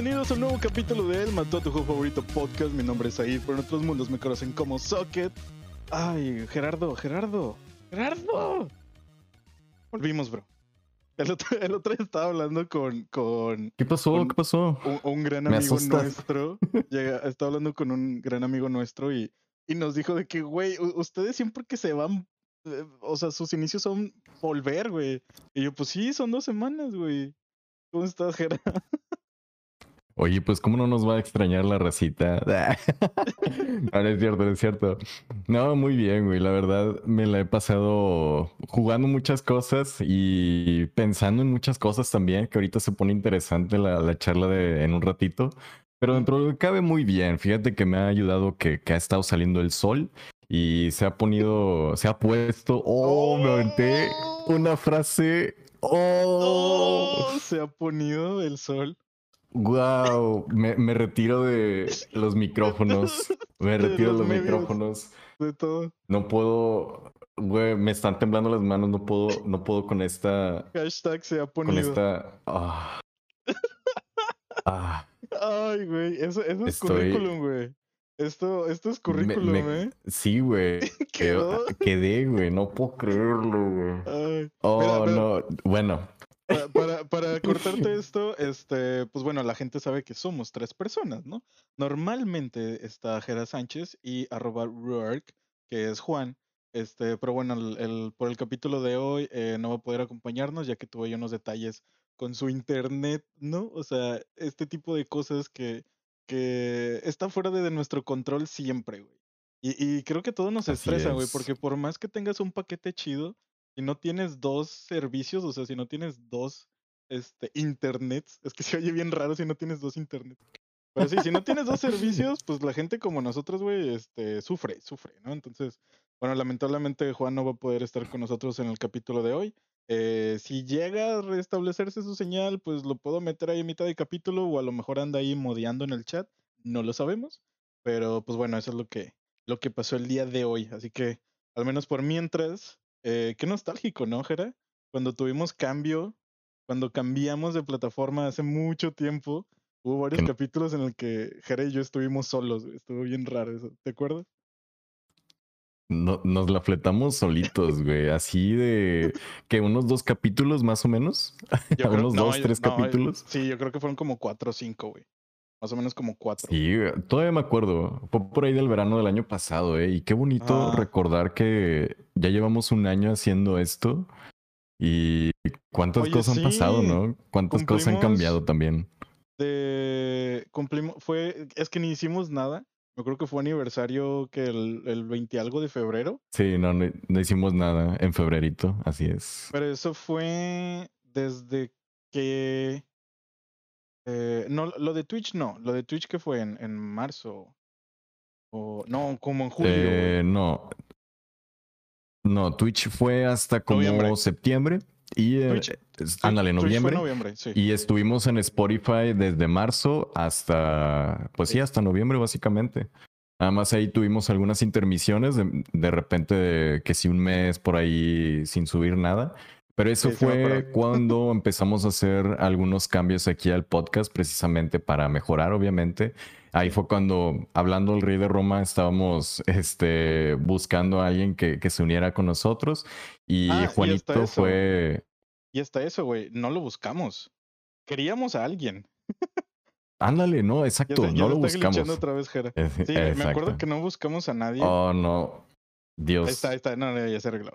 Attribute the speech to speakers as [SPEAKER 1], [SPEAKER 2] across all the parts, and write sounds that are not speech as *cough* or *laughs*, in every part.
[SPEAKER 1] Bienvenidos a un nuevo capítulo de El Mató a tu juego favorito podcast. Mi nombre es Aid, pero en otros mundos me conocen como Socket. Ay, Gerardo, Gerardo, Gerardo. Volvimos, bro. El otro, el otro día estaba hablando con, con
[SPEAKER 2] ¿Qué pasó?
[SPEAKER 1] Un-
[SPEAKER 2] ¿Qué pasó?
[SPEAKER 1] un, un gran amigo nuestro. *laughs* Llega, estaba hablando con un gran amigo nuestro y, y nos dijo de que, güey, ustedes siempre que se van, eh, o sea, sus inicios son volver, güey. Y yo, pues sí, son dos semanas, güey. ¿Cómo estás, Gerardo?
[SPEAKER 2] Oye, pues cómo no nos va a extrañar la racita. *laughs* no, no es cierto, no es cierto. No, muy bien, güey. La verdad me la he pasado jugando muchas cosas y pensando en muchas cosas también, que ahorita se pone interesante la, la charla de en un ratito. Pero dentro de lo que cabe muy bien. Fíjate que me ha ayudado que, que ha estado saliendo el sol y se ha ponido, se ha puesto. Oh, me aventé una frase. Oh.
[SPEAKER 1] ¡Oh! Se ha ponido el sol.
[SPEAKER 2] Wow, me, me retiro de los micrófonos. Me retiro de
[SPEAKER 1] los
[SPEAKER 2] micrófonos.
[SPEAKER 1] De todo.
[SPEAKER 2] No puedo, güey, me están temblando las manos. No puedo, no puedo con esta,
[SPEAKER 1] Hashtag se ha
[SPEAKER 2] con esta. Ah. Ah,
[SPEAKER 1] Ay, güey. Eso, eso es
[SPEAKER 2] Estoy-
[SPEAKER 1] currículum, güey. Esto, esto es currículum,
[SPEAKER 2] me-
[SPEAKER 1] ¿eh?
[SPEAKER 2] sí, güey. *laughs* Quedé, güey. No puedo creerlo, güey. Oh,
[SPEAKER 1] Mira, mira.
[SPEAKER 2] no. Bueno,
[SPEAKER 1] Para, *laughs* para, para cortarte esto, este, pues bueno, la gente sabe que somos tres personas, ¿no? Normalmente está Jera Sánchez y arroba Rourke, que es Juan. Este, pero bueno, el, el- por el capítulo de hoy eh, no va a poder acompañarnos ya que tuvo ahí unos detalles con su internet, ¿no? O sea, este tipo de cosas que, que está fuera de, de nuestro control siempre, güey. Y, y creo que todo nos
[SPEAKER 2] Así
[SPEAKER 1] estresa, güey,
[SPEAKER 2] es.
[SPEAKER 1] porque por más que tengas un paquete chido, si no tienes dos servicios, o sea, si no tienes dos este, internets, es que se oye bien raro si no tienes dos internets. Pero sí, si no tienes dos *laughs* servicios, pues la gente como nosotros, güey, este, sufre, sufre, ¿no? Entonces, bueno, lamentablemente Juan no va a poder estar con nosotros en el capítulo de hoy. Eh, si llega a restablecerse su señal, pues lo puedo meter ahí a mitad de capítulo o a lo mejor anda ahí modeando en el chat, no lo sabemos. Pero pues bueno, eso es lo que, lo que pasó el día de hoy. Así que, al menos por mientras, eh, qué nostálgico, ¿no, Jera? Cuando tuvimos cambio, cuando cambiamos de plataforma hace mucho tiempo, hubo varios capítulos en el que Jera y yo estuvimos solos, güey, Estuvo bien raro eso, ¿te acuerdas?
[SPEAKER 2] no, nos la fletamos solitos, güey. Así de que unos dos capítulos más o menos.
[SPEAKER 1] Yo *laughs*
[SPEAKER 2] Unos dos,
[SPEAKER 1] yo-
[SPEAKER 2] tres
[SPEAKER 1] no,
[SPEAKER 2] capítulos.
[SPEAKER 1] Sí, yo creo que fueron como cuatro o cinco, güey. Más o menos como cuatro.
[SPEAKER 2] Sí, todavía me acuerdo. Fue por ahí del verano del año pasado, ¿eh? Y qué bonito
[SPEAKER 1] Ah.
[SPEAKER 2] recordar que ya llevamos un año haciendo esto. Y cuántas
[SPEAKER 1] Oye,
[SPEAKER 2] cosas han pasado. ¿no? Cuántas cosas han cambiado también.
[SPEAKER 1] De cumplimos, fue, es que ni hicimos nada. Me acuerdo que fue aniversario que el, el 20 algo de febrero.
[SPEAKER 2] Sí, no, no, no hicimos nada en febrerito, así es.
[SPEAKER 1] Pero eso fue desde que. Eh, no, lo de Twitch no. Lo de Twitch que fue en, en marzo. O no, como en julio.
[SPEAKER 2] Eh, no. No, Twitch fue hasta como
[SPEAKER 1] Noviembre.
[SPEAKER 2] septiembre. Y eh,
[SPEAKER 1] Twitch-
[SPEAKER 2] ándale, noviembre.
[SPEAKER 1] Fue noviembre, sí.
[SPEAKER 2] Y estuvimos en Spotify desde marzo hasta, pues sí,
[SPEAKER 1] Sí.
[SPEAKER 2] hasta noviembre básicamente. Nada más ahí tuvimos algunas intermisiones, de, de repente que sí un mes por ahí sin subir nada. Pero eso
[SPEAKER 1] Sí,
[SPEAKER 2] fue cuando empezamos a hacer algunos cambios aquí al podcast precisamente para mejorar, obviamente. Ahí fue cuando, hablando del Rey de Roma, estábamos este, buscando a alguien que, que se uniera con nosotros. Y
[SPEAKER 1] Ah, y
[SPEAKER 2] Juanito
[SPEAKER 1] eso.
[SPEAKER 2] fue,
[SPEAKER 1] Y hasta eso, güey, no lo buscamos. Queríamos a alguien.
[SPEAKER 2] ándale, no, exacto,
[SPEAKER 1] ya
[SPEAKER 2] no lo buscamos.
[SPEAKER 1] glitchando otra vez, Jera.
[SPEAKER 2] Es-
[SPEAKER 1] Sí, me- me acuerdo que no buscamos a nadie.
[SPEAKER 2] Oh, no. Dios.
[SPEAKER 1] Ahí está, ahí está. No, no, ya se arregló.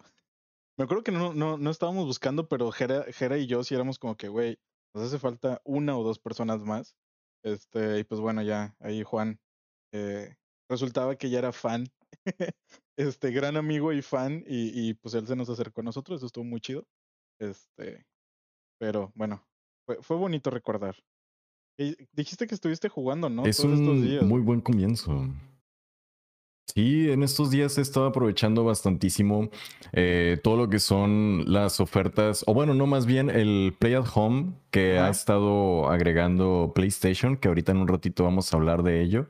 [SPEAKER 1] Me acuerdo que no, no, no estábamos buscando, pero Jera, Jera y yo sí éramos como que, güey, nos hace falta una o dos personas más. Este, y pues bueno, ya ahí Juan eh, resultaba que ya era fan. *laughs* este, gran amigo y fan. Y, y pues él se nos acercó a nosotros. Eso estuvo muy chido. Este, pero bueno, fue, fue bonito recordar. Y dijiste que estuviste jugando, ¿no?
[SPEAKER 2] es
[SPEAKER 1] Todos estos
[SPEAKER 2] un
[SPEAKER 1] días.
[SPEAKER 2] muy buen comienzo. Sí, en estos días he estado aprovechando bastantísimo eh, todo lo que son las ofertas, o bueno, no más bien el Play at Home que ha estado agregando PlayStation, que ahorita en un ratito vamos a hablar de ello.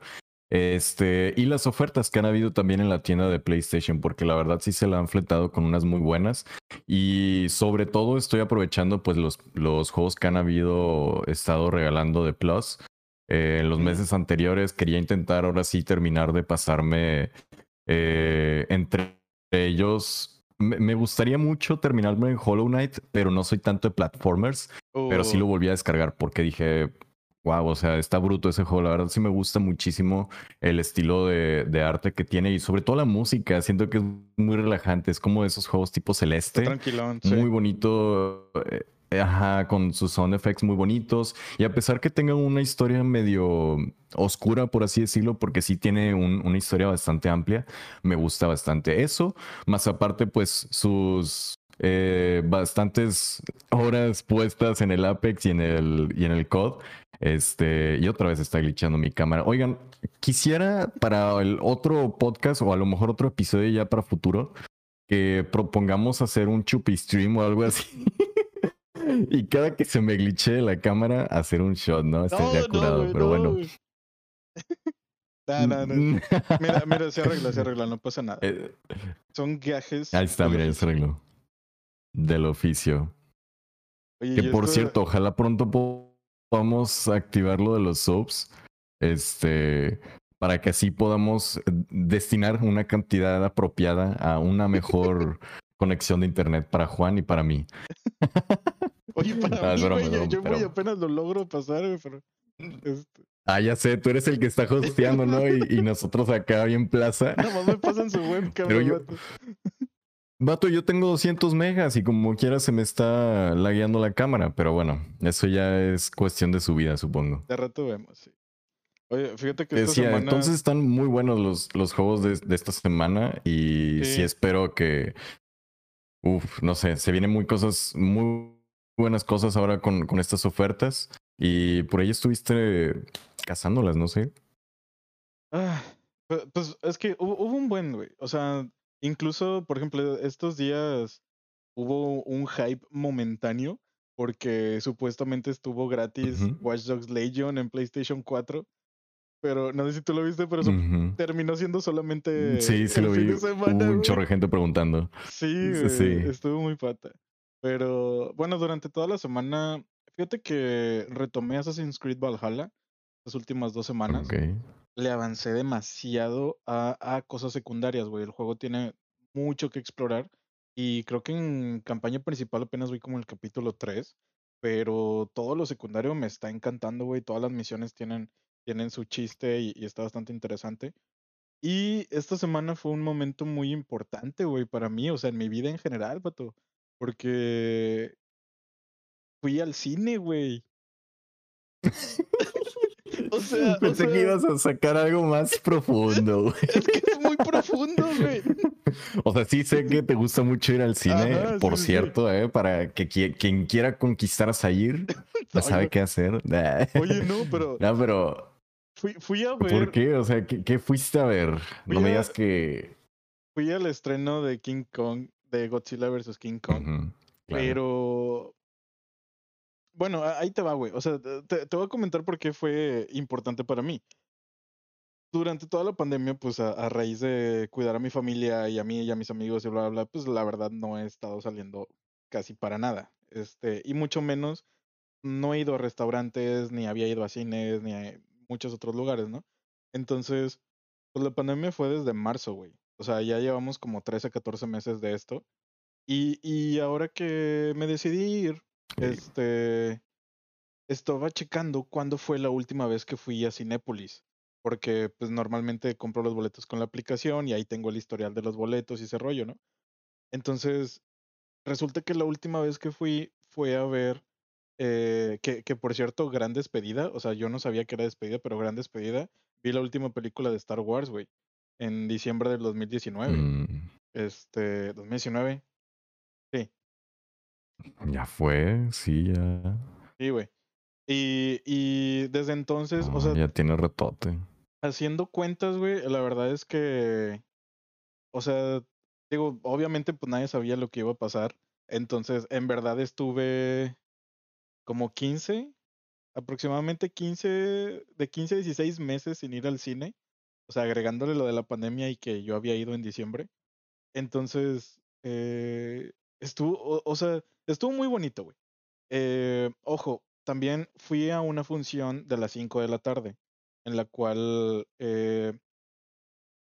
[SPEAKER 2] Este, y las ofertas que han habido también en la tienda de PlayStation, porque la verdad sí se la han fletado con unas muy buenas. Y sobre todo estoy aprovechando pues los, los juegos que han habido estado regalando de Plus. Eh, en los meses anteriores. Quería intentar ahora sí terminar de pasarme eh, entre ellos. Me, gustaría mucho terminarme en Hollow Knight, pero no soy tanto de platformers. Pero sí lo oh. volví a descargar porque dije, wow, o sea, está bruto ese juego. La verdad sí me gusta muchísimo el estilo de, de, arte que tiene y sobre todo la música. Siento que es muy relajante. Es como esos juegos tipo celeste.
[SPEAKER 1] Tranquilón,
[SPEAKER 2] Muy bonito. Con sus sound effects muy bonitos. Y a pesar que tenga una historia medio oscura, por así decirlo, porque sí tiene una historia bastante amplia, me gusta bastante eso. Más aparte, pues sus eh, bastantes horas puestas en el Apex y en el, y en el COD. Este, y otra vez está glitchando mi cámara. Oigan, quisiera para el otro podcast o a lo mejor otro episodio ya para futuro que propongamos hacer un chupi stream o algo así. *laughs* y cada que se me glitche la cámara, hacer un shot, ¿no? Estaría curado, pero bueno. *laughs*
[SPEAKER 1] No, no, no. Mira, mira, se arregla, se arregla, no pasa nada. *laughs* Eh, Son gajes.
[SPEAKER 2] Ahí está, mira, se arregló. Del oficio. que por cierto, ojalá pronto podamos activar lo de los soaps. Este. Para que así podamos destinar una cantidad apropiada a una mejor *laughs* conexión de internet para Juan y para mí.
[SPEAKER 1] Oye, para mí, yo muy apenas lo logro pasar, pero... Este
[SPEAKER 2] ah, ya sé, tú eres el que está hosteando, ¿no? Y, nosotros acá bien plaza. *laughs*
[SPEAKER 1] No, me pasan su webcam, *laughs* pero yo...
[SPEAKER 2] Vato. yo tengo 200 megas y como quiera se me está lagueando la cámara, pero bueno, eso ya es cuestión de su vida, supongo.
[SPEAKER 1] De rato vemos, sí. Oye, fíjate que
[SPEAKER 2] esta semana... entonces están muy buenos los, los juegos de, de esta semana y sí. sí espero que Uf, no sé, se vienen muy cosas, muy buenas cosas ahora con, con estas ofertas. Y por ahí estuviste cazándolas, no sé.
[SPEAKER 1] Ah, pues es que hubo, un buen, güey. O sea, incluso, por ejemplo, estos días hubo un hype momentáneo porque supuestamente estuvo gratis Watch Dogs Legion en PlayStation 4 pero no sé si tú lo viste, pero eso terminó siendo solamente.
[SPEAKER 2] Sí, sí lo vi. un chorro de gente preguntando.
[SPEAKER 1] Sí, sí, estuvo muy pata. Pero bueno, durante toda la semana, fíjate que retomé Assassin's Creed Valhalla las últimas dos semanas. Le avancé demasiado a, a cosas secundarias, güey. El juego tiene mucho que explorar. Y creo que en campaña principal apenas voy como el capítulo 3. Pero todo lo secundario me está encantando, güey. Todas las misiones tienen tienen su chiste y, está bastante interesante. Y esta semana fue un momento muy importante, güey, para mí, o sea, en mi vida en general, pato. Porque fui al cine, güey. *laughs*
[SPEAKER 2] o sea. Pensé que ibas a sacar algo más profundo, *laughs* güey.
[SPEAKER 1] Es que es muy profundo, güey. *laughs*
[SPEAKER 2] O sea, sí sé que te gusta mucho ir al cine, por cierto, ¿eh? Para que quien quiera conquistar a Zahir, ya sabe qué hacer.
[SPEAKER 1] Oye, no, pero.
[SPEAKER 2] No, pero
[SPEAKER 1] Fui, a ver.
[SPEAKER 2] ¿Por qué? O sea, ¿qué, fuiste a ver? no me digas que.
[SPEAKER 1] Fui al estreno de King Kong, de Godzilla vs. King Kong. Pero. Bueno, ahí te va, güey. O sea, te, voy a comentar por qué fue importante para mí. Durante toda la pandemia, pues a, raíz de cuidar a mi familia y a mí y a mis amigos y bla, bla, bla, pues la verdad no he estado saliendo casi para nada. Este, y mucho menos no he ido a restaurantes, ni había ido a cines, ni a, muchos otros lugares, ¿no? Entonces, pues la pandemia fue desde marzo, güey. O sea, ya llevamos como 13, 14 meses de esto. Y, y ahora que me decidí ir, este, estaba checando cuándo fue la última vez que fui a Cinépolis. Porque pues normalmente compro los boletos con la aplicación y ahí tengo el historial de los boletos y ese rollo, ¿no? Entonces, resulta que la última vez que fui fue a ver eh, que, que, por cierto, gran despedida. O sea, yo no sabía que era despedida, pero gran despedida. Vi la última película de Star Wars, güey. En diciembre del 2019. Mm. Este, 2019. Sí.
[SPEAKER 2] Ya fue, sí, ya.
[SPEAKER 1] Sí, güey. Y, y desde entonces, o sea.
[SPEAKER 2] Ya tiene retote.
[SPEAKER 1] Haciendo cuentas, güey, la verdad es que. O sea, digo, obviamente, pues nadie sabía lo que iba a pasar. Entonces, en verdad estuve como 15, aproximadamente 15, de 15 a 16 meses sin ir al cine. O sea, agregándole lo de la pandemia y que yo había ido en diciembre. Entonces, eh, estuvo, o, sea, estuvo muy bonito, güey. Eh, ojo, también fui a una función de las 5 de la tarde, en la cual eh,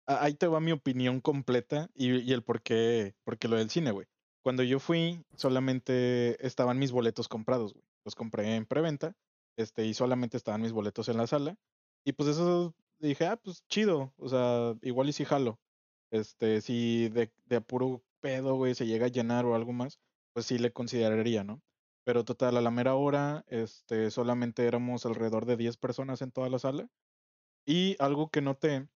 [SPEAKER 1] ahí te va mi opinión completa y, y el por qué, porque lo del cine, güey. Cuando yo fui, solamente estaban mis boletos comprados, güey. Los compré en preventa, este, y solamente estaban mis boletos en la sala. Y pues eso dije, ah, pues chido, o sea, igual y si jalo. Este, si de, de apuro pedo, güey, se llega a llenar o algo más, pues sí le consideraría, ¿no? Pero total, a la mera hora, este, solamente éramos alrededor de 10 personas en toda la sala. Y algo que noté,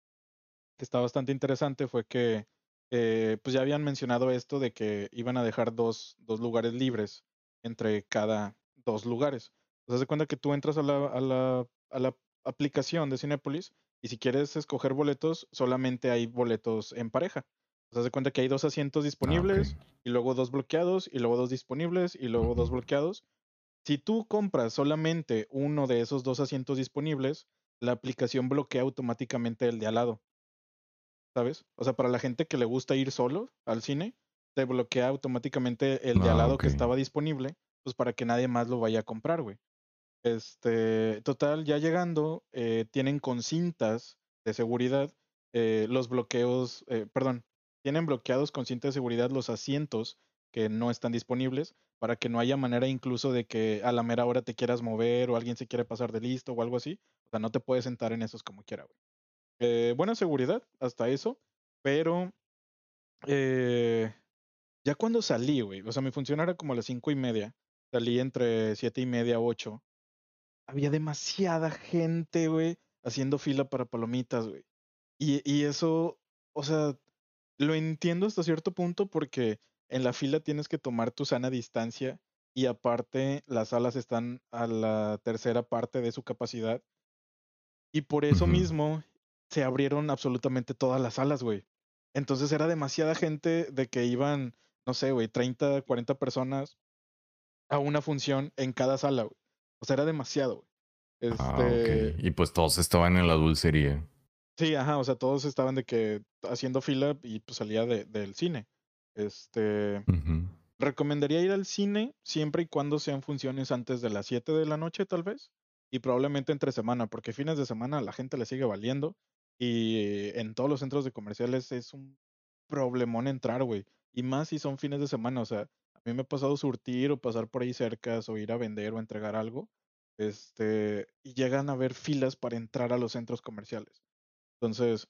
[SPEAKER 1] que está bastante interesante, fue que eh, pues ya habían mencionado esto de que iban a dejar dos, dos lugares libres entre cada dos lugares. Entonces, se cuenta que tú entras a la, a la, a la aplicación de Cinepolis y si quieres escoger boletos, solamente hay boletos en pareja. Se hace cuenta que hay dos asientos
[SPEAKER 2] Ah,
[SPEAKER 1] disponibles y luego dos bloqueados y luego dos disponibles y luego dos bloqueados. Si tú compras solamente uno de esos dos asientos disponibles, la aplicación bloquea automáticamente el de al lado, ¿sabes? O sea, para la gente que le gusta ir solo al cine, te bloquea automáticamente el de al
[SPEAKER 2] Ah,
[SPEAKER 1] lado que estaba disponible, pues para que nadie más lo vaya a comprar, güey. Este, total, ya llegando, eh, tienen con cintas de seguridad eh, los bloqueos, eh, perdón, tienen bloqueados con cinta de seguridad los asientos que no están disponibles para que no haya manera incluso de que a la mera hora te quieras mover o alguien se quiere pasar de listo o algo así. O sea, no te puedes sentar en esos como quiera, güey. Buena seguridad, hasta eso, pero ya cuando salí, güey, o sea, mi función era como a las cinco y media, salí entre siete y media, ocho, había demasiada gente, güey, haciendo fila para palomitas, güey. Y, y eso, o sea, lo entiendo hasta cierto punto porque en la fila tienes que tomar tu sana distancia y aparte las salas están a la tercera parte de su capacidad y por eso mismo se abrieron absolutamente todas las salas, güey. Entonces era demasiada gente de que iban, no sé, güey, 30, 40 personas a una función en cada sala, güey. O sea, era demasiado, güey.
[SPEAKER 2] Ah.
[SPEAKER 1] Este,
[SPEAKER 2] Y pues todos estaban en la dulcería.
[SPEAKER 1] sí, ajá, o sea, todos estaban de que haciendo fila y pues salía de- del cine. Este, recomendaría ir al cine siempre y cuando sean funciones antes de las 7 de la noche, tal vez. Y probablemente entre semana, porque fines de semana a la gente le sigue valiendo. Y en todos los centros de comerciales es un problemón entrar, güey. Y más si son fines de semana. O sea, a mí me ha pasado surtir o pasar por ahí cerca o ir a vender o entregar algo. Este, y llegan a haber filas para entrar a los centros comerciales. Entonces,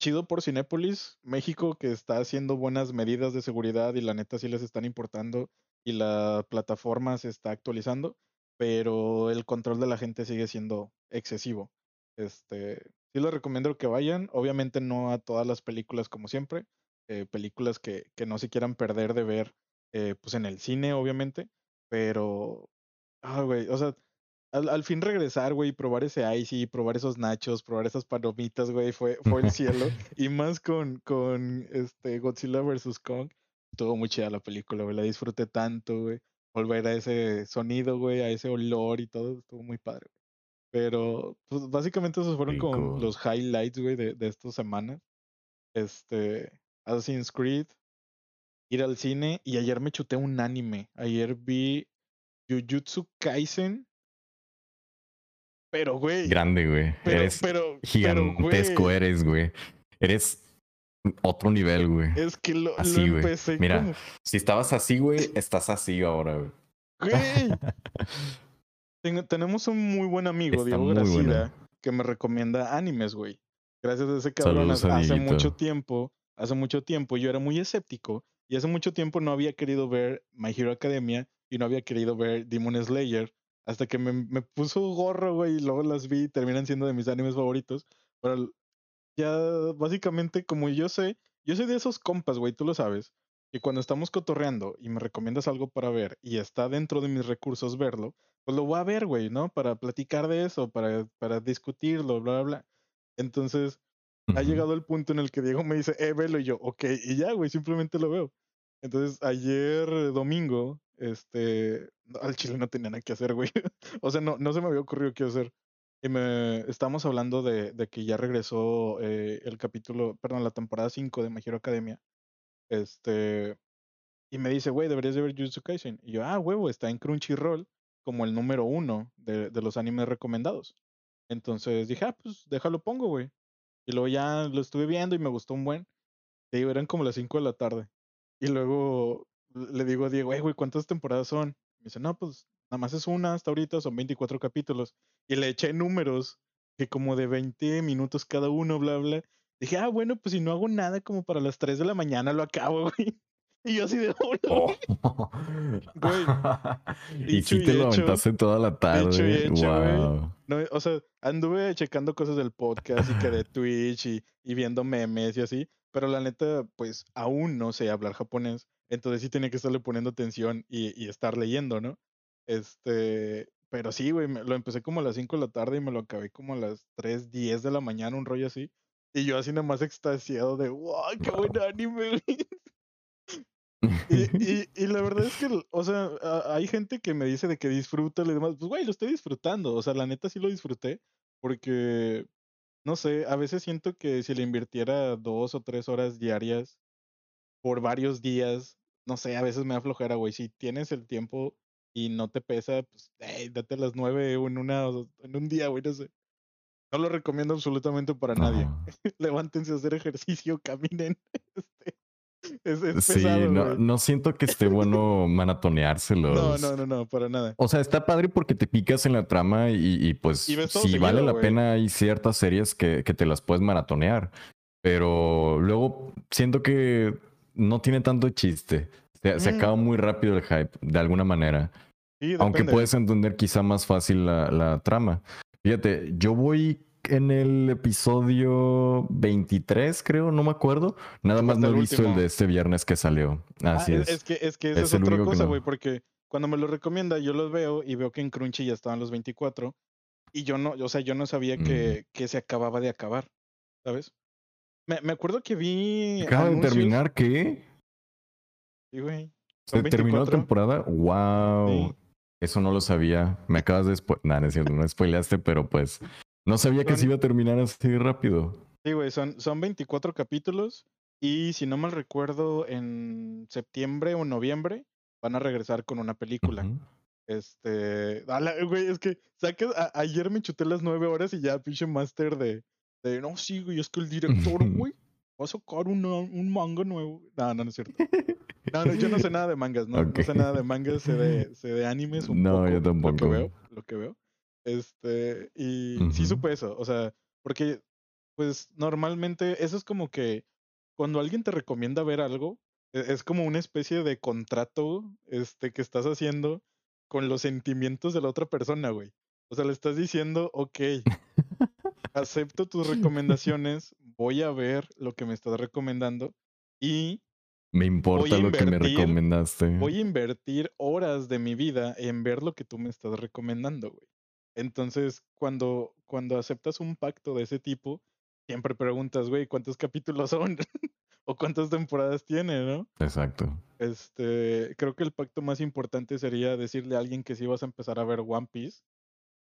[SPEAKER 1] chido por Cinépolis, México, que está haciendo buenas medidas de seguridad y la neta sí les están importando y la plataforma se está actualizando, pero el control de la gente sigue siendo excesivo. Este, sí les recomiendo que vayan, obviamente no a todas las películas como siempre, eh, películas que, que no se quieran perder de ver, eh, pues en el cine, obviamente, pero, ah, güey, o sea, al, al fin regresar, güey, y probar ese icy, probar esos nachos, probar esas palomitas, güey, fue, fue el cielo. *laughs* Y más con, con este Godzilla vs. Kong. Estuvo muy chida la película, güey. La disfruté tanto, güey. Volver a ese sonido, güey, a ese olor y todo, estuvo muy padre. güey. Pero, pues básicamente esos fueron como los highlights, güey, de, de estas semanas. Este, Assassin's Creed, ir al cine y ayer me chuté un anime. Ayer vi Jujutsu Kaisen. Pero, güey,
[SPEAKER 2] Grande, güey.
[SPEAKER 1] pero,
[SPEAKER 2] Eres
[SPEAKER 1] pero,
[SPEAKER 2] gigantesco,
[SPEAKER 1] güey,
[SPEAKER 2] eres, güey. Eres otro nivel, güey.
[SPEAKER 1] es que lo, lo
[SPEAKER 2] Así, güey.
[SPEAKER 1] empecé
[SPEAKER 2] Mira,
[SPEAKER 1] como,
[SPEAKER 2] si estabas así, güey, estás así ahora, güey.
[SPEAKER 1] güey. *laughs* Tenemos un muy buen amigo,
[SPEAKER 2] Está
[SPEAKER 1] Diego Gracida,
[SPEAKER 2] buena.
[SPEAKER 1] que me recomienda animes, güey. Gracias a ese cabrón,
[SPEAKER 2] Saludos
[SPEAKER 1] hace mucho tiempo, hace mucho tiempo yo era muy escéptico y hace mucho tiempo no había querido ver My Hero Academia y no había querido ver Demon Slayer hasta que me, me puso gorro, güey, y luego las vi y terminan siendo de mis animes favoritos. Pero ya básicamente como yo sé, yo soy de esos compas, güey, tú lo sabes, que cuando estamos cotorreando y me recomiendas algo para ver y está dentro de mis recursos verlo, pues lo voy a ver, güey, ¿no? Para platicar de eso, para, para discutirlo, bla, bla, bla. Entonces, ha
[SPEAKER 2] Ujú.
[SPEAKER 1] llegado el punto en el que Diego me dice, eh, velo, y yo, ok, y ya, güey, simplemente lo veo. Entonces, ayer domingo, este, al chile no tenía nada que hacer, güey. *laughs* o sea, no, no se me había ocurrido qué hacer. Y me estamos hablando de, de que ya regresó eh, el capítulo, perdón, la temporada 5 de My Hero Academia. Este, y me dice, güey, deberías de ver Jujutsu Kaisen. Y yo, ah, huevo, está en Crunchyroll como el número uno de, de los animes recomendados. Entonces dije, ah, pues déjalo pongo, güey. Y luego ya lo estuve viendo y me gustó un buen. Te digo, eran como las 5 de la tarde. Y luego le digo a Diego, "Ey, güey, ¿cuántas temporadas son? Me dice, no, pues nada más es una hasta ahorita, son 24 capítulos. Y le eché números que como de 20 minutos cada uno, bla, bla. Dije, ah, bueno, pues si no hago nada, como para las 3 de la mañana lo acabo, *laughs* güey. Y yo así de, *laughs* "Oh, no".
[SPEAKER 2] Oh.
[SPEAKER 1] Güey, *laughs*
[SPEAKER 2] y sí
[SPEAKER 1] y
[SPEAKER 2] te lo
[SPEAKER 1] hecho,
[SPEAKER 2] aventaste toda la tarde.
[SPEAKER 1] Dicho y hecho, güey.
[SPEAKER 2] wow.
[SPEAKER 1] No, o sea, anduve checando cosas del podcast y que de *laughs* Twitch y, y viendo memes y así, pero la neta, pues aún no sé hablar japonés, entonces sí tenía que estarle poniendo atención y, y estar leyendo, ¿no? Este, pero sí, güey, me- lo empecé como a las 5 de la tarde y me lo acabé como a las 3, 10 de la mañana, un rollo así. Y yo así nada más extasiado de, wow, qué buen anime, güey. Y, *laughs* y, y la verdad es que, o sea, hay gente que me dice de que disfruta y demás. Pues, güey, lo estoy disfrutando. O sea, la neta sí lo disfruté. Porque, no sé, a veces siento que si le invirtiera dos o tres horas diarias por varios días, no sé, a veces me da flojera, güey. Si tienes el tiempo y no te pesa, pues, ey, date las nueve en, una, en un día, güey, no sé. No lo recomiendo absolutamente para nadie. *laughs* Levántense a hacer ejercicio, *laughs* caminen. Este, *laughs* es, es
[SPEAKER 2] Sí,
[SPEAKER 1] pesado,
[SPEAKER 2] no, no siento que esté bueno *laughs*
[SPEAKER 1] No,
[SPEAKER 2] maratoneárselos.
[SPEAKER 1] no, no, no, para nada.
[SPEAKER 2] O sea, está padre porque te picas en la trama y, y, pues
[SPEAKER 1] Y
[SPEAKER 2] si vale la pena hay ciertas series que, que te las puedes maratonear. Pero luego siento que no tiene tanto chiste. Se, se
[SPEAKER 1] Mm.
[SPEAKER 2] acaba muy rápido el hype, de alguna manera.
[SPEAKER 1] Sí,
[SPEAKER 2] Aunque puedes entender quizá más fácil la, la trama. Fíjate, yo voy en el episodio 23, creo, no me acuerdo. Nada más no he visto el de este viernes que salió.
[SPEAKER 1] Ah,
[SPEAKER 2] Así
[SPEAKER 1] es,
[SPEAKER 2] es.
[SPEAKER 1] es que, es que esa
[SPEAKER 2] Es
[SPEAKER 1] es, otra
[SPEAKER 2] que
[SPEAKER 1] cosa,
[SPEAKER 2] no.
[SPEAKER 1] güey, porque cuando me lo recomienda, yo los veo y veo que en Crunchy ya estaban los 24 y yo no, o sea, yo no sabía
[SPEAKER 2] Mm.
[SPEAKER 1] que, que se acababa de acabar, ¿sabes? Me, me acuerdo que vi
[SPEAKER 2] Acaba de terminar, ¿qué?
[SPEAKER 1] Sí, güey.
[SPEAKER 2] ¿Se terminó la
[SPEAKER 1] 24.
[SPEAKER 2] temporada? ¡Wow!
[SPEAKER 1] Sí.
[SPEAKER 2] Eso no lo sabía. Me acabas de. Nah, no es cierto, no spoileaste, pero pues no sabía que se iba a terminar así rápido.
[SPEAKER 1] Sí, güey, son, son 24 capítulos y si no mal recuerdo, en septiembre o noviembre van a regresar con una película. Este, a la- güey, es que a- ayer me chuté las nueve horas y ya pinche máster de, de, no, sí, güey, es que el director, *laughs* güey, va a sacar una- un manga nuevo. No, no, no es cierto. *laughs* No, no, yo no sé nada de mangas, no, no sé nada de mangas, sé de, sé de animes un
[SPEAKER 2] No,
[SPEAKER 1] poco,
[SPEAKER 2] yo
[SPEAKER 1] lo que
[SPEAKER 2] tampoco.
[SPEAKER 1] veo, lo que veo. Este, y sí supe eso, o sea, porque, pues, normalmente eso es como que cuando alguien te recomienda ver algo, e- es como una especie de contrato, este, que estás haciendo con los sentimientos de la otra persona, güey. O sea, le estás diciendo, ok, acepto tus recomendaciones, voy a ver lo que me estás recomendando y
[SPEAKER 2] Me importa lo que me recomendaste.
[SPEAKER 1] voy a invertir horas de mi vida en ver lo que tú me estás recomendando, güey. Entonces, cuando, cuando aceptas un pacto de ese tipo, siempre preguntas, güey, ¿cuántos capítulos son? *laughs* o cuántas temporadas tiene, ¿no?
[SPEAKER 2] Exacto.
[SPEAKER 1] Este, creo que el pacto más importante sería decirle a alguien que si vas a empezar a ver One Piece.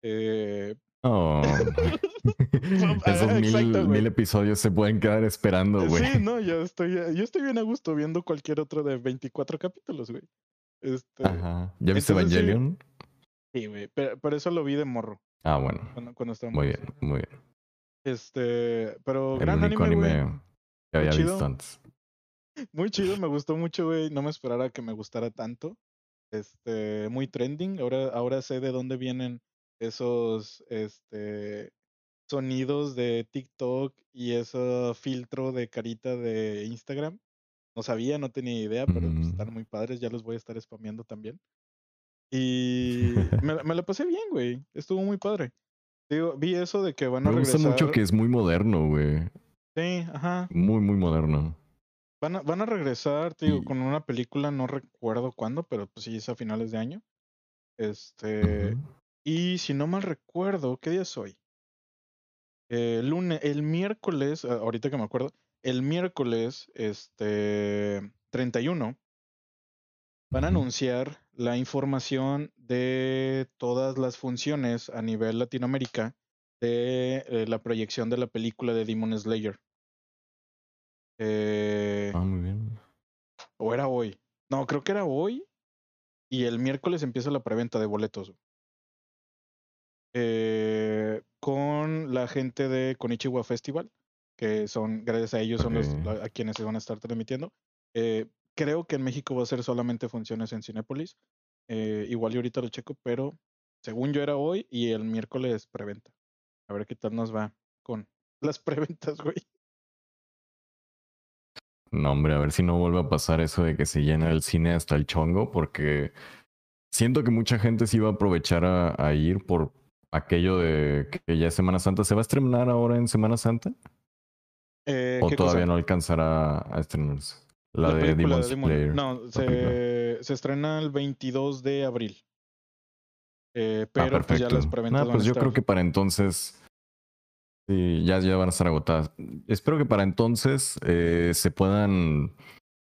[SPEAKER 1] Eh,
[SPEAKER 2] Oh. *laughs* *laughs* Esos mil,
[SPEAKER 1] exacto,
[SPEAKER 2] mil episodios se pueden quedar esperando,
[SPEAKER 1] eh,
[SPEAKER 2] güey.
[SPEAKER 1] sí, no, yo estoy, yo estoy bien a gusto viendo cualquier otro de 24 capítulos, güey. Este,
[SPEAKER 2] Ajá. ¿Ya viste
[SPEAKER 1] sí. Sí, güey, pero, pero eso lo vi de morro,
[SPEAKER 2] Ah, bueno.
[SPEAKER 1] cuando, cuando estaba
[SPEAKER 2] Muy bien, muy bien.
[SPEAKER 1] Este, pero
[SPEAKER 2] El
[SPEAKER 1] gran
[SPEAKER 2] único
[SPEAKER 1] anime,
[SPEAKER 2] anime,
[SPEAKER 1] güey.
[SPEAKER 2] que había
[SPEAKER 1] chido.
[SPEAKER 2] visto antes.
[SPEAKER 1] Muy chido, me gustó mucho, güey. No me esperara que me gustara tanto. Este, muy trending. Ahora, ahora sé de dónde vienen esos, este, sonidos de TikTok y ese filtro de carita de Instagram. No sabía, no tenía idea, pero pues, están muy padres. Ya los voy a estar spameando también. Y *laughs* me, me la pasé bien, güey. Estuvo muy padre. Digo, vi eso de que van a
[SPEAKER 2] Me gusta
[SPEAKER 1] regresar.
[SPEAKER 2] mucho que es muy moderno, güey.
[SPEAKER 1] Sí, ajá.
[SPEAKER 2] Muy, muy moderno.
[SPEAKER 1] Van a, van a regresar, te digo,
[SPEAKER 2] Y-
[SPEAKER 1] con una película, no recuerdo cuándo, pero pues sí es a finales de año. Este, y si no mal recuerdo, ¿qué día es hoy? El lunes, el miércoles, ah, ahorita que me acuerdo, el miércoles, este, 31, van a anunciar la información de todas las funciones a nivel Latinoamérica de eh, la proyección de la película de Demon Slayer. Eh,
[SPEAKER 2] Ah, muy bien.
[SPEAKER 1] ¿O era hoy? No, creo que era hoy. Y el miércoles empieza la preventa de boletos. eh, con la gente de Konichiwa Festival, que son, gracias a ellos, son los a quienes se van a estar transmitiendo. Eh, creo que en México va a ser solamente funciones en Cinépolis. Eh, igual y ahorita lo checo, pero según yo era hoy y el miércoles preventa. A ver qué tal nos va con *laughs* las preventas, güey.
[SPEAKER 2] No, hombre, a ver si no vuelve a pasar eso de que se llena el cine hasta el chongo, porque siento que mucha gente sí va a aprovechar a, a ir por aquello de que ya es Semana Santa. ¿Se va a estrenar ahora en Semana Santa?
[SPEAKER 1] Eh,
[SPEAKER 2] ¿O
[SPEAKER 1] ¿qué
[SPEAKER 2] todavía
[SPEAKER 1] cosa?
[SPEAKER 2] no alcanzará a estrenarse? La, de
[SPEAKER 1] película
[SPEAKER 2] Demon
[SPEAKER 1] de Demon-
[SPEAKER 2] Slayer.
[SPEAKER 1] No, se, se estrena el 22 de abril. Eh,
[SPEAKER 2] Ah,
[SPEAKER 1] pero pues ya las preventas van
[SPEAKER 2] pues
[SPEAKER 1] a
[SPEAKER 2] yo
[SPEAKER 1] estar.
[SPEAKER 2] creo que para entonces. Sí, ya, ya van a estar agotadas. Espero que para entonces eh, se puedan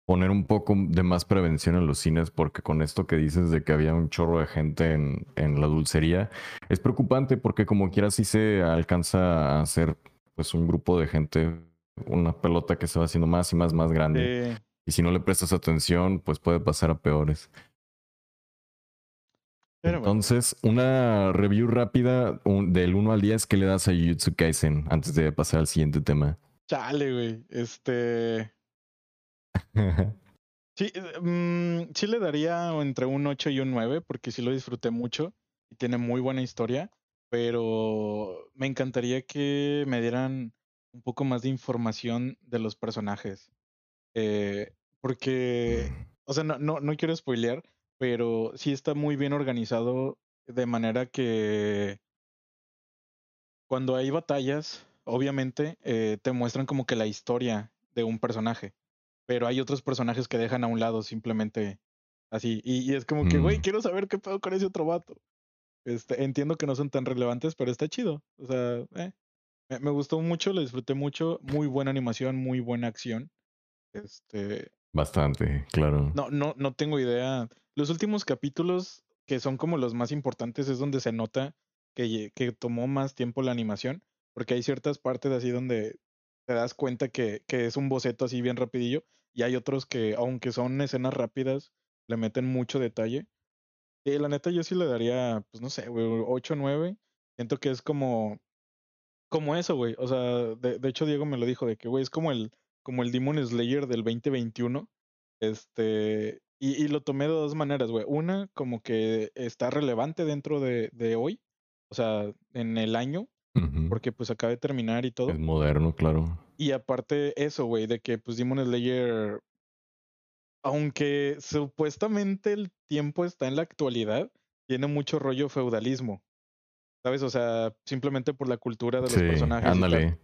[SPEAKER 2] poner un poco de más prevención en los cines, porque con esto que dices de que había un chorro de gente en, en la dulcería, es preocupante porque como quiera sí se alcanza a hacer pues un grupo de gente, una pelota que se va haciendo más y más, más grande.
[SPEAKER 1] Eh,
[SPEAKER 2] Y si no le prestas atención, pues puede pasar a peores.
[SPEAKER 1] pero bueno,
[SPEAKER 2] Entonces, una review rápida un- del 1 al 10 que le das a Jujutsu Kaisen antes de pasar al siguiente tema.
[SPEAKER 1] chale, güey. Este. *laughs* Sí, eh, mm, sí le daría entre un 8 y un 9, porque sí lo disfruté mucho y tiene muy buena historia, pero me encantaría que me dieran un poco más de información de los personajes. Eh, porque, o sea, no, no, no quiero spoilear, pero sí está muy bien organizado de manera que cuando hay batallas, obviamente eh, te muestran como que la historia de un personaje, pero hay otros personajes que dejan a un lado simplemente así. Y, y es como que, güey,
[SPEAKER 2] Mm.
[SPEAKER 1] quiero saber qué pedo con ese otro vato. Este, entiendo que no son tan relevantes, pero está chido. O sea, eh, me, me gustó mucho, lo disfruté mucho. Muy buena animación, muy buena acción. Este,
[SPEAKER 2] Bastante, claro.
[SPEAKER 1] no, no, no tengo idea. Los últimos capítulos, que son como los más importantes, es donde se nota que, que tomó más tiempo la animación, porque hay ciertas partes así donde te das cuenta que, que es un boceto así bien rapidillo, y hay otros que, aunque son escenas rápidas, le meten mucho detalle. Y la neta, yo sí le daría, pues no sé, güey, 8 o 9. Siento que es como, como eso, güey. O sea, de, de hecho, Diego me lo dijo, de que, güey, es como el, como el Demon Slayer del 2021. Este, y, y lo tomé de dos maneras, güey. Una, como que está relevante dentro de, de hoy, o sea, en el año, porque pues acaba de terminar y todo.
[SPEAKER 2] Es moderno, claro.
[SPEAKER 1] Y aparte eso, güey, de que pues Demon Slayer, aunque supuestamente el tiempo está en la actualidad, tiene mucho rollo feudalismo. ¿Sabes? O sea, simplemente por la cultura de los
[SPEAKER 2] Sí,
[SPEAKER 1] personajes.
[SPEAKER 2] ándale.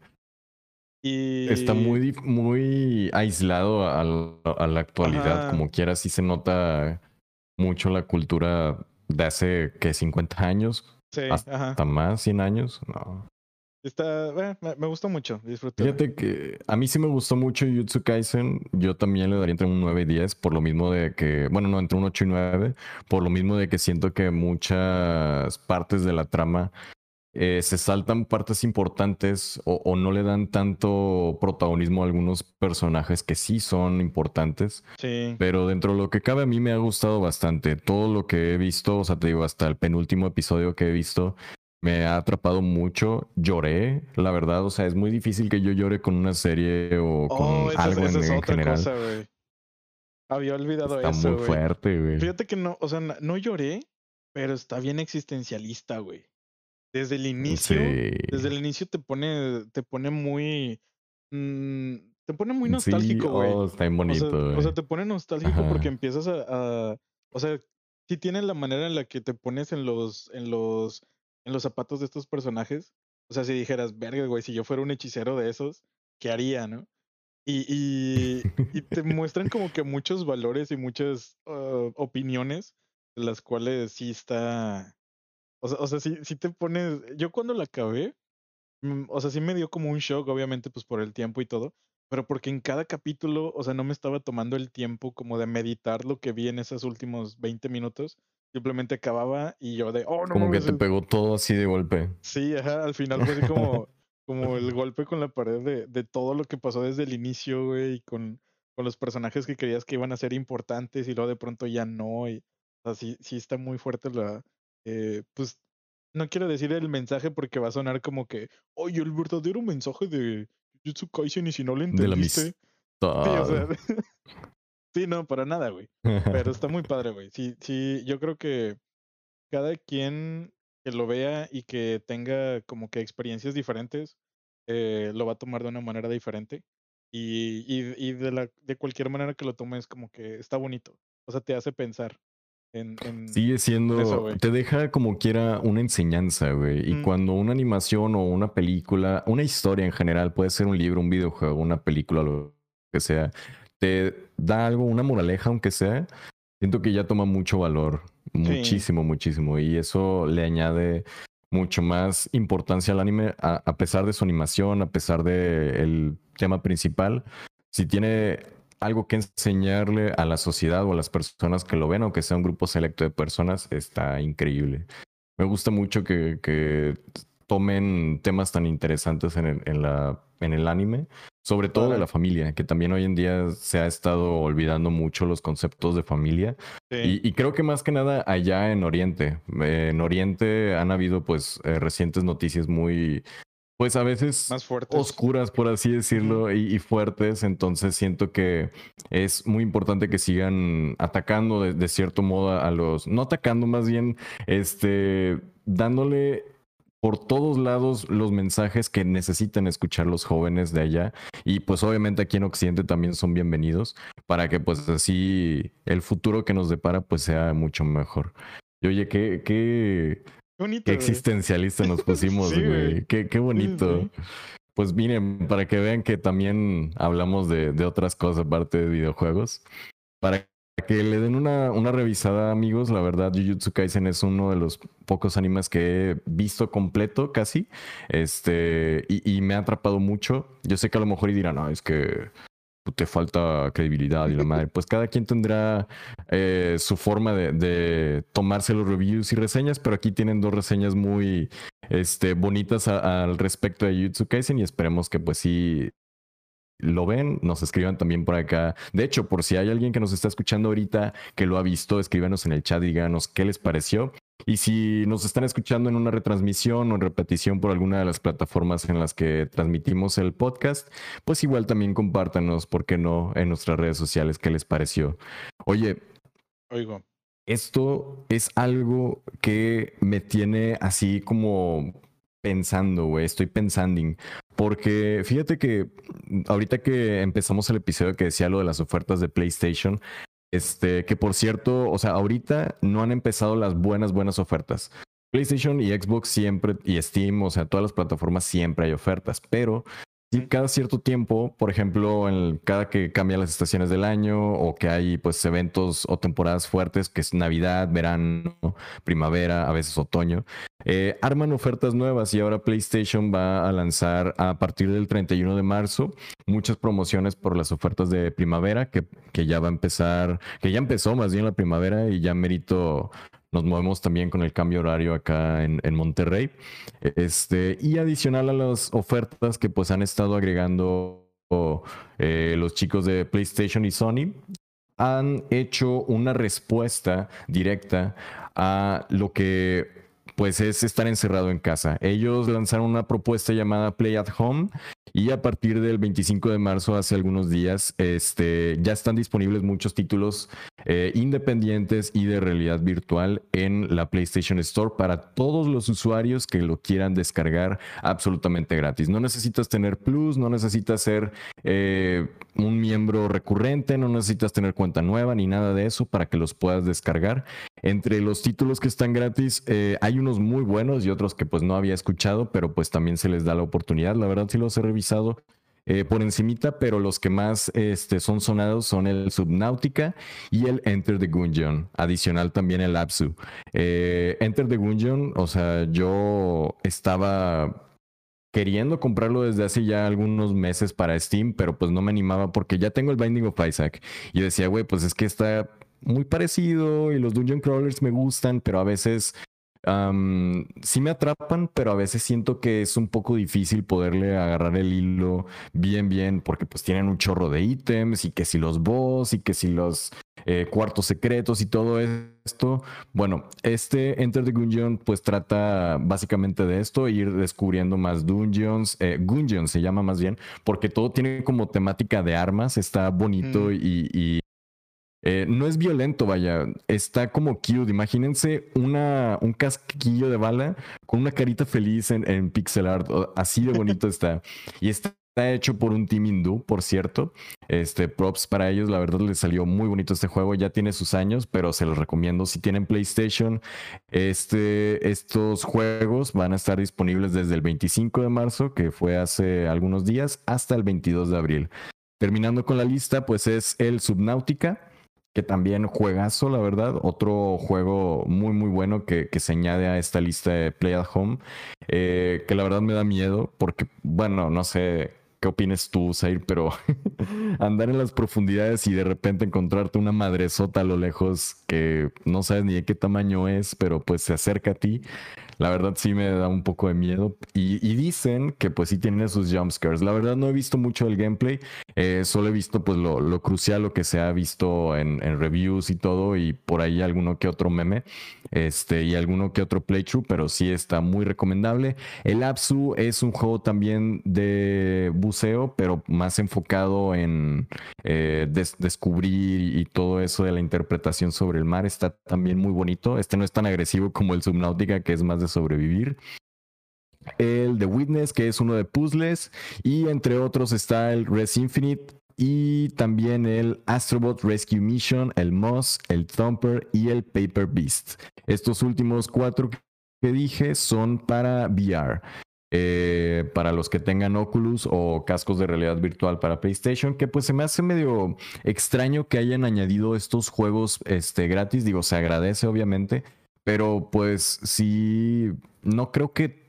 [SPEAKER 1] Y
[SPEAKER 2] Está muy, muy aislado a, la- a la actualidad.
[SPEAKER 1] Ajá.
[SPEAKER 2] Como quiera, sí se nota mucho la cultura de hace, ¿qué? 50 años,
[SPEAKER 1] Sí,
[SPEAKER 2] hasta
[SPEAKER 1] ajá.
[SPEAKER 2] más, 100 años. No.
[SPEAKER 1] Está, me, me gustó mucho, disfruté.
[SPEAKER 2] Fíjate que a mí sí me gustó mucho Jujutsu Kaisen. Yo también le daría entre un 9 y 10, por lo mismo de que, bueno, no, entre un 8 y 9, por lo mismo de que siento que muchas partes de la trama eh, se saltan partes importantes o, o no le dan tanto protagonismo a algunos personajes que sí son importantes.
[SPEAKER 1] Sí,
[SPEAKER 2] Pero dentro de lo que cabe, a mí me ha gustado bastante. Todo lo que he visto, o sea, te digo, hasta el penúltimo episodio que he visto, me ha atrapado mucho. Lloré, la verdad. O sea, es muy difícil que yo llore con una serie o con
[SPEAKER 1] Oh,
[SPEAKER 2] algo en,
[SPEAKER 1] es
[SPEAKER 2] en general.
[SPEAKER 1] cosa. Había olvidado
[SPEAKER 2] Está
[SPEAKER 1] eso,
[SPEAKER 2] muy
[SPEAKER 1] güey.
[SPEAKER 2] fuerte, güey.
[SPEAKER 1] Fíjate que no, o sea, no lloré, pero está bien existencialista, güey. Desde el inicio,
[SPEAKER 2] Sí.
[SPEAKER 1] desde el inicio te pone, te pone muy, mm, te pone muy
[SPEAKER 2] Sí,
[SPEAKER 1] nostálgico, güey.
[SPEAKER 2] oh, está bien
[SPEAKER 1] O sea,
[SPEAKER 2] bonito,
[SPEAKER 1] o sea, te pone nostálgico porque empiezas a, a- o sea, si tienes la manera en la que te pones en los, en los, en los zapatos de estos personajes. O sea, si dijeras, verga, güey, si yo fuera un hechicero de esos, ¿qué haría, no? Y, y, y te *laughs* muestran como que muchos valores y muchas ah, opiniones, de las cuales sí está, o sea, o sea, sí, sí te pones, yo cuando la acabé, mm, o sea, sí me dio como un shock, obviamente, pues por el tiempo y todo, pero porque en cada capítulo, o sea, no me estaba tomando el tiempo como de meditar lo que vi en esos últimos 20 minutos, simplemente acababa y yo de, oh, no
[SPEAKER 2] Como que te pegó todo así de golpe.
[SPEAKER 1] Sí, ajá, al final fue así como, como el golpe con la pared de, de todo lo que pasó desde el inicio, güey, y con, con los personajes que creías que iban a ser importantes y luego de pronto ya no, y o sea, sí, sí está muy fuerte la, eh, pues, no quiero decir el mensaje porque va a sonar como que, oye, el verdadero mensaje de Jujutsu Kaisen y si no lo entendiste. Sí, o sea, *laughs* sí, no, para nada, güey. Pero *laughs* está muy padre, güey. Sí, sí, yo creo que cada quien que lo vea y que tenga como que experiencias diferentes, eh, lo va a tomar de una manera diferente. Y, y, y de, la, de cualquier manera que lo tomes, como que está bonito. O sea, te hace pensar.
[SPEAKER 2] Sigue siendo, te deja como quiera una enseñanza, güey. Y cuando una animación o una película, una historia en general, puede ser un libro, un videojuego, una película, lo que sea, te da algo, una moraleja, aunque sea, siento que ya toma mucho valor, muchísimo, muchísimo. Y eso le añade mucho más importancia al anime, a, pesar de su animación, a pesar del tema principal. Si tiene algo que enseñarle a la sociedad o a las personas que lo ven, aunque sea un grupo selecto de personas, está increíble. Me gusta mucho que, tomen temas tan interesantes en el, en, la, en el anime, sobre todo de la familia, que también hoy en día se ha estado olvidando mucho los conceptos de familia. Y, y, creo que más que nada allá en Oriente. En Oriente han habido pues eh, recientes noticias muy pues a veces
[SPEAKER 1] más
[SPEAKER 2] oscuras, por así decirlo, y, fuertes. Entonces siento que es muy importante que sigan atacando de, cierto modo a los, no atacando más bien, este, dándole por todos lados los mensajes que necesitan escuchar los jóvenes de allá y pues obviamente aquí en Occidente también son bienvenidos para que pues así el futuro que nos depara pues sea mucho mejor. Y oye, qué, qué, Qué existencialista nos pusimos, *laughs* güey. Qué, qué, bonito. Pues miren, para que vean que también hablamos de, de, otras cosas aparte de videojuegos. Para que le den una, una revisada, amigos. La verdad, Jujutsu Kaisen es uno de los pocos animes que he visto completo casi. Este, y, y me ha atrapado mucho. Yo sé que a lo mejor y dirán, no, es que te falta credibilidad y la madre. Pues cada quien tendrá eh, su forma de, tomarse los reviews y reseñas, pero aquí tienen dos reseñas muy este, bonitas al respecto de Jutsu Kaisen y esperemos que pues sí lo ven, nos escriban también por acá. De hecho, por si hay alguien que nos está escuchando ahorita que lo ha visto, escríbanos en el chat, díganos qué les pareció. Y si nos están escuchando en una retransmisión o en repetición por alguna de las plataformas en las que transmitimos el podcast, pues igual también compártanos, ¿por qué no?, en nuestras redes sociales qué les pareció. Oye,
[SPEAKER 1] Oigo.
[SPEAKER 2] Esto es algo que me tiene así como pensando, güey, estoy pensando, porque fíjate que ahorita que empezamos el episodio que decía lo de las ofertas de PlayStation, este, que por cierto, o sea, ahorita no han empezado las buenas, buenas ofertas. PlayStation y Xbox siempre, y Steam, o sea, todas las plataformas siempre hay ofertas, pero cada cierto tiempo, por ejemplo, cada que cambian las estaciones del año o que hay pues eventos o temporadas fuertes, que es Navidad, verano, primavera, a veces otoño, eh, arman ofertas nuevas y ahora PlayStation va a lanzar a partir del 31 de marzo muchas promociones por las ofertas de primavera que, que ya va a empezar, que ya empezó más bien la primavera y ya merito nos movemos también con el cambio horario acá en, Monterrey. Este, y adicional a las ofertas que pues han estado agregando eh, los chicos de PlayStation y Sony, han hecho una respuesta directa a lo que pues es estar encerrado en casa. Ellos lanzaron una propuesta llamada Play at Home y a partir del 25 de marzo, hace algunos días, este, ya están disponibles muchos títulos eh, independientes y de realidad virtual en la PlayStation Store para todos los usuarios que lo quieran descargar absolutamente gratis. No necesitas tener Plus, no necesitas ser eh, un miembro recurrente, no necesitas tener cuenta nueva ni nada de eso para que los puedas descargar. Entre los títulos que están gratis, eh, hay unos muy buenos y otros que pues no había escuchado, pero pues también se les da la oportunidad. La verdad sí los he revisado eh, por encimita, pero los que más este, son sonados son el Subnautica y el Enter the Gungeon. Adicional también el Apsu. Eh, Enter the Gungeon, o sea, yo estaba queriendo comprarlo desde hace ya algunos meses para Steam, pero pues no me animaba porque ya tengo el Binding of Isaac. Y decía, güey, pues es que está muy parecido y los Dungeon Crawlers me gustan, pero a veces sí me atrapan, pero a veces siento que es un poco difícil poderle agarrar el hilo bien, bien, porque pues tienen un chorro de ítems y que si los boss y que si los eh, cuartos secretos y todo esto. Bueno, este Enter the Gungeon pues trata básicamente de esto, ir descubriendo más dungeons, eh, Gungeon se llama más bien, porque todo tiene como temática de armas, está bonito mm. y eh, no es violento, vaya. Está como cute. Imagínense un casquillo de bala con una carita feliz en, pixel art. Así de bonito está. Y está hecho por un team hindú, por cierto. Este, props para ellos. La verdad les salió muy bonito este juego. Ya tiene sus años, pero se los recomiendo. Si tienen PlayStation, este, estos juegos van a estar disponibles desde el 25 de marzo, que fue hace algunos días, hasta el 22 de abril. Terminando con la lista, pues es el Subnautica que también juegazo, la verdad. Otro juego muy, muy bueno que, que se añade a esta lista de Play at Home, eh, que la verdad me da miedo porque, bueno, no sé qué opines tú, Zair, pero *laughs* andar en las profundidades y de repente encontrarte una madresota a lo lejos que no sabes ni de qué tamaño es, pero pues se acerca a ti. La verdad sí me da un poco de miedo. Y, dicen que pues sí tienen sus jumpscares. La verdad no he visto mucho el gameplay. Eh, solo he visto pues lo, crucial, lo que se ha visto en, reviews y todo. Y por ahí alguno que otro meme. Este, y alguno que otro playthrough. Pero sí está muy recomendable. El Apsu es un juego también de buceo, pero más enfocado en eh, descubrir y todo eso de la interpretación sobre el mar. Está también muy bonito. Este no es tan agresivo como el Subnautica, que es más de sobrevivir. El The Witness, que es uno de puzzles. Y entre otros está el Res Infinite. Y también el Astrobot Rescue Mission, el Moss, el Thumper y el Paper Beast. Estos últimos cuatro que dije son para VR. Eh, para los que tengan Oculus o cascos de realidad virtual para PlayStation, que pues se me hace medio extraño que hayan añadido estos juegos este, gratis, digo, se agradece obviamente, pero pues sí, no creo que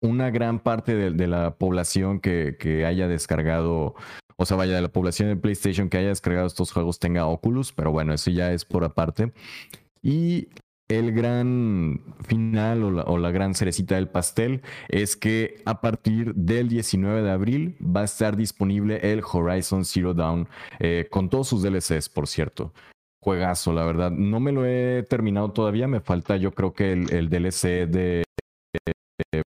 [SPEAKER 2] una gran parte de, la población que, que, haya descargado, o sea, vaya, de la población de PlayStation que haya descargado estos juegos tenga Oculus, pero bueno, eso ya es por aparte. Y el gran final o la, gran cerecita del pastel es que a partir del 19 de abril va a estar disponible el Horizon Zero Dawn eh, con todos sus DLCs, por cierto juegazo, la verdad. No me lo he terminado todavía, me falta yo creo que el, el DLC de... de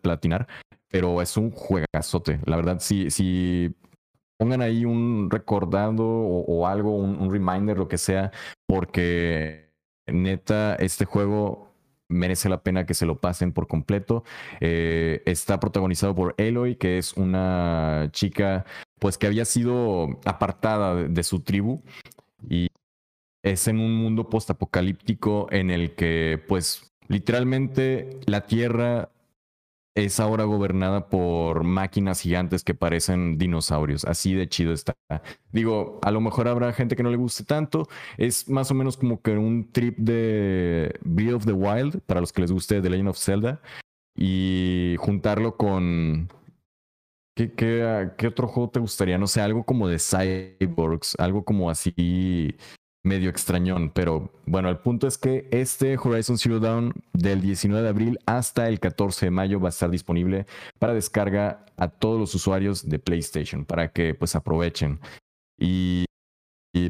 [SPEAKER 2] platinar, pero es un juegazote. La verdad, si, si pongan ahí un recordado o, algo, un, reminder, lo que sea, porque neta, este juego merece la pena que se lo pasen por completo. Eh, está protagonizado por Eloy, que es una chica pues que había sido apartada de, su tribu y es en un mundo postapocalíptico en el que pues literalmente la tierra es ahora gobernada por máquinas gigantes que parecen dinosaurios. Así de chido está. Digo, a lo mejor habrá gente que no le guste tanto. Es más o menos como que un trip de Breath of the Wild, para los que les guste The Legend of Zelda, y juntarlo con... ¿Qué, qué, otro juego te gustaría? No sé, algo como de Cyborgs, algo como así medio extrañón, pero bueno, el punto es que este Horizon Zero Dawn del 19 de abril hasta el 14 de mayo va a estar disponible para descarga a todos los usuarios de PlayStation para que pues aprovechen. Y,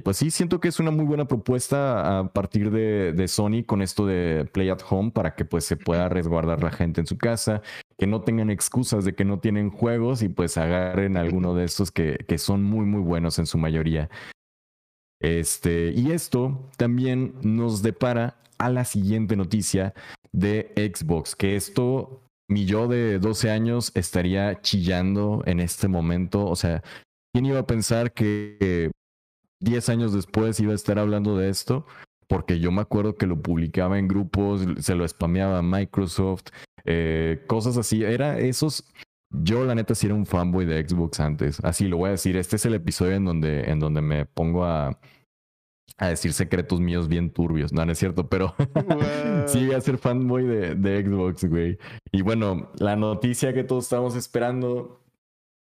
[SPEAKER 2] pues sí, siento que es una muy buena propuesta a partir de, de, Sony con esto de Play at Home para que pues se pueda resguardar la gente en su casa, que no tengan excusas de que no tienen juegos y pues agarren alguno de estos que, que son muy muy buenos en su mayoría. Este, y esto también nos depara a la siguiente noticia de Xbox, que esto mi yo de 12 años estaría chillando en este momento. O sea, ¿quién iba a pensar que 10 años después iba a estar hablando de esto? Porque yo me acuerdo que lo publicaba en grupos, se lo spameaba a Microsoft, eh, cosas así. Era esos. Yo, la neta, sí era un fanboy de Xbox antes. Así lo voy a decir. Este es el episodio en donde, en donde me pongo a, a decir secretos míos bien turbios. No, no es cierto, pero *laughs* sí voy a ser fanboy de, de Xbox, güey. Y bueno, la noticia que todos estamos esperando,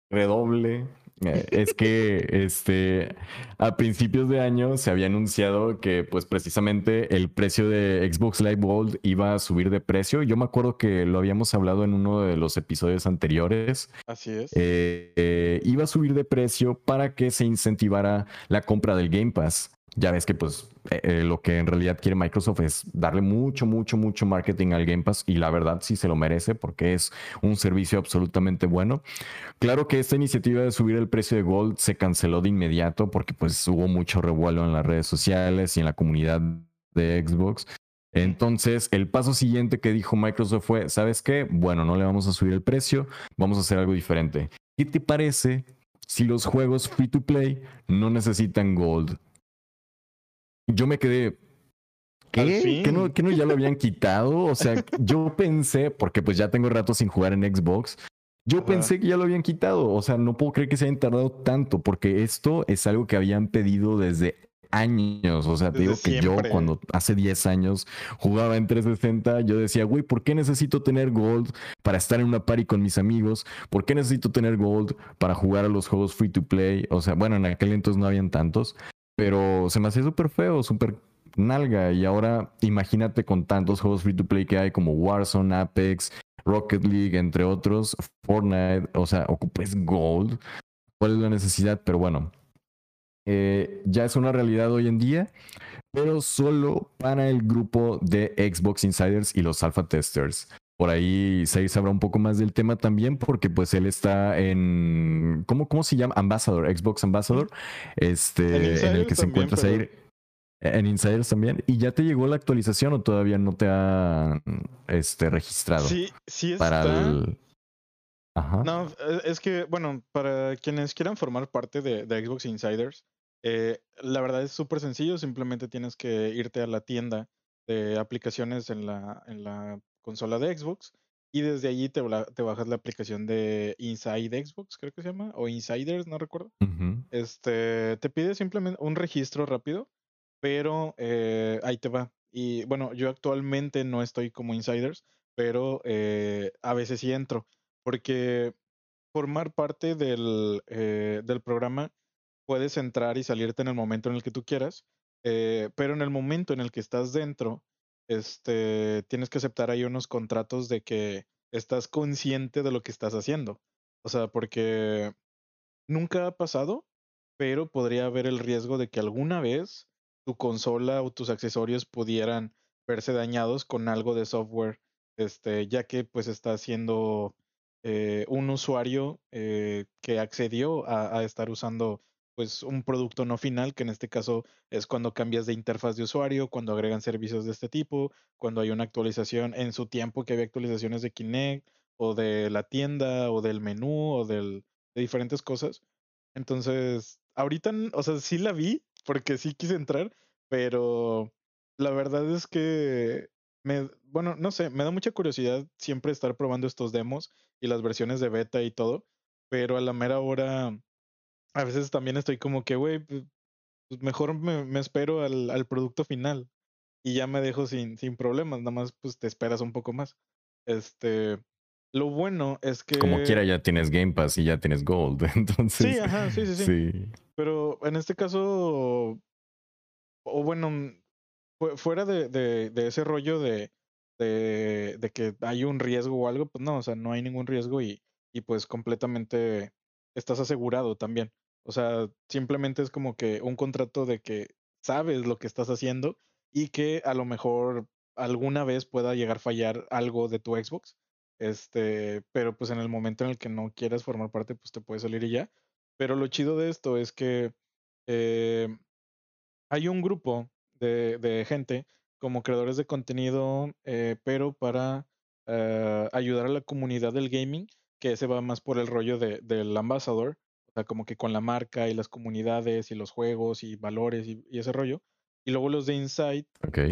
[SPEAKER 2] redoble, es que este a principios de año se había anunciado que pues precisamente el precio de Xbox Live Gold iba a subir de precio. Yo me acuerdo que lo habíamos hablado en uno de los episodios anteriores.
[SPEAKER 1] Así es.
[SPEAKER 2] Eh, eh, iba a subir de precio para que se incentivara la compra del Game Pass ya ves que pues eh, eh, lo que en realidad quiere Microsoft es darle mucho, mucho, mucho marketing al Game Pass y la verdad sí se lo merece porque es un servicio absolutamente bueno. Claro que esta iniciativa de subir el precio de Gold se canceló de inmediato porque pues hubo mucho revuelo en las redes sociales y en la comunidad de Xbox. Entonces, el paso siguiente que dijo Microsoft fue, ¿sabes qué? Bueno, no le vamos a subir el precio, vamos a hacer algo diferente. ¿Qué te parece si los juegos free to play no necesitan Gold? Yo me quedé, ¿qué? ¿Que no, ¿Que no ya lo habían quitado? O sea, yo pensé, porque pues ya tengo rato sin jugar en Xbox, yo pensé que ya lo habían quitado. O sea, no puedo creer que se hayan tardado tanto, porque esto es algo que habían pedido desde años. O sea, te digo que yo cuando hace 10 años jugaba en 360, yo decía, güey, ¿por qué necesito tener gold para estar en una party con mis amigos? ¿Por qué necesito tener gold para jugar a los juegos free to play? O sea, bueno, en aquel entonces no habían tantos, pero se me hacía súper feo, súper nalga. Y ahora imagínate con tantos juegos free to play que hay como Warzone, Apex, Rocket League, entre otros, Fortnite, o sea, ocupes Gold. ¿Cuál es la necesidad? Pero bueno, eh, ya es una realidad hoy en día, pero solo para el grupo de Xbox Insiders y los alpha testers. Por ahí Sair sabrá un poco más del tema también, porque pues él está en. ¿Cómo, cómo se llama? Ambassador, Xbox Ambassador. Este, en, el que se encuentra Sair. En Insiders también. ¿Y ya te llegó la actualización o todavía no te ha este, registrado?
[SPEAKER 1] Sí, sí está. Para el... Ajá. No, e, es que, bueno, para quienes quieran formar parte de, Xbox Insiders, eh, la verdad es súper sencillo. Simplemente tienes que irte a la tienda de aplicaciones en la, en la consola de Xbox y desde allí te, te, bajas la aplicación de Inside Xbox, creo que se llama, o Insiders, no recuerdo. Este te pide simplemente un registro rápido, pero eh, ahí te va. Y bueno, yo actualmente no estoy como Insiders, pero eh, a veces sí entro, porque formar parte del, eh, del programa puedes entrar y salirte en el momento en el que tú quieras, pero en el momento en el que estás dentro, este, tienes que aceptar ahí unos contratos de que estás consciente de lo que estás haciendo. O sea, porque nunca ha pasado, pero podría haber el riesgo de que alguna vez tu consola o tus accesorios pudieran verse dañados con algo de software, este, ya que pues está siendo eh, un usuario eh, que accedió a, estar usando pues un producto no final, que en este caso es cuando cambias de interfaz de usuario, cuando agregan servicios de este tipo, cuando hay una actualización en su tiempo que había actualizaciones de Kinect o de la tienda o del menú o del, de diferentes cosas. Entonces, ahorita, o sea, sí la vi porque sí quise entrar, pero la verdad es que me, bueno, no sé, me da mucha curiosidad siempre estar probando estos demos y las versiones de beta y todo, pero a la mera hora a veces también estoy como que, güey, pues, pues mejor me, espero al, al, producto final y ya me dejo sin, sin problemas, nada más pues te esperas un poco más. Este, lo bueno es que...
[SPEAKER 2] Como quiera ya tienes Game Pass y ya tienes Gold, *laughs* entonces...
[SPEAKER 1] Sí, ajá, sí, sí, sí. Pero en este caso, o bueno, fuera de, de, de ese rollo de, de, de, que hay un riesgo o algo, pues no, o sea, no hay ningún riesgo y, y pues completamente estás asegurado también. O sea, simplemente es como que un contrato de que sabes lo que estás haciendo y que a lo mejor alguna vez pueda llegar a fallar algo de tu Xbox. Este, pero pues en el momento en el que no quieras formar parte, pues te puede salir y ya. Pero lo chido de esto es que eh, hay un grupo de, de, gente como creadores de contenido, eh, pero para eh, ayudar a la comunidad del gaming, que se va más por el rollo de, del ambassador, como que con la marca y las comunidades y los juegos y valores y, ese rollo. Y luego los de Insight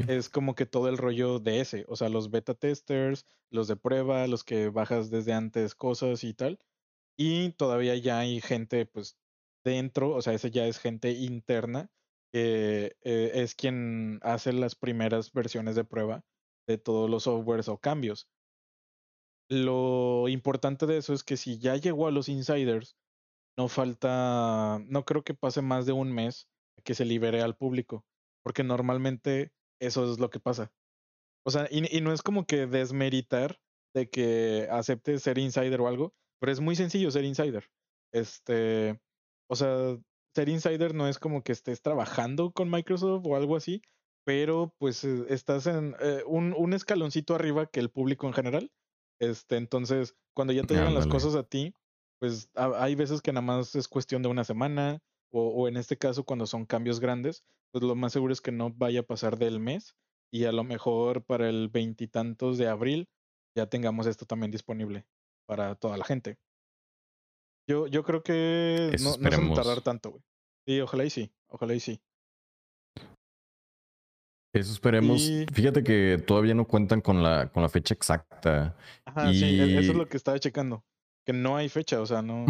[SPEAKER 1] es como que todo el rollo de ese, o sea, los beta testers, los de prueba, los que bajas desde antes cosas y tal. Y todavía ya hay gente pues dentro, o sea, ese ya es gente interna, que eh, es quien hace las primeras versiones de prueba de todos los softwares o cambios. Lo importante de eso es que si ya llegó a los insiders, no falta, no creo que pase más de un mes que se libere al público, porque normalmente eso es lo que pasa. O sea, y, no es como que desmeritar de que acepte ser insider o algo, pero es muy sencillo ser insider. Este, o sea, ser insider no es como que estés trabajando con Microsoft o algo así, pero pues eh, estás en eh, un, escaloncito arriba que el público en general. Este, entonces, cuando ya te llegan las cosas a ti, pues hay veces que nada más es cuestión de una semana, o, o en este caso, cuando son cambios grandes, pues lo más seguro es que no vaya a pasar del mes y a lo mejor para el veintitantos de abril ya tengamos esto también disponible para toda la gente. Yo, yo creo que no, no se va a tardar tanto, güey. Sí, ojalá y sí, ojalá y sí.
[SPEAKER 2] Eso esperemos. Fíjate que todavía no cuentan con la, con la fecha exacta.
[SPEAKER 1] Ajá, sí, e, eso es lo que estaba checando. Que no hay fecha, o sea, no.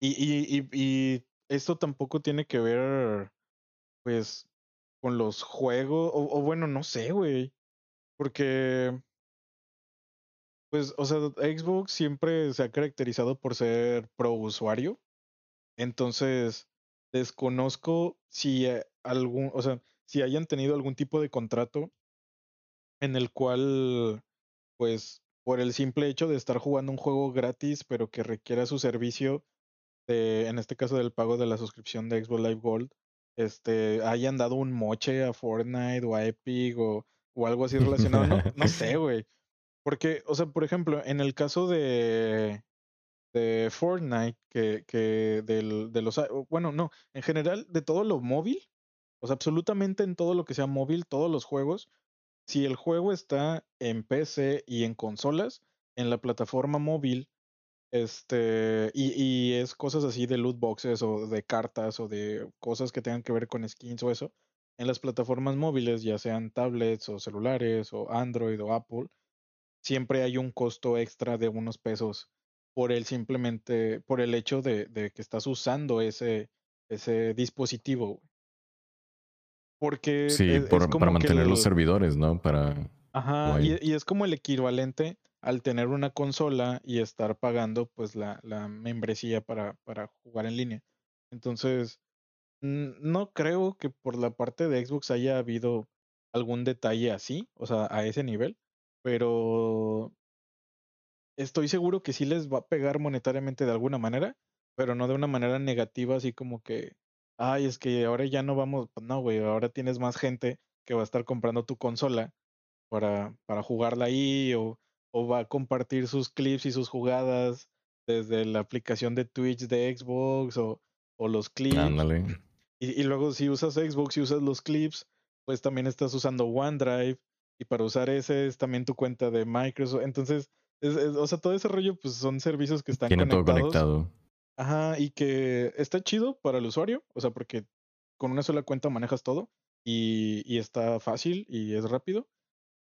[SPEAKER 1] y, y, y, y, esto tampoco tiene que ver, pues, con los juegos. O, o bueno, no sé, güey. Porque pues, o sea, Xbox siempre se ha caracterizado por ser pro usuario. Entonces, desconozco si eh, algún, o sea, si hayan tenido algún tipo de contrato en el cual, pues, por el simple hecho de estar jugando un juego gratis, pero que requiera su servicio, de, en este caso del pago de la suscripción de Xbox Live Gold, este, hayan dado un moche a Fortnite o a Epic o, o algo así relacionado. No, no sé, *laughs* güey. Porque, o sea, por ejemplo, en el caso de, de Fortnite, que, que del, de los, bueno, no, en general de todo lo móvil, o sea, absolutamente en todo lo que sea móvil, todos los juegos, si el juego está en PC y en consolas, en la plataforma móvil, este, y, y es cosas así de loot boxes o de cartas o de cosas que tengan que ver con skins o eso, en las plataformas móviles, ya sean tablets o celulares o Android o Apple, siempre hay un costo extra de unos pesos por el simplemente, por el hecho de, de que estás usando ese, ese dispositivo. Porque
[SPEAKER 2] sí, para mantener los servidores, ¿no? Para.
[SPEAKER 1] Ajá, y, y, es como el equivalente al tener una consola y estar pagando pues la, la membresía para, para jugar en línea. Entonces, no creo que por la parte de Xbox haya habido algún detalle así, o sea, a ese nivel pero estoy seguro que sí les va a pegar monetariamente de alguna manera, pero no de una manera negativa, así como que, ay, es que ahora ya no vamos, pues no, güey, ahora tienes más gente que va a estar comprando tu consola para, para jugarla ahí o, o va a compartir sus clips y sus jugadas desde la aplicación de Twitch de Xbox o, o los clips. Y, y, luego si usas Xbox y usas los clips, pues también estás usando OneDrive y para usar ese es también tu cuenta de Microsoft. Entonces, es, o sea, todo ese rollo, pues son servicios que están Tiene todo conectado. Ajá, y que está chido para el usuario, o sea, porque con una sola cuenta manejas todo y, y está fácil y es rápido.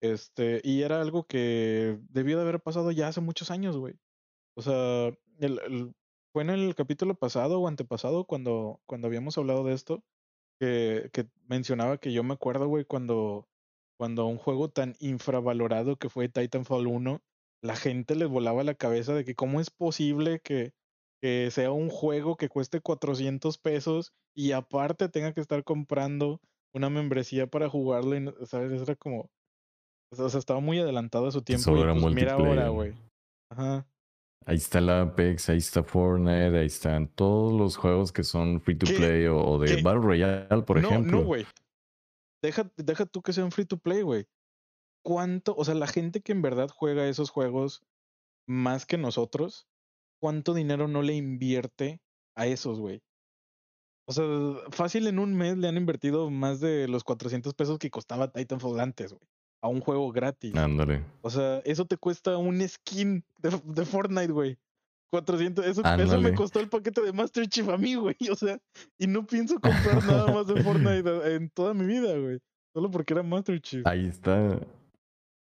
[SPEAKER 1] Este, y era algo que debió de haber pasado ya hace muchos años, güey. O sea, el, fue en el capítulo pasado o antepasado cuando, cuando habíamos hablado de esto, que, que mencionaba que yo me acuerdo, güey, cuando cuando un juego tan infravalorado que fue Titanfall 1, la gente les volaba la cabeza de que cómo es posible que, que sea un juego que cueste 400 pesos y aparte tenga que estar comprando una membresía para jugarlo, y, ¿sabes? Era como, o sea, estaba muy adelantado a su tiempo. y pues mira ahora, güey. Ajá.
[SPEAKER 2] Ahí está la Apex, ahí está Fortnite, ahí están todos los juegos que son free to play o, de Battle Royale, por ejemplo.
[SPEAKER 1] No, güey. Deja, deja tú que sean free to play, güey. ¿Cuánto, o sea, la gente que en verdad juega esos juegos más que nosotros, cuánto dinero no le invierte a esos, güey? O sea, fácil en un mes le han invertido más de los 400 pesos que costaba Titanfall antes, güey. A un juego gratis.
[SPEAKER 2] Ándale.
[SPEAKER 1] O sea, eso te cuesta un skin de, de Fortnite, güey. 400, eso, eso, me costó el paquete de Master Chief a mí, *laughs* güey. O sea, y no pienso comprar nada más de *laughs* Fortnite en toda mi vida, güey. Solo porque era Master Chief.
[SPEAKER 2] Ahí está.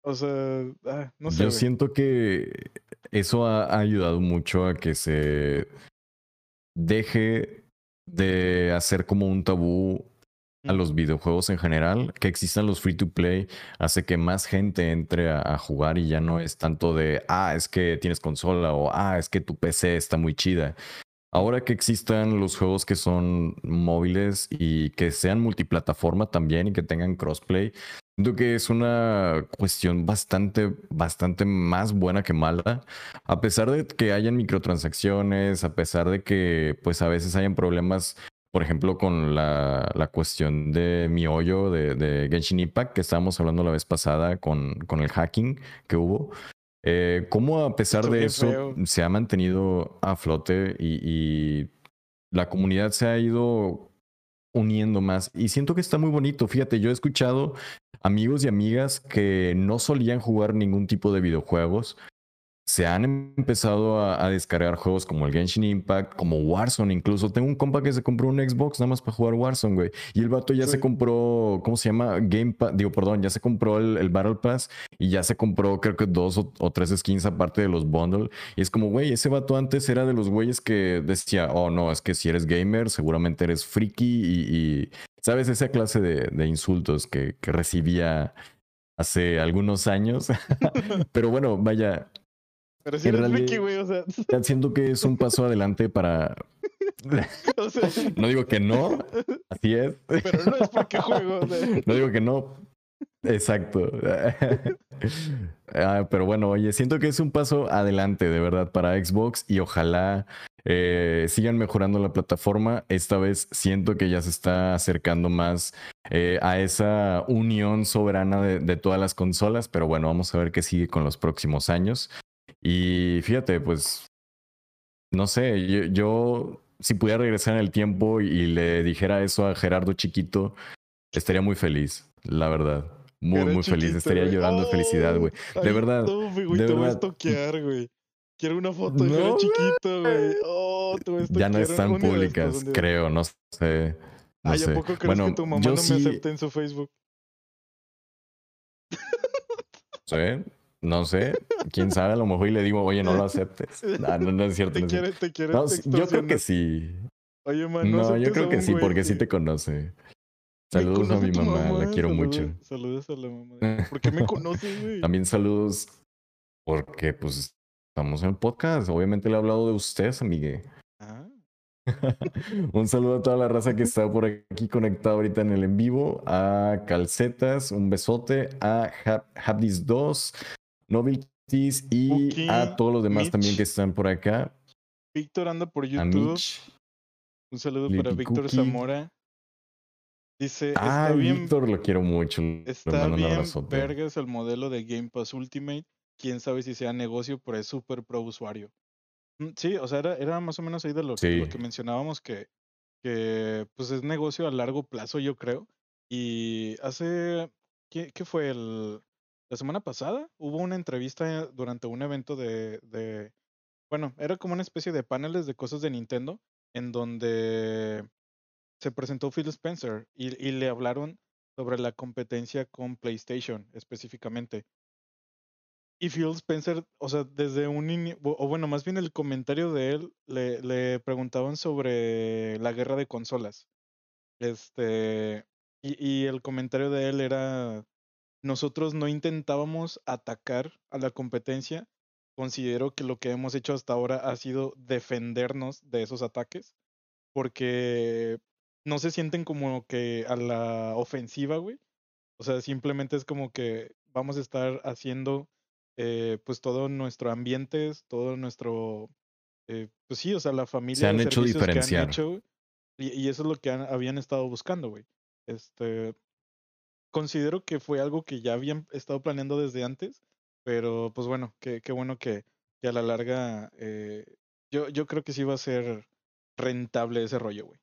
[SPEAKER 1] O sea, ah, no sé.
[SPEAKER 2] Yo siento que eso ha ayudado mucho a que se deje de hacer como un tabú a los videojuegos en general, que existan los free to play, hace que más gente entre a, jugar y ya no es tanto de, ah, es que tienes consola o, ah, es que tu PC está muy chida. ahora que existan los juegos que son móviles y que sean multiplataforma también y que tengan crossplay, siento que es una cuestión bastante, bastante más buena que mala. A pesar de que hayan microtransacciones, a pesar de que pues a veces hayan problemas por ejemplo, con la, la cuestión de mi hoyo de, de, Genshin Impact, que estábamos hablando la vez pasada con, con el hacking que hubo. Eh, ¿Cómo a pesar de eso se ha mantenido a flote y, la comunidad se ha ido uniendo más? Y siento que está muy bonito. Fíjate, yo he escuchado amigos y amigas que no solían jugar ningún tipo de videojuegos, se han empezado a, descargar juegos como el Genshin Impact, como Warzone incluso. Tengo un compa que se compró un Xbox nada más para jugar Warzone, güey. Y el vato ya se compró, ¿cómo se llama? Game Pass, digo, perdón, ya se compró el, Battle Pass y ya se compró creo que dos o, tres skins aparte de los bundles. Y es como, güey, ese vato antes era de los güeyes que decía, oh, no, es que si eres gamer seguramente eres friki y, ¿sabes? Esa clase de, insultos que, que recibía hace algunos años. *laughs* Pero bueno, vaya,
[SPEAKER 1] pero si eres Ricky, güey, o sea.
[SPEAKER 2] Siento que es un paso adelante para. *laughs* o sea... No digo que no, así es.
[SPEAKER 1] Pero no es porque juego. O sea... *laughs*
[SPEAKER 2] No digo que no. Exacto. ah, pero bueno, oye, siento que es un paso adelante, de verdad, para Xbox y ojalá eh, sigan mejorando la plataforma. Esta vez siento que ya se está acercando más eh, a esa unión soberana de, de, todas las consolas, pero bueno, vamos a ver qué sigue con los próximos años. Y fíjate, pues, no sé, yo, si pudiera regresar en el tiempo y le dijera eso a Gerardo chiquito, estaría muy feliz, la verdad. Muy, muy feliz. Estaría llorando de felicidad, güey. De verdad.
[SPEAKER 1] Güey, te voy a toquear, güey. Quiero una foto de no, chiquito, güey. Oh, te
[SPEAKER 2] Ya no están públicas, creo, no sé. No
[SPEAKER 1] Ay, ¿a poco crees bueno, que tu mamá no me acepta en su Facebook?
[SPEAKER 2] ¿Sí? No sé, quién sabe, a lo mejor y le digo, oye, no lo aceptes. No, no, es cierto.
[SPEAKER 1] Te quiere, te quiere
[SPEAKER 2] yo creo que sí.
[SPEAKER 1] Oye, man,
[SPEAKER 2] no, yo creo que sí, porque sí te conoce. *laughs* Saludos a mi mamá, la quiero mucho.
[SPEAKER 1] Saludos a la mamá. *laughs* ¿Por qué me conoces, güey?
[SPEAKER 2] También saludos porque, pues, estamos en el podcast. Obviamente le he hablado de ustedes, amigue. Ah. *laughs* un saludo a toda la raza que está por aquí conectada ahorita en el en vivo. A Calcetas, un besote. A Habdis2, Novelties y a todos los demás también que están por acá.
[SPEAKER 1] Víctor anda por YouTube. Un saludo para Víctor Zamora. Dice,
[SPEAKER 2] ah, está bien, Víctor lo quiero mucho.
[SPEAKER 1] Está bien vergas el modelo de Game Pass Ultimate. Quién sabe si sea negocio, pero es súper pro usuario. Mm, sí, o sea, era, era más o menos ahí de lo, que mencionábamos que, que pues es negocio a largo plazo, yo creo. Y hace, ¿qué, qué fue? El, la semana pasada hubo una entrevista durante un evento de, de, bueno, era como una especie de paneles de cosas de Nintendo, en donde se presentó Phil Spencer y, y le hablaron sobre la competencia con PlayStation específicamente. Y Phil Spencer, o sea, desde un o bueno, más bien el comentario de él, le, le preguntaban sobre la guerra de consolas. Este, y, y el comentario de él era nosotros no intentábamos atacar a la competencia. Considero que lo que hemos hecho hasta ahora ha sido defendernos de esos ataques, porque no se sienten como que a la ofensiva, güey. O sea, simplemente es como que vamos a estar haciendo eh, pues todo nuestro ambiente, todo nuestro, eh, pues sí, o sea, la familia.
[SPEAKER 2] Se han hecho diferenciar.
[SPEAKER 1] y, y, eso es lo que habían estado buscando, güey. Este, considero que fue algo que ya habían estado planeando desde antes, pero pues bueno, qué, qué bueno que, que, a la larga eh, yo, yo creo que sí va a ser rentable ese rollo, güey.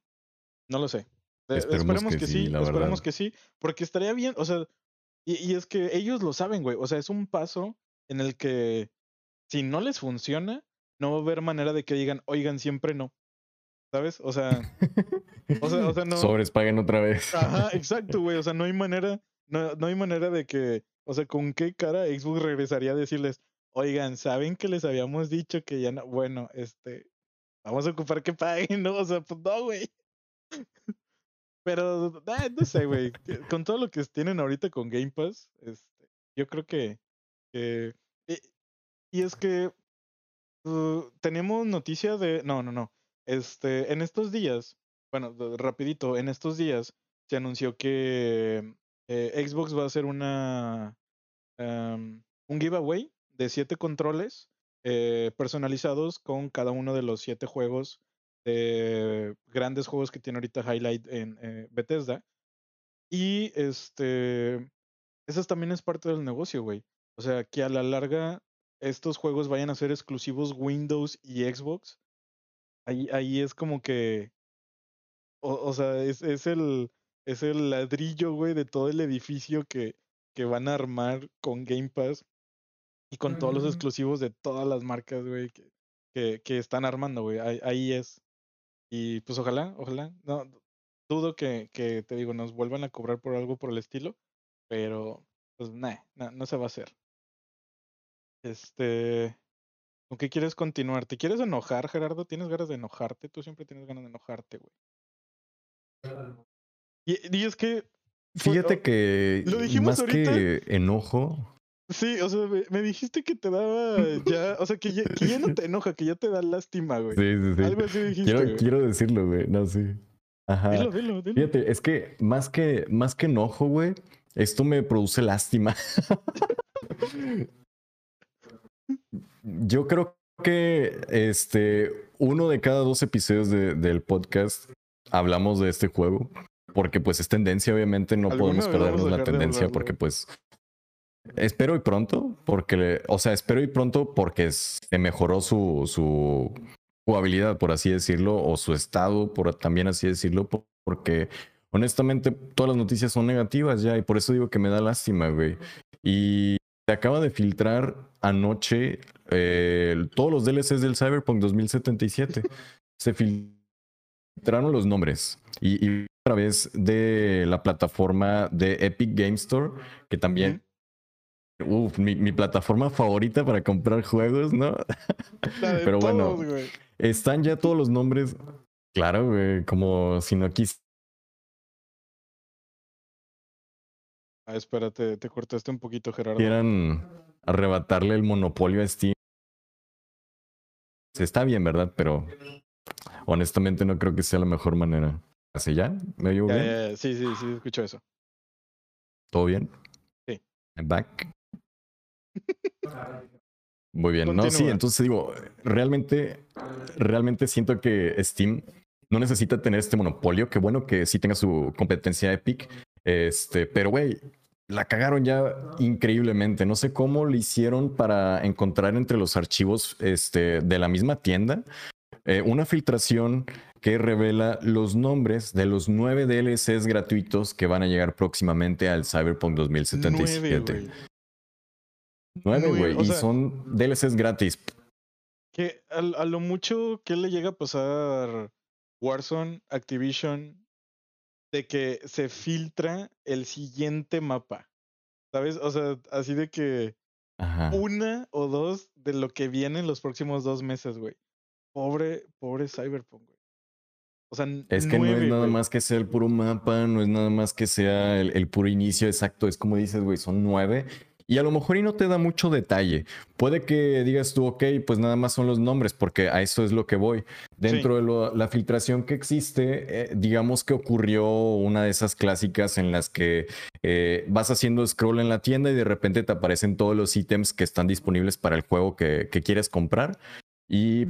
[SPEAKER 1] No lo sé.
[SPEAKER 2] Eh, esperemos, que, sí,
[SPEAKER 1] esperemos que sí, porque estaría bien, o sea, y, y, es que ellos lo saben, güey, o sea, es un paso en el que si no les funciona, no va a haber manera de que digan, oigan, siempre no. ¿Sabes? O sea, o sea, o sea no.
[SPEAKER 2] Sobres paguen otra vez.
[SPEAKER 1] Ajá, *laughs* exacto, güey. O sea, no hay manera, no, no hay manera de que, o sea, ¿con qué cara Xbox regresaría a decirles, oigan, ¿saben que les habíamos dicho que ya no? Bueno, este, vamos a ocupar que paguen, *laughs* ¿no? O sea, pues no, güey. Pero, ah, no sé, güey. Con todo lo que tienen ahorita con Game Pass, este, yo creo que, que y, es que uh, tenemos noticia de, no, no, no. este, en estos días, bueno, rapidito, en estos días se anunció que eh, Xbox va a hacer una un giveaway de siete controles eh, personalizados con cada uno de los siete juegos de grandes juegos que tiene ahorita Highlight en eh, Bethesda. Y este, eso también es parte del negocio, güey. O sea, que a la larga estos juegos vayan a ser exclusivos Windows y Xbox. Ahí, ahí es como que, o, sea, es, es, el, es el ladrillo, güey, de todo el edificio que, que van a armar con Game Pass y con todos los exclusivos de todas las marcas, güey, que, que, que, están armando, güey. Ahí, ahí, es. Y pues ojalá, ojalá. No, dudo que, que, te digo, nos vuelvan a cobrar por algo por el estilo, pero pues nah, no se va a hacer. Este. ¿Con qué quieres continuar? ¿Te quieres enojar, Gerardo? ¿Tienes ganas de enojarte? Tú siempre tienes ganas de enojarte, güey. Y, y es que.
[SPEAKER 2] Fíjate que. Lo dijimos más que enojo.
[SPEAKER 1] Sí, o sea, me, dijiste que te daba ya, o sea, que ya, que ya, no te enoja, que ya te da lástima, *laughs* güey.
[SPEAKER 2] Sí, sí, sí.
[SPEAKER 1] Algo así dijiste.
[SPEAKER 2] Quiero, quiero decirlo, güey. No, sí. Ajá.
[SPEAKER 1] Dilo, dilo, dilo.
[SPEAKER 2] Fíjate, es que más que, más que enojo, güey, esto me produce lástima. *laughs* Yo creo que este, uno de cada dos episodios de, del podcast hablamos de este juego. Porque pues es tendencia, obviamente no podemos perdernos la tendencia porque pues espero y pronto, porque, o sea, espero y pronto porque se mejoró su, su jugabilidad, por así decirlo, o su estado, por también así decirlo, porque honestamente todas las noticias son negativas ya y por eso digo que me da lástima, güey. Y se acaba de filtrar anoche eh, todos los DLCs del Cyberpunk 2077. se filtraron los nombres y, a través de la plataforma de Epic Game Store, que también... Uf, mi, plataforma favorita para comprar juegos, ¿no? Pero bueno, están ya todos los nombres. Claro, güey, como si no quis
[SPEAKER 1] Ah, espérate, te cortaste un poquito, Gerardo.
[SPEAKER 2] Quieran arrebatarle el monopolio a Steam. Está bien, ¿verdad? Pero honestamente no creo que sea la mejor manera. ¿Así ya? ¿Me oigo bien?
[SPEAKER 1] sí, sí, sí, escucho eso.
[SPEAKER 2] ¿Todo bien?
[SPEAKER 1] Sí.
[SPEAKER 2] I'm back. Muy bien, no, sí, entonces digo, realmente, realmente siento que Steam no necesita tener este monopolio, que bueno que sí tenga su competencia Epic, este, pero güey, la cagaron ya increíblemente. No sé cómo lo hicieron para encontrar entre los archivos este, de la misma tienda eh, una filtración que revela los nombres de los nueve DLCs gratuitos que van a llegar próximamente al Cyberpunk 2077. Nueve, güey. Y son DLCs gratis.
[SPEAKER 1] Que a, a, lo mucho, ¿qué le llega a pasar Warzone, Activision, de que se filtra el siguiente mapa. ¿Sabes? O sea, así de que una o dos de lo que viene en los próximos dos meses, güey. Pobre, pobre Cyberpunk, güey. O sea,
[SPEAKER 2] es que no es nada más que sea el puro mapa, no es nada más que sea el, el puro inicio exacto, es como dices, güey, son nueve y a lo mejor y no te da mucho detalle. Puede que digas tú, ok, pues nada más son los nombres, porque a eso es lo que voy. Dentro de la filtración que existe, eh, digamos que ocurrió una de esas clásicas en las que eh, vas haciendo scroll en la tienda y de repente te aparecen todos los ítems que están disponibles para el juego que, quieres comprar. Y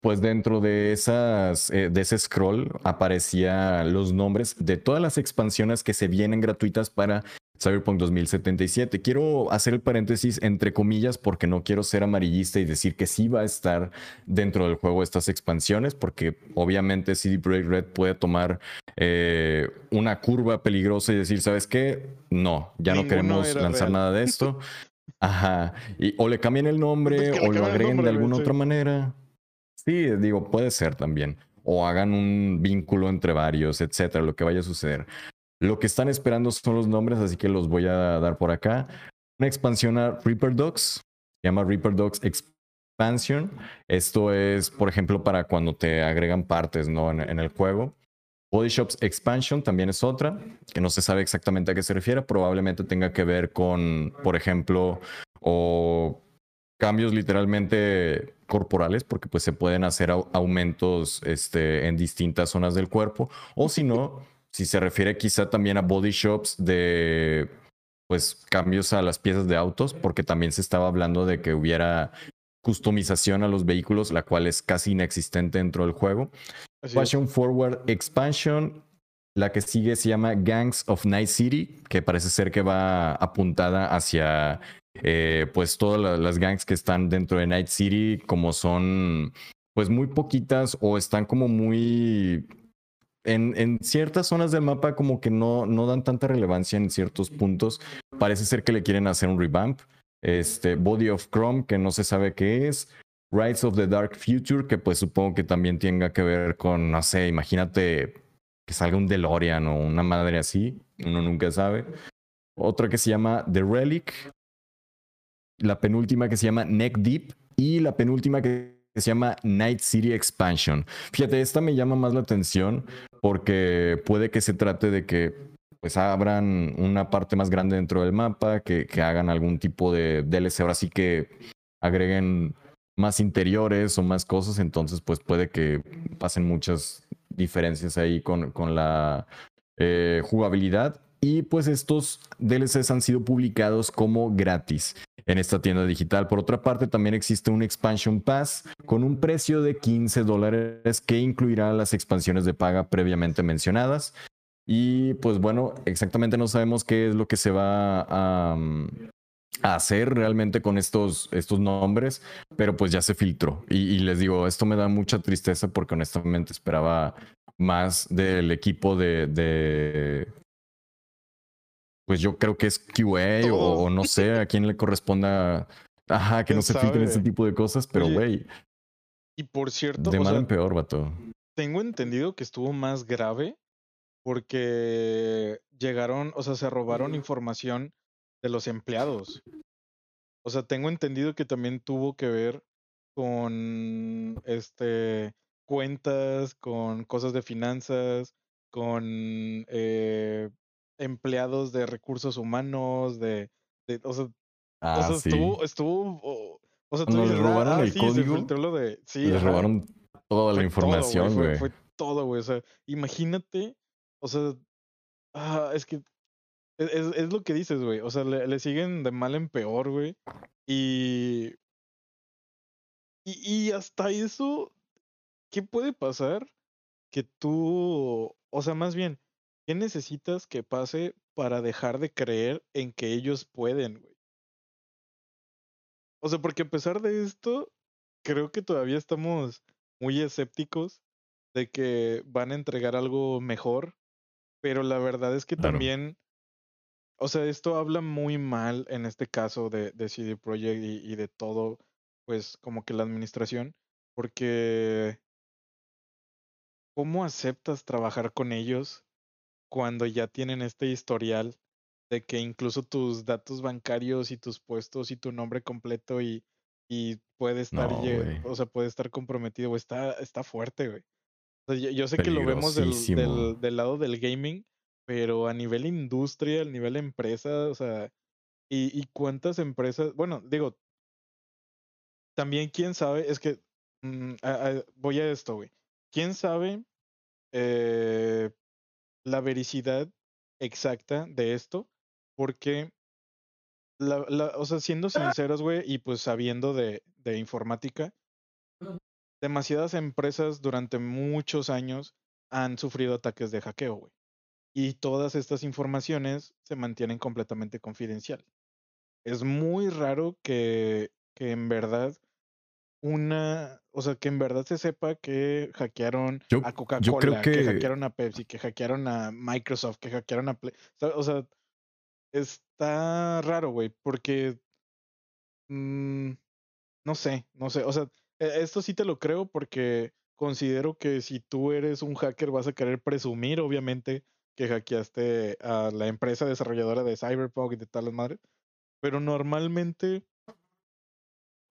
[SPEAKER 2] pues dentro de esas eh, de ese scroll aparecían los nombres de todas las expansiones que se vienen gratuitas para Cyberpunk 2077. Quiero hacer el paréntesis entre comillas porque no quiero ser amarillista y decir que sí va a estar dentro del juego estas expansiones, porque obviamente CD Projekt Red puede tomar eh, una curva peligrosa y decir, ¿sabes qué? No, ya no queremos lanzar nada de esto. *laughs* Ajá. Y, o le cambien el nombre o lo agreguen de alguna otra manera. Sí, digo, puede ser también. O hagan un vínculo entre varios, etcétera, lo que vaya a suceder. Lo que están esperando son los nombres, así que los voy a dar por acá. Una expansión a Reaper Dogs, se llama Reaper Dogs Expansion. Esto es, por ejemplo, para cuando te agregan partes ¿no? en, el juego. Body Shops Expansion también es otra, que no se sabe exactamente a qué se refiere. Probablemente tenga que ver con, por ejemplo, o cambios literalmente corporales, porque pues se pueden hacer aumentos este, en distintas zonas del cuerpo, o si no, si se refiere quizá también a body shops de pues cambios a las piezas de autos, porque también se estaba hablando de que hubiera customización a los vehículos, la cual es casi inexistente dentro del juego. Fashion Forward Expansion. La que sigue se llama Gangs of Night City, que parece ser que va apuntada hacia eh, pues todas las gangs que están dentro de Night City, como son pues muy poquitas o están como muy en, en, ciertas zonas del mapa como que no, no dan tanta relevancia en ciertos puntos. Parece ser que le quieren hacer un revamp. Este, Body of Chrome, que no se sabe qué es. Rights of the Dark Future, que pues supongo que también tenga que ver con, no sé, imagínate que salga un DeLorean o una madre así, uno nunca sabe. Otra que se llama The Relic. La penúltima que se llama Neck Deep. Y la penúltima que se llama Night City Expansion. Fíjate, esta me llama más la atención porque puede que se trate de que pues abran una parte más grande dentro del mapa, que, que hagan algún tipo de DLC, ahora sí que agreguen más interiores o más cosas, entonces pues puede que pasen muchas diferencias ahí con, con la eh, jugabilidad. Y pues estos DLCs han sido publicados como gratis en esta tienda digital. Por otra parte, también existe un Expansion Pass con un precio de 15 dólares que incluirá las expansiones de paga previamente mencionadas. Y pues bueno, exactamente no sabemos qué es lo que se va a, mm, hacer realmente con estos, estos nombres, pero pues ya se filtró. Y, les digo, esto me da mucha tristeza porque honestamente esperaba más del equipo de, de pues yo creo que es QA o, no sé a quién le corresponda, ajá, que no se filtren este tipo de cosas, pero güey.
[SPEAKER 1] Y por cierto,
[SPEAKER 2] de mal en peor, vato.
[SPEAKER 1] Tengo entendido que estuvo más grave porque llegaron, o sea, se robaron información de los empleados. O sea, tengo entendido que también tuvo que ver con este cuentas, con cosas de finanzas, con eh, empleados de recursos humanos, de, o sea, ah, estuvo, estuvo, o, sea,
[SPEAKER 2] tú robaron ah, el código,
[SPEAKER 1] lo de, sí,
[SPEAKER 2] les robaron toda la información, güey.
[SPEAKER 1] Fue, todo, güey, o sea, imagínate, o sea, ah, es que e, es, es, lo que dices, güey, o sea, le, le siguen de mal en peor, güey, y, y, y hasta eso, ¿qué puede pasar? Que tú, o sea, más bien, ¿Qué necesitas que pase para dejar de creer en que ellos pueden, güey? O sea, porque a pesar de esto, creo que todavía estamos muy escépticos de que van a entregar algo mejor, pero la verdad es que también, o sea, esto habla muy mal en este caso de, de CD Projekt y, y de todo, pues como que la administración, porque ¿cómo aceptas trabajar con ellos cuando ya tienen este historial de que incluso tus datos bancarios y tus puestos y tu nombre completo y, y puede estar, o sea, puede estar comprometido, Está, está fuerte, güey. yo, sé que lo vemos del, del, del, lado del gaming, pero a nivel industria, a nivel empresa, o sea, y, y cuántas empresas, bueno, digo, también quién sabe, es que mm, voy a esto, güey. ¿Quién sabe eh, la vericidad exacta de esto, porque, la, la, o sea, siendo sinceros, güey, y pues sabiendo de, de informática, demasiadas empresas durante muchos años han sufrido ataques de hackeo, güey. Y todas estas informaciones se mantienen completamente confidencial. Es muy raro que, que en verdad una, o sea, que en verdad se sepa que hackearon a Coca-Cola, que... hackearon a Pepsi, que hackearon a Microsoft, que hackearon a Play. O sea, está raro, güey, porque mm, no sé, no sé, o sea, e, esto sí te lo creo porque considero que si tú eres un hacker vas a querer presumir, obviamente, que hackeaste a la empresa desarrolladora de Cyberpunk y de tal madre, pero normalmente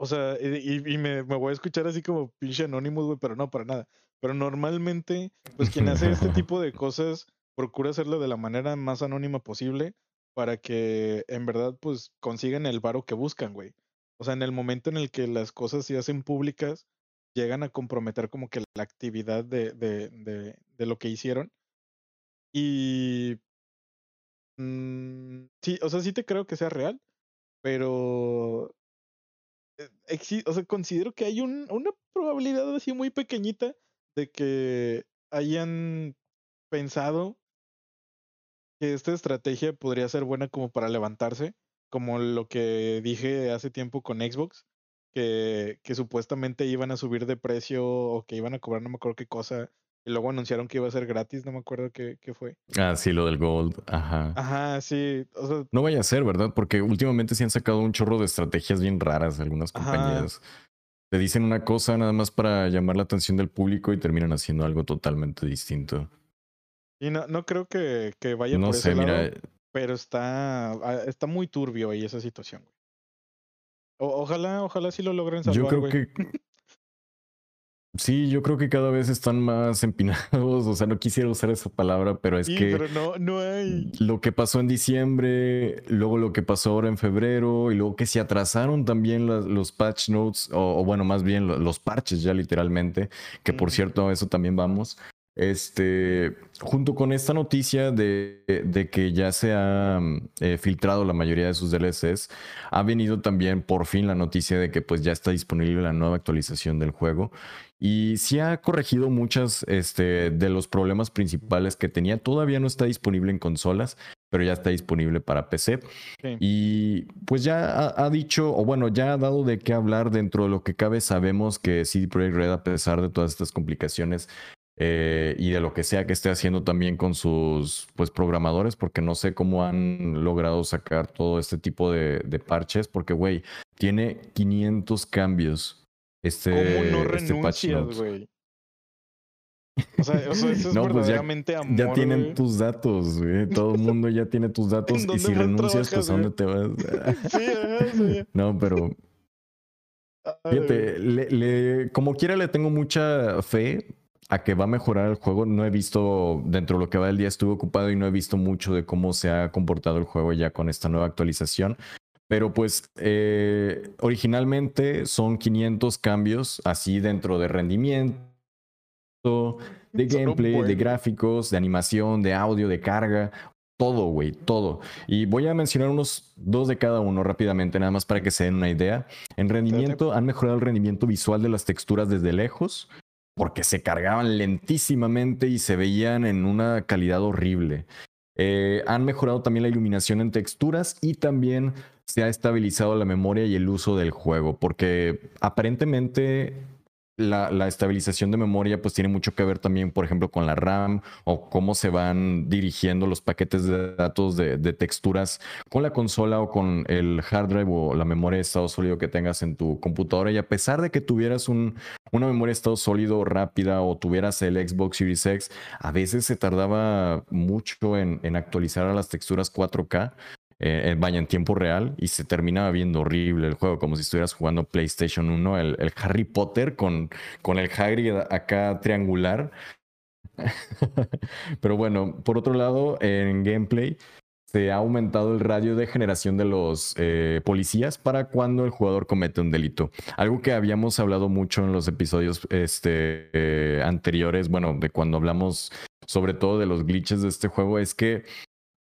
[SPEAKER 1] o sea, y, y me, me, voy a escuchar así como pinche anónimo, güey, pero no, para nada. Pero normalmente, pues quien hace este *laughs* tipo de cosas procura hacerlo de la manera más anónima posible para que en verdad, pues consigan el varo que buscan, güey. o sea, en el momento en el que las cosas se hacen públicas, llegan a comprometer como que la actividad de, de, de, de lo que hicieron. Y mm, sí, o sea, sí te creo que sea real, pero o sea, considero que hay un, una probabilidad así muy pequeñita de que hayan pensado que esta estrategia podría ser buena como para levantarse, como lo que dije hace tiempo con Xbox, que, que supuestamente iban a subir de precio o que iban a cobrar no me acuerdo qué cosa, y luego anunciaron que iba a ser gratis, no me acuerdo qué, qué fue.
[SPEAKER 2] Ah, sí, lo del Gold, ajá.
[SPEAKER 1] Ajá, sí.
[SPEAKER 2] no vaya a ser, ¿verdad? Porque últimamente sí han sacado un chorro de estrategias bien raras algunas compañías. Te dicen una cosa nada más para llamar la atención del público y terminan haciendo algo totalmente distinto.
[SPEAKER 1] Y no, no creo que, que vaya no por sé, ese mira, pero está, ah, está muy turbio ahí esa situación. ojalá, ojalá sí lo logren salvar,
[SPEAKER 2] Yo creo que *laughs* Sí, yo creo que cada vez están más empinados, o sea, no quisiera usar esa palabra, pero es que
[SPEAKER 1] pero no, no hay.
[SPEAKER 2] lo que pasó en diciembre, luego lo que pasó ahora en febrero, y luego que se atrasaron también los patch notes, o, bueno, más bien los parches ya literalmente, que por cierto, a eso también vamos. Este, junto con esta noticia de, de que ya se ha mm, eh, filtrado la mayoría de sus DLCs, ha venido también por fin la noticia de que pues ya está disponible la nueva actualización del juego. Y sí ha corregido muchas este, de los problemas principales que tenía. Todavía no está disponible en consolas, pero ya está disponible para PC. Y pues ya ha, dicho, o bueno, ya ha dado de qué hablar dentro de lo que cabe. Sabemos que CD Projekt Red, a pesar de todas estas complicaciones, eh, y de lo que sea que esté haciendo también con sus pues programadores, porque no sé cómo han logrado sacar todo este tipo de, de parches, porque güey, tiene 500 cambios. Este,
[SPEAKER 1] ¿Cómo no este renuncias, güey? O sea, *laughs* eso es no, verdaderamente
[SPEAKER 2] pues ya,
[SPEAKER 1] Ya
[SPEAKER 2] tienen tus datos, güey. Todo el mundo ya tiene tus *laughs* datos. y si renuncias, pues ¿a dónde te vas? *laughs*
[SPEAKER 1] sí, sí.
[SPEAKER 2] No, pero. Fíjate, le, como quiera le tengo mucha fe a que va a mejorar el juego. No he visto, dentro de lo que va del día estuve ocupado y no he visto mucho de cómo se ha comportado el juego ya con esta nueva actualización. Pero pues eh, originalmente son 500 cambios así dentro de rendimiento, de gameplay, de gráficos, de animación, de audio, de carga. Todo, güey, todo. Y voy a mencionar unos dos de cada uno rápidamente, nada más para que se den una idea. En rendimiento, han mejorado el rendimiento visual de las texturas desde lejos porque se cargaban lentísimamente y se veían en una calidad horrible. Eh, han mejorado también la iluminación en texturas y también se ha estabilizado la memoria y el uso del juego, porque aparentemente la, estabilización de memoria pues tiene mucho que ver también, por ejemplo, con la RAM o cómo se van dirigiendo los paquetes de datos de, texturas con la consola o con el hard drive o la memoria de estado sólido que tengas en tu computadora. Y a pesar de que tuvieras un, una memoria de estado sólido rápida o tuvieras el Xbox Series X, a veces se tardaba mucho en, en actualizar a las texturas 4K eh, vaya en tiempo real y se terminaba viendo horrible el juego, como si estuvieras jugando PlayStation 1, el, Harry Potter con, con el Hagrid acá triangular. *laughs* Pero bueno, por otro lado, en gameplay se ha aumentado el radio de generación de los eh, policías para cuando el jugador comete un delito. Algo que habíamos hablado mucho en los episodios este, eh, anteriores, bueno, de cuando hablamos sobre todo de los glitches de este juego, es que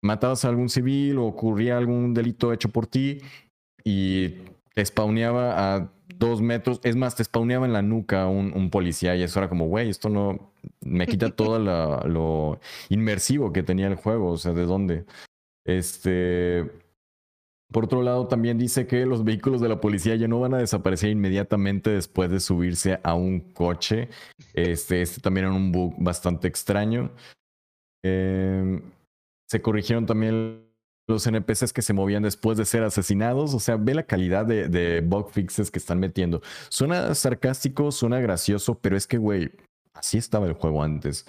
[SPEAKER 2] matabas a algún civil o ocurría algún delito hecho por ti y te spawneaba a dos metros, es más, te spawneaba en la nuca un, un policía y eso era como, güey, esto no, me quita *laughs* todo lo inmersivo que tenía el juego, o sea, ¿de dónde? Este, por otro lado, también dice que los vehículos de la policía ya no van a desaparecer inmediatamente después de subirse a un coche. Este, este también era un bug bastante extraño. Eh, se corrigieron también los NPCs que se movían después de ser asesinados. O sea, ve la calidad de, bug fixes que están metiendo. Suena sarcástico, suena gracioso, pero es que, güey, así estaba el juego antes.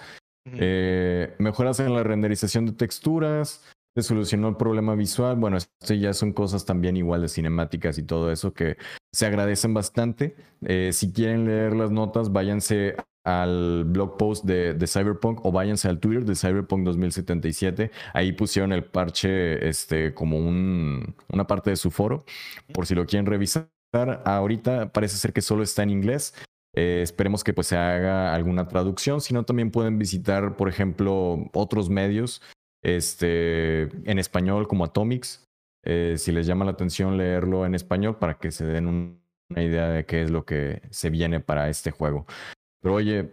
[SPEAKER 2] Eh, mejoras en la renderización de texturas, se solucionó el problema visual. Bueno, esto ya son cosas también igual de cinemáticas y todo eso que se agradecen bastante. Eh, si quieren leer las notas, váyanse al blog post de, Cyberpunk o váyanse al Twitter de Cyberpunk 2077. Ahí pusieron el parche este, como un, una parte de su foro, por si lo quieren revisar. ahorita parece ser que solo está en inglés. Eh, esperemos que pues se haga alguna traducción. Si no, también pueden visitar, por ejemplo, otros medios este, en español como Atomics. Eh, si les llama la atención leerlo en español para que se den una idea de qué es lo que se viene para este juego. Pero oye,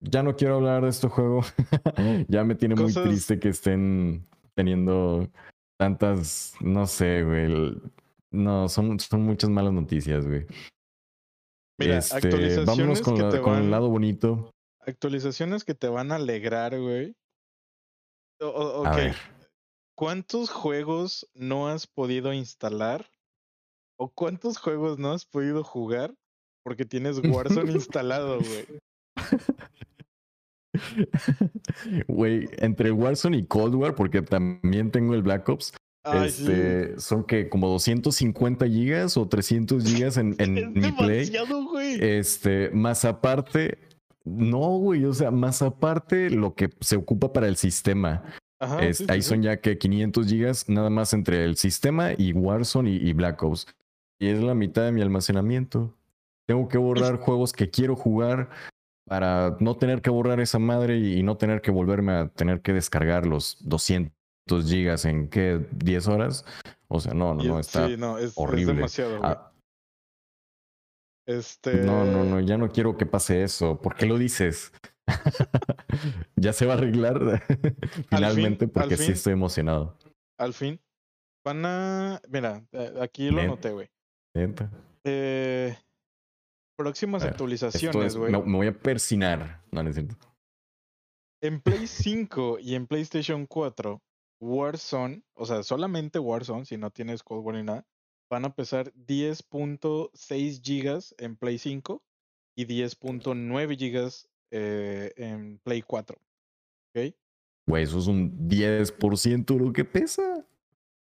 [SPEAKER 2] ya no quiero hablar de este juego. *laughs* ya me tiene muy triste que estén teniendo tantas, no sé, güey. No, son, son muchas malas noticias, güey.
[SPEAKER 1] Mira, este, actualizaciones vámonos
[SPEAKER 2] con, con el lado bonito.
[SPEAKER 1] Actualizaciones que te van a alegrar, güey. ok. ¿Cuántos juegos no has podido instalar? ¿O cuántos juegos no has podido jugar porque tienes *laughs* Warzone instalado, güey? *laughs*
[SPEAKER 2] Güey, entre Warzone y Cold War, porque también tengo el Black Ops, este, son que como 250 gigas o 300 gigas en, *laughs* en mi play. Este, más aparte, no, güey, o sea, más aparte lo que se ocupa para el sistema. ahí son ya que 500 gigas nada más entre el sistema y Warzone y, Black Ops. Y es la mitad de mi almacenamiento. Tengo que borrar juegos que quiero jugar para no tener que borrar esa madre y, no tener que volverme a tener que descargar los 200 gigas en qué 10 horas. O sea, no, no, no, está no, es, horrible. demasiado. Ah.
[SPEAKER 1] este...
[SPEAKER 2] No, no, no, ya no quiero que pase eso. ¿Por qué lo dices? *laughs* ya se va a arreglar *laughs* finalmente porque sí estoy emocionado.
[SPEAKER 1] Al fin. Van a. Mira, eh, aquí lo anoté, güey. Eh, próximas actualizaciones, güey.
[SPEAKER 2] Me, voy a persinar. No necesito.
[SPEAKER 1] En Play 5 y en PlayStation 4, Warzone, o sea, solamente Warzone, si no tienes Cold War ni nada, van a pesar 10.6 gigas en Play 5 y 10.9 gigas eh, en Play 4. ¿Ok?
[SPEAKER 2] Güey, eso es un 10% lo que pesa.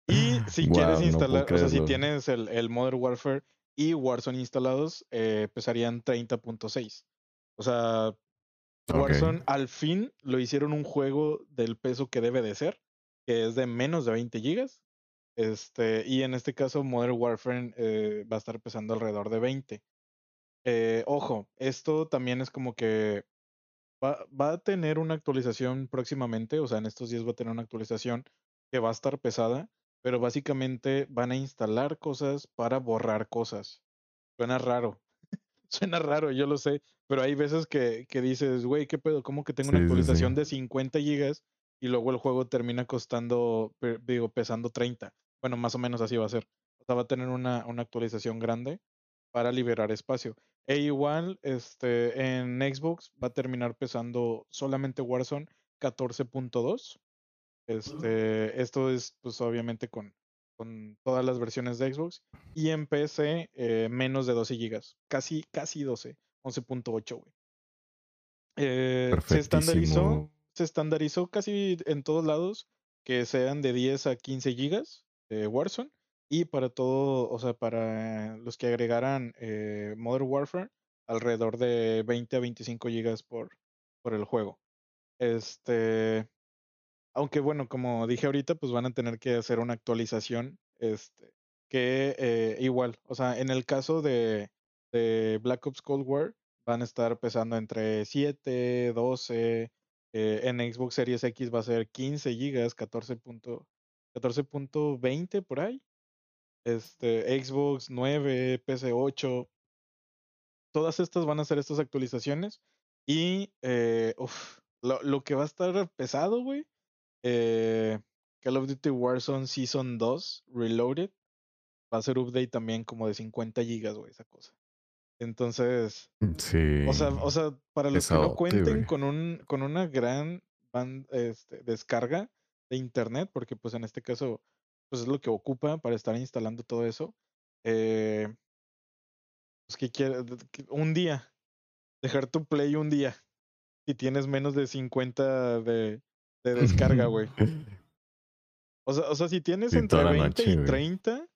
[SPEAKER 1] Y si quieres instalar, o sea, si tienes el, el Modern Warfare y Warzone instalados, eh, pesarían 30.6. O sea, Warzone al fin lo hicieron un juego del peso que debe de ser, que es de menos de 20 gigas. Este, y en este caso, Modern Warfare eh, va a estar pesando alrededor de 20. Eh, ojo, esto también es como que va, va, a tener una actualización próximamente, o sea, en estos días va a tener una actualización que va a estar pesada, pero básicamente van a instalar cosas para borrar cosas. Suena raro. *laughs* Suena raro, yo lo sé, pero hay veces que, que dices, güey, ¿qué pedo? ¿Cómo que tengo una actualización de 50 gigas y luego el juego termina costando, digo, pesando 30? Bueno, más o menos así va a ser. O sea, va a tener una, una actualización grande para liberar espacio. E igual, este, en Xbox va a terminar pesando solamente Warzone 14.2 este, esto es, pues, obviamente con, con todas las versiones de Xbox. Y en PC, eh, menos de 12 GB. Casi, casi 12. 11.8, güey. Eh, se estandarizó, se estandarizó casi en todos lados que sean de 10 a 15 GB de Warzone. Y para todo, o sea, para los que agregaran eh, Modern Warfare, alrededor de 20 a 25 GB por, por el juego. Este, aunque bueno, como dije ahorita, pues van a tener que hacer una actualización, este, que eh, igual, o sea, en el caso de, de, Black Ops Cold War, van a estar pesando entre 7, 12, eh, en Xbox Series X va a ser 15 gigas, 14.20 por ahí. Este, Xbox 9, PC 8. Todas estas van a hacer estas actualizaciones. Y eh, lo, lo, que va a estar pesado, güey, eh, Call of Duty Warzone Season 2 Reloaded va a ser update también como de 50 gigas, güey, esa cosa. Entonces,
[SPEAKER 2] sí.
[SPEAKER 1] O sea, o sea para los que no cuenten con un con una gran este, descarga de internet, porque pues en este caso pues es lo que ocupa para estar instalando todo eso. Eh, pues que quiere un día dejar tu play un día si tienes menos de 50 de de descarga, güey. O sea, o sea, si tienes entre 20 y 30,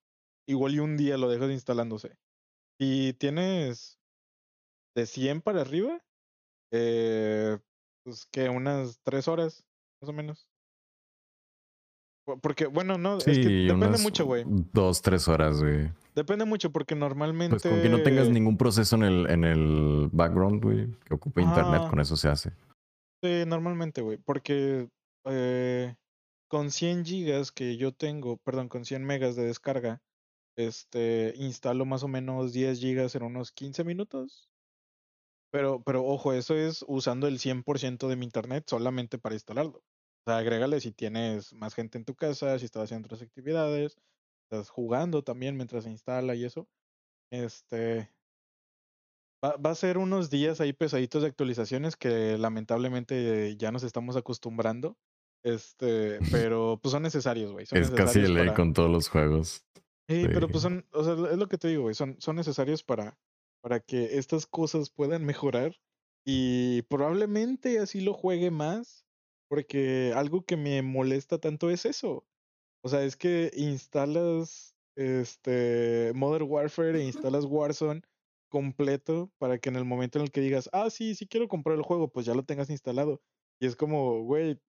[SPEAKER 1] igual y un día lo dejas instalándose. Si tienes de 100 para arriba, eh, pues que unas 3 horas, más o menos. Porque, bueno, no, es que depende mucho, güey.
[SPEAKER 2] Dos, tres horas, güey.
[SPEAKER 1] Depende mucho porque normalmente.
[SPEAKER 2] Pues con que no tengas ningún proceso en el, en el background, güey, que ocupe internet, con eso se hace.
[SPEAKER 1] Sí, normalmente, güey. Porque eh, con 100 gigas que yo tengo, perdón, con 100 megas de descarga, este, instalo más o menos 10 gigas en unos 15 minutos. Pero, pero ojo, eso es usando el 100% de mi internet solamente para instalarlo. O sea, agrégale si tienes más gente en tu casa, si estás haciendo otras actividades, estás jugando también mientras se instala y eso. Este. Va, va, a ser unos días ahí pesaditos de actualizaciones que lamentablemente ya nos estamos acostumbrando. Este, pero pues son necesarios, güey.
[SPEAKER 2] Es casi ley con todos los juegos.
[SPEAKER 1] Sí, pero pues son, o sea, es lo que te digo, güey. Son, son necesarios para, para que estas cosas puedan mejorar. Y probablemente así lo juegue más porque algo que me molesta tanto es eso. O sea, es que instalas este Modern Warfare e instalas Warzone completo para que en el momento en el que digas, ah, sí, sí quiero comprar el juego, pues ya lo tengas instalado. Y es como, güey,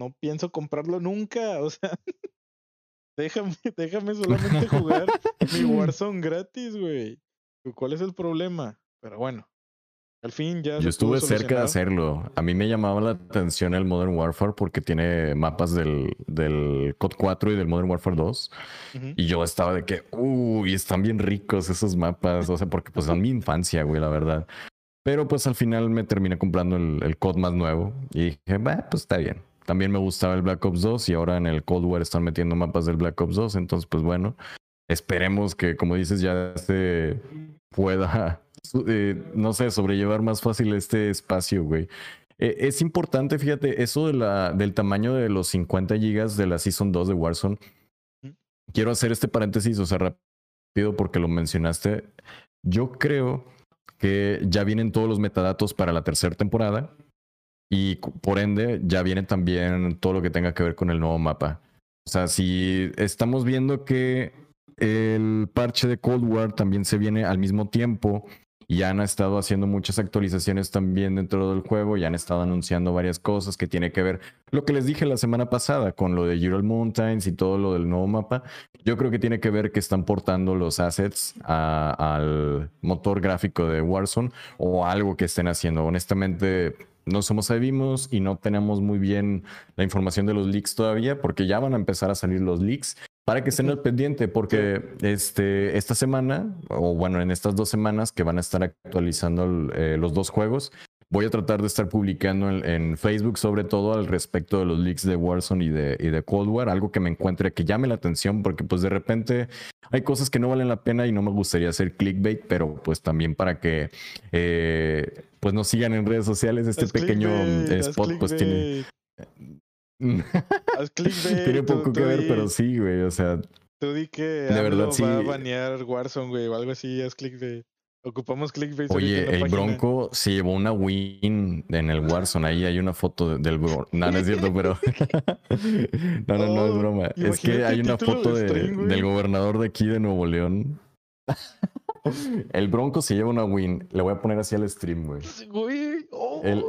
[SPEAKER 1] no pienso comprarlo nunca. O sea, *laughs* déjame, *laughs* déjame solamente *laughs* jugar mi Warzone gratis, güey. ¿Cuál es el problema? Pero bueno, al fin ya.
[SPEAKER 2] Yo estuve cerca de hacerlo. A mí me llamaba la atención el Modern Warfare porque tiene mapas del, del COD 4 y del Modern Warfare 2. Y yo estaba de que, uy, están bien ricos esos mapas. O sea, porque pues son mi infancia, güey, la verdad. Pero pues al final me terminé comprando el, el COD más nuevo. Y dije, bah, pues está bien. También me gustaba el Black Ops 2 y ahora en el Cold War están metiendo mapas del Black Ops 2. Entonces, pues bueno, esperemos que, como dices, ya se pueda eh, no sé, sobrellevar más fácil este espacio, güey. Eh, es importante, fíjate, eso de la, del tamaño de los 50 gigas de la Season 2 de Warzone. Quiero hacer este paréntesis, o sea, rápido porque lo mencionaste. Yo creo que ya vienen todos los metadatos para la tercera temporada y por ende ya viene también todo lo que tenga que ver con el nuevo mapa. O sea, si estamos viendo que el parche de Cold War también se viene al mismo tiempo y han estado haciendo muchas actualizaciones también dentro del juego y han estado anunciando varias cosas que tiene que ver lo que les dije la semana pasada con lo de Ural Mountains y todo lo del nuevo mapa. Yo creo que tiene que ver que están portando los assets al motor gráfico de Warzone o algo que estén haciendo. Honestamente, no somos adivimos y no tenemos muy bien la información de los leaks todavía porque ya van a empezar a salir los leaks para que estén al pendiente, porque este, esta semana, o bueno, en estas dos semanas que van a estar actualizando eh, los dos juegos, voy a tratar de estar publicando en, Facebook sobre todo al respecto de los leaks de Warzone y de, y de Cold War, algo que me encuentre que llame la atención, porque pues de repente hay cosas que no valen la pena y no me gustaría hacer clickbait, pero pues también para que eh, pues nos sigan en redes sociales, este pequeño spot pues tiene... *laughs*
[SPEAKER 1] Haz clickbait.
[SPEAKER 2] Tiene poco que ver, pero sí, güey. O sea.
[SPEAKER 1] Tú di que de verdad, sí. va a banear Warzone, güey, o algo así. Haz clickbait. Ocupamos clickbait.
[SPEAKER 2] Oye, el Bronco se llevó una win en el Warzone. Ahí hay una foto del Bronco. No, no es cierto, *laughs* pero. *laughs* no, no, no es oh, broma. Es que hay una foto del gobernador de aquí de Nuevo León. el Bronco se lleva una win. Le voy a poner así al stream, güey.
[SPEAKER 1] Güey. Oh.
[SPEAKER 2] El,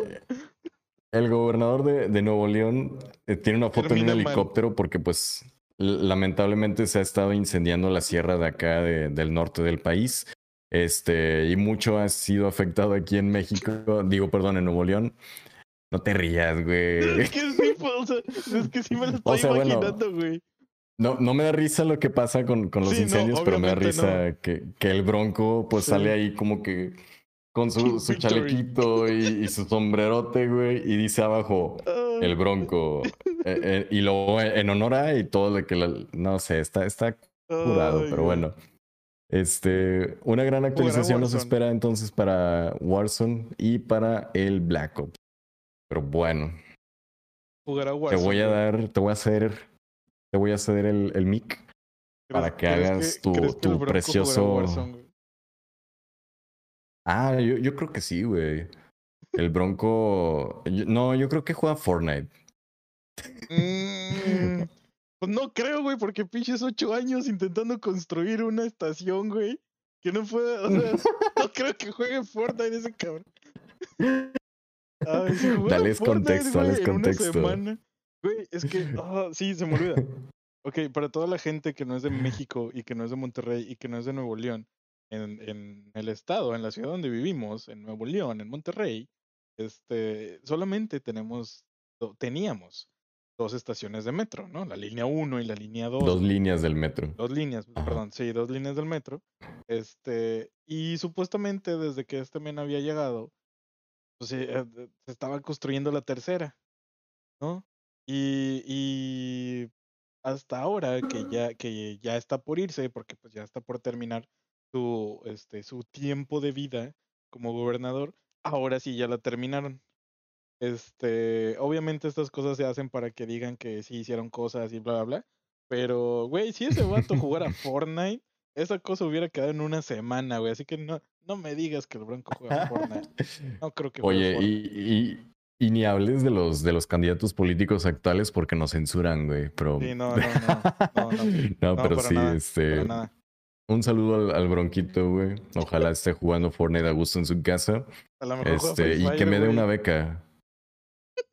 [SPEAKER 2] el gobernador de, Nuevo León eh, tiene una foto en un helicóptero porque pues lamentablemente se ha estado incendiando la sierra de acá del norte del país. Este, y mucho ha sido afectado aquí en México, digo, perdón, en Nuevo León. No te rías, güey.
[SPEAKER 1] Es que sí, o es que sí me lo *laughs* estoy imaginando, güey.
[SPEAKER 2] no, no me da risa lo que pasa con, con los incendios, pero me da risa que, que, el bronco pues sale ahí como que con su, su chalequito y, su sombrerote, güey, y dice abajo el bronco. Eh, eh, y luego en honor a y todo lo que no sé, está, está curado, pero bueno. Este, una gran actualización nos espera entonces para Warzone y para el Black Ops. Pero bueno. Te voy a dar, te voy a hacer, te voy a ceder el, el mic para que hagas tu, tu precioso. Ah, yo, yo creo que sí, güey. El Bronco. no, yo creo que juega Fortnite.
[SPEAKER 1] Mm, pues no creo, güey, porque pinches ocho años intentando construir una estación, güey. Que no puede, o sea, *laughs* no creo que juegue Fortnite ese cabrón. *laughs*
[SPEAKER 2] Dale contexto, dale contexto.
[SPEAKER 1] Güey, es que, *laughs* ah, sí, se me olvida. Ok, para toda la gente que no es de México y que no es de Monterrey y que no es de Nuevo León, en, en el estado, en la ciudad donde vivimos, en Nuevo León, en Monterrey, este, solamente tenemos, teníamos dos estaciones de metro, ¿no? La línea 1 y la línea 2.
[SPEAKER 2] Dos líneas del metro.
[SPEAKER 1] Dos líneas,
[SPEAKER 2] Ajá.
[SPEAKER 1] perdón, sí, dos líneas del metro. Este, y supuestamente desde que este men había llegado, pues eh, se estaba construyendo la tercera, ¿no? Y, y hasta ahora que ya, que ya está por irse, porque pues ya está por terminar su, este, su tiempo de vida como gobernador, ahora sí ya la terminaron. Este, obviamente estas cosas se hacen para que digan que sí hicieron cosas y bla, bla, bla. Pero, güey, si ese vato jugara *laughs* Fortnite, esa cosa hubiera quedado en una semana, güey. Así que no, no me digas que el Bronco juega Fortnite. *laughs* No creo que
[SPEAKER 2] Oye, y, y, y ni hables de los, de los candidatos políticos actuales porque nos censuran, güey. Pero...
[SPEAKER 1] Sí, no, no, no. No, no. *laughs*
[SPEAKER 2] No,
[SPEAKER 1] No,
[SPEAKER 2] pero sí,
[SPEAKER 1] nada,
[SPEAKER 2] este. Un saludo al, al Bronquito, güey. Ojalá esté jugando Fortnite a gusto en su casa.
[SPEAKER 1] A lo mejor
[SPEAKER 2] Este, y que me dé una beca.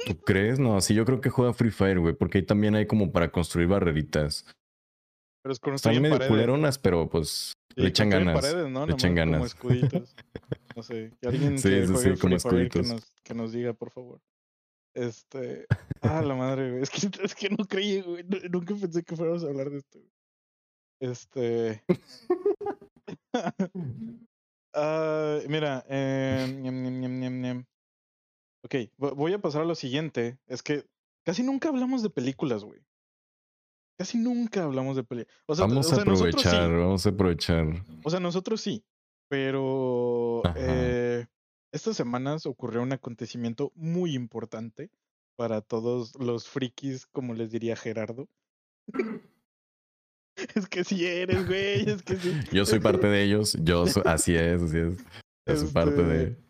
[SPEAKER 2] ¿Tú crees? No, sí, yo creo que juega Free Fire, güey, porque ahí también hay como para construir barreritas.
[SPEAKER 1] Pero es
[SPEAKER 2] Están medio
[SPEAKER 1] paredes.
[SPEAKER 2] culeronas, pero pues
[SPEAKER 1] Sí,
[SPEAKER 2] le echan ganas.
[SPEAKER 1] paredes, ¿no?
[SPEAKER 2] le echan
[SPEAKER 1] Nomás Como
[SPEAKER 2] ganas.
[SPEAKER 1] escuditos. *laughs* No sé. Que alguien
[SPEAKER 2] Sí,
[SPEAKER 1] que
[SPEAKER 2] sí, sí, como
[SPEAKER 1] Fire que
[SPEAKER 2] escuditos.
[SPEAKER 1] nos, que nos diga, por favor. Este. *laughs* Ah, la madre, güey. Es que, *laughs* es que no creí, güey. nu- Nunca pensé que fuéramos a hablar de esto. güey. Este. Ah, mira, eh, Ok, vo- voy a pasar a lo siguiente. Es que casi nunca hablamos de películas, güey. Casi nunca hablamos de películas. O sea,
[SPEAKER 2] Vamos
[SPEAKER 1] o sea,
[SPEAKER 2] a
[SPEAKER 1] nosotros sí.
[SPEAKER 2] aprovechar, vamos a aprovechar.
[SPEAKER 1] O sea, nosotros sí, pero eh, estas semanas ocurrió un acontecimiento muy importante para todos los frikis, como les diría Gerardo. *laughs* es que sí eres, güey, es que sí. *laughs*
[SPEAKER 2] Yo soy parte de ellos, yo so- así es, así es. Soy parte de.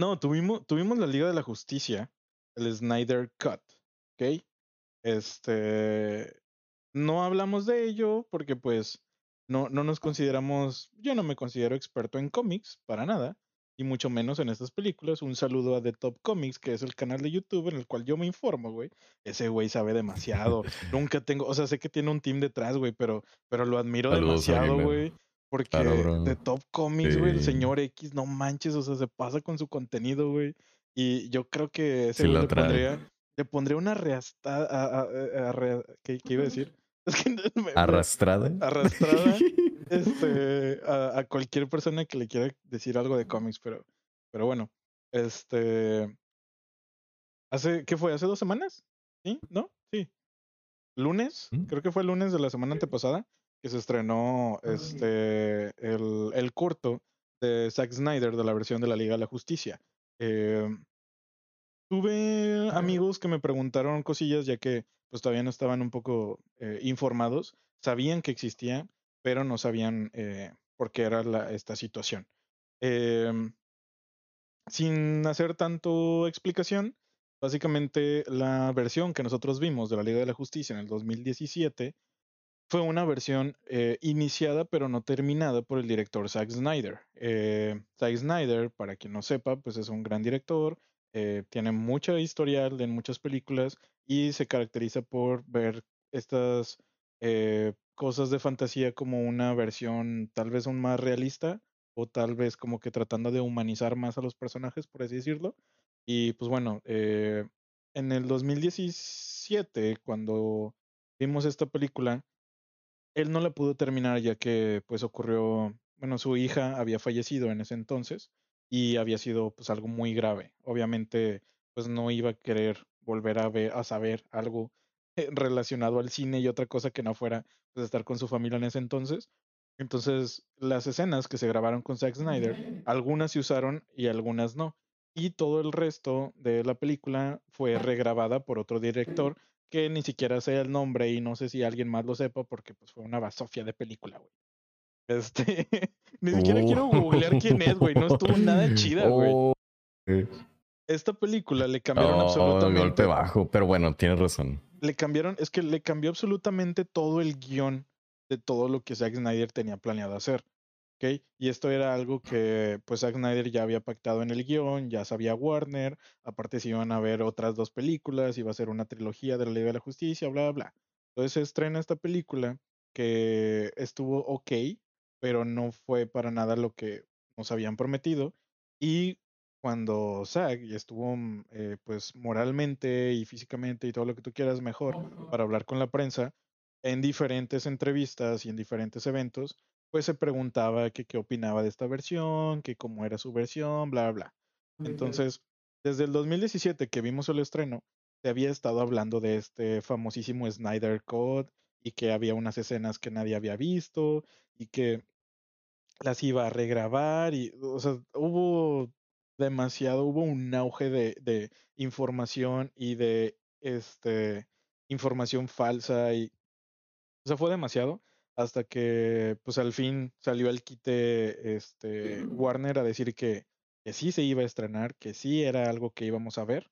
[SPEAKER 1] No, tuvimos, tuvimos la Liga de la Justicia, el Snyder Cut, ¿ok? Este, no hablamos de ello porque pues no, no nos consideramos, yo no me considero experto en cómics, para nada, y mucho menos en estas películas. Un saludo a The Top Comics, que es el canal de YouTube en el cual yo me informo, güey. Ese güey sabe demasiado. *laughs* Nunca tengo, o sea, sé que tiene un team detrás, güey, pero, pero lo admiro
[SPEAKER 2] Saludos
[SPEAKER 1] demasiado, güey. Porque
[SPEAKER 2] Claro.
[SPEAKER 1] The Top Comics, güey, el señor X, no manches, o sea, se pasa con su contenido, güey. Y yo creo que ese
[SPEAKER 2] Sí
[SPEAKER 1] le pondría, le pondría una reastada, a- a- a- rea- ¿qué, qué iba a decir? *laughs* Es que me- me-
[SPEAKER 2] Arrastrada.
[SPEAKER 1] arrastrada *laughs* este, a, a cualquier persona que le quiera decir algo de cómics, pero, pero bueno, este, hace, ¿qué fue? ¿Hace dos semanas? ¿Sí? ¿No? Sí. Lunes,
[SPEAKER 2] ¿Mm?
[SPEAKER 1] creo que fue el lunes de la semana antepasada que se estrenó este el, el corto de Zack Snyder de la versión de la Liga de la Justicia. Eh, tuve amigos que me preguntaron cosillas ya que pues todavía no estaban un poco eh, informados, sabían que existía, pero no sabían eh, por qué era la- esta situación. Em, sin hacer tanto explicación, básicamente la versión que nosotros vimos de la Liga de la Justicia en el 2017 fue una versión eh, iniciada pero no terminada por el director Zack Snyder. Eh, Zack Snyder, para quien no sepa, pues es un gran director, eh, tiene mucha historial en muchas películas y se caracteriza por ver estas cosas de fantasía como una versión tal vez un más realista o tal vez como que tratando de humanizar más a los personajes, por así decirlo. Y pues bueno, en el 2017, cuando vimos esta película, él no la pudo terminar ya que pues ocurrió, bueno, su hija había fallecido en ese entonces y había sido pues algo muy grave. Obviamente pues no iba a querer volver a ver, a saber algo eh, relacionado al cine y otra cosa que no fuera pues estar con su familia en ese entonces. Entonces las escenas que se grabaron con Zack Snyder, algunas se usaron y algunas no. Y todo el resto de la película fue regrabada por otro director que ni siquiera sé el nombre y no sé si alguien más lo sepa porque pues fue una basofia de película, güey. Este, *laughs* ni siquiera quiero googlear quién es, güey, no estuvo nada *laughs* chida, güey.
[SPEAKER 2] Oh.
[SPEAKER 1] Esta película le cambiaron
[SPEAKER 2] Oh,
[SPEAKER 1] absolutamente
[SPEAKER 2] golpe bajo, pero bueno, tienes razón.
[SPEAKER 1] le cambiaron, es que le cambió absolutamente todo el guion de todo lo que Zack Snyder tenía planeado hacer. ¿Ok? Y esto era algo que pues Zack Snyder ya había pactado en el guion, ya sabía Warner, aparte se iban a ver otras dos películas, iba a ser una trilogía de la Liga de la Justicia, bla, bla, bla. Entonces se estrena esta película que estuvo ok, pero no fue para nada lo que nos habían prometido. Y cuando Zack estuvo mm, eh, pues moralmente y físicamente y todo lo que tú quieras mejor para hablar con la prensa, en diferentes entrevistas y en diferentes eventos, pues se preguntaba que qué opinaba de esta versión, que cómo era su versión, bla, bla. Entonces, desde el 2017 que vimos el estreno, se había estado hablando de este famosísimo Snyder Code y que había unas escenas que nadie había visto y que las iba a regrabar y, o sea, hubo demasiado, hubo un auge de, de información y de este información falsa y o sea, fue demasiado hasta que pues al fin salió el quite este Warner a decir que, que sí se iba a estrenar, que sí era algo que íbamos a ver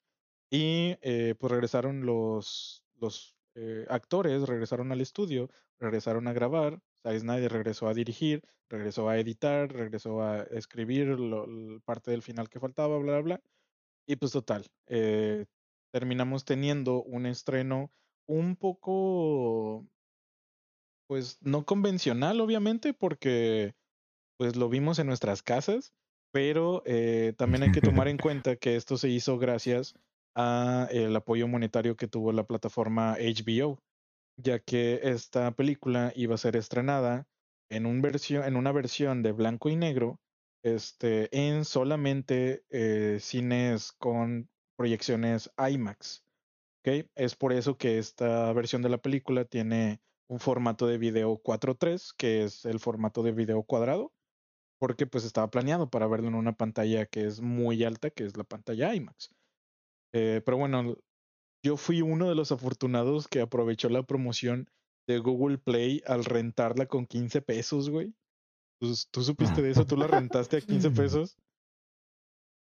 [SPEAKER 1] y eh, pues regresaron los, los eh, actores, regresaron al estudio, regresaron a grabar, Zack Snyder regresó a dirigir, regresó a editar, regresó a escribir lo, parte del final que faltaba, bla, bla, bla. Y pues total, eh, terminamos teniendo un estreno un poco pues no convencional, obviamente, porque pues lo vimos en nuestras casas, pero eh, también hay que tomar en *laughs* cuenta que esto se hizo gracias a el apoyo monetario que tuvo la plataforma HBO, ya que esta película iba a ser estrenada en, un versión, en una versión de blanco y negro, este, en solamente eh, cines con proyecciones IMAX. ¿okay? Es por eso que esta versión de la película tiene un formato de video 4.3, que es el formato de video cuadrado, porque pues estaba planeado para verlo en una pantalla que es muy alta, que es la pantalla IMAX. Eh, pero bueno, yo fui uno de los afortunados que aprovechó la promoción de Google Play al rentarla con 15 pesos, güey. ¿Tú, supiste de eso? ¿Tú la rentaste a 15 *laughs* pesos?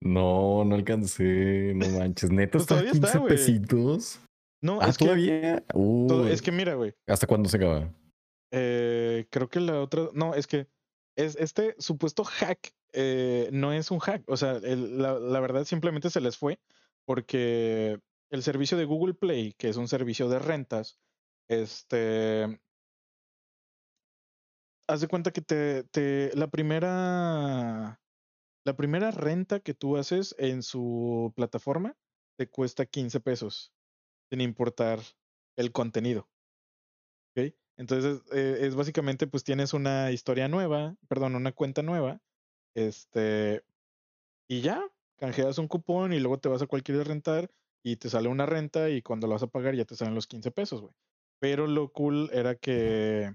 [SPEAKER 2] No, no alcancé, no manches, neta, pues está 15 pesitos.
[SPEAKER 1] No, ah, es todavía.
[SPEAKER 2] Que,
[SPEAKER 1] es que mira, güey.
[SPEAKER 2] ¿Hasta cuándo se acaba?
[SPEAKER 1] Eh, creo que la otra. No, es que es este supuesto hack eh, no es un hack. O sea, la, la, verdad simplemente se les fue porque el servicio de Google Play, que es un servicio de rentas, este. Haz de cuenta que te, te. La primera. La primera renta que tú haces en su plataforma te cuesta 15 pesos sin importar el contenido. ¿Ok? Entonces, eh, es básicamente, pues tienes una historia nueva, perdón, una cuenta nueva, este, y ya, canjeas un cupón y luego te vas a cualquier rentar y te sale una renta y cuando lo vas a pagar ya te salen los 15 pesos, güey. Pero lo cool era que,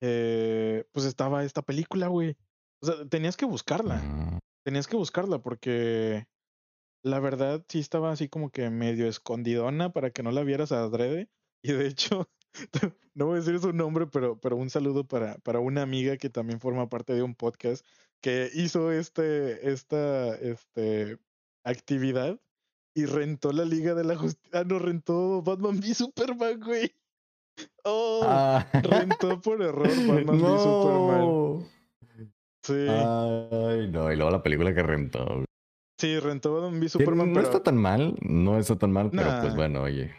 [SPEAKER 1] eh, pues estaba esta película, güey. O sea, tenías que buscarla. Mm. Tenías que buscarla porque la verdad sí estaba así como que medio escondidona para que no la vieras a adrede. Y de hecho, *laughs* no voy a decir su nombre, pero, pero un saludo para, para una amiga que también forma parte de un podcast que hizo este, esta este, actividad y rentó la Liga de la Justicia. Ah, no, rentó Batman v Superman, güey. Oh, ah. rentó por error *laughs* Batman v Superman.
[SPEAKER 2] Sí. Ay, no, y luego la película que rentó.
[SPEAKER 1] Sí, rentó vi Superman.
[SPEAKER 2] No está tan mal, no está tan mal, pero pues bueno, oye.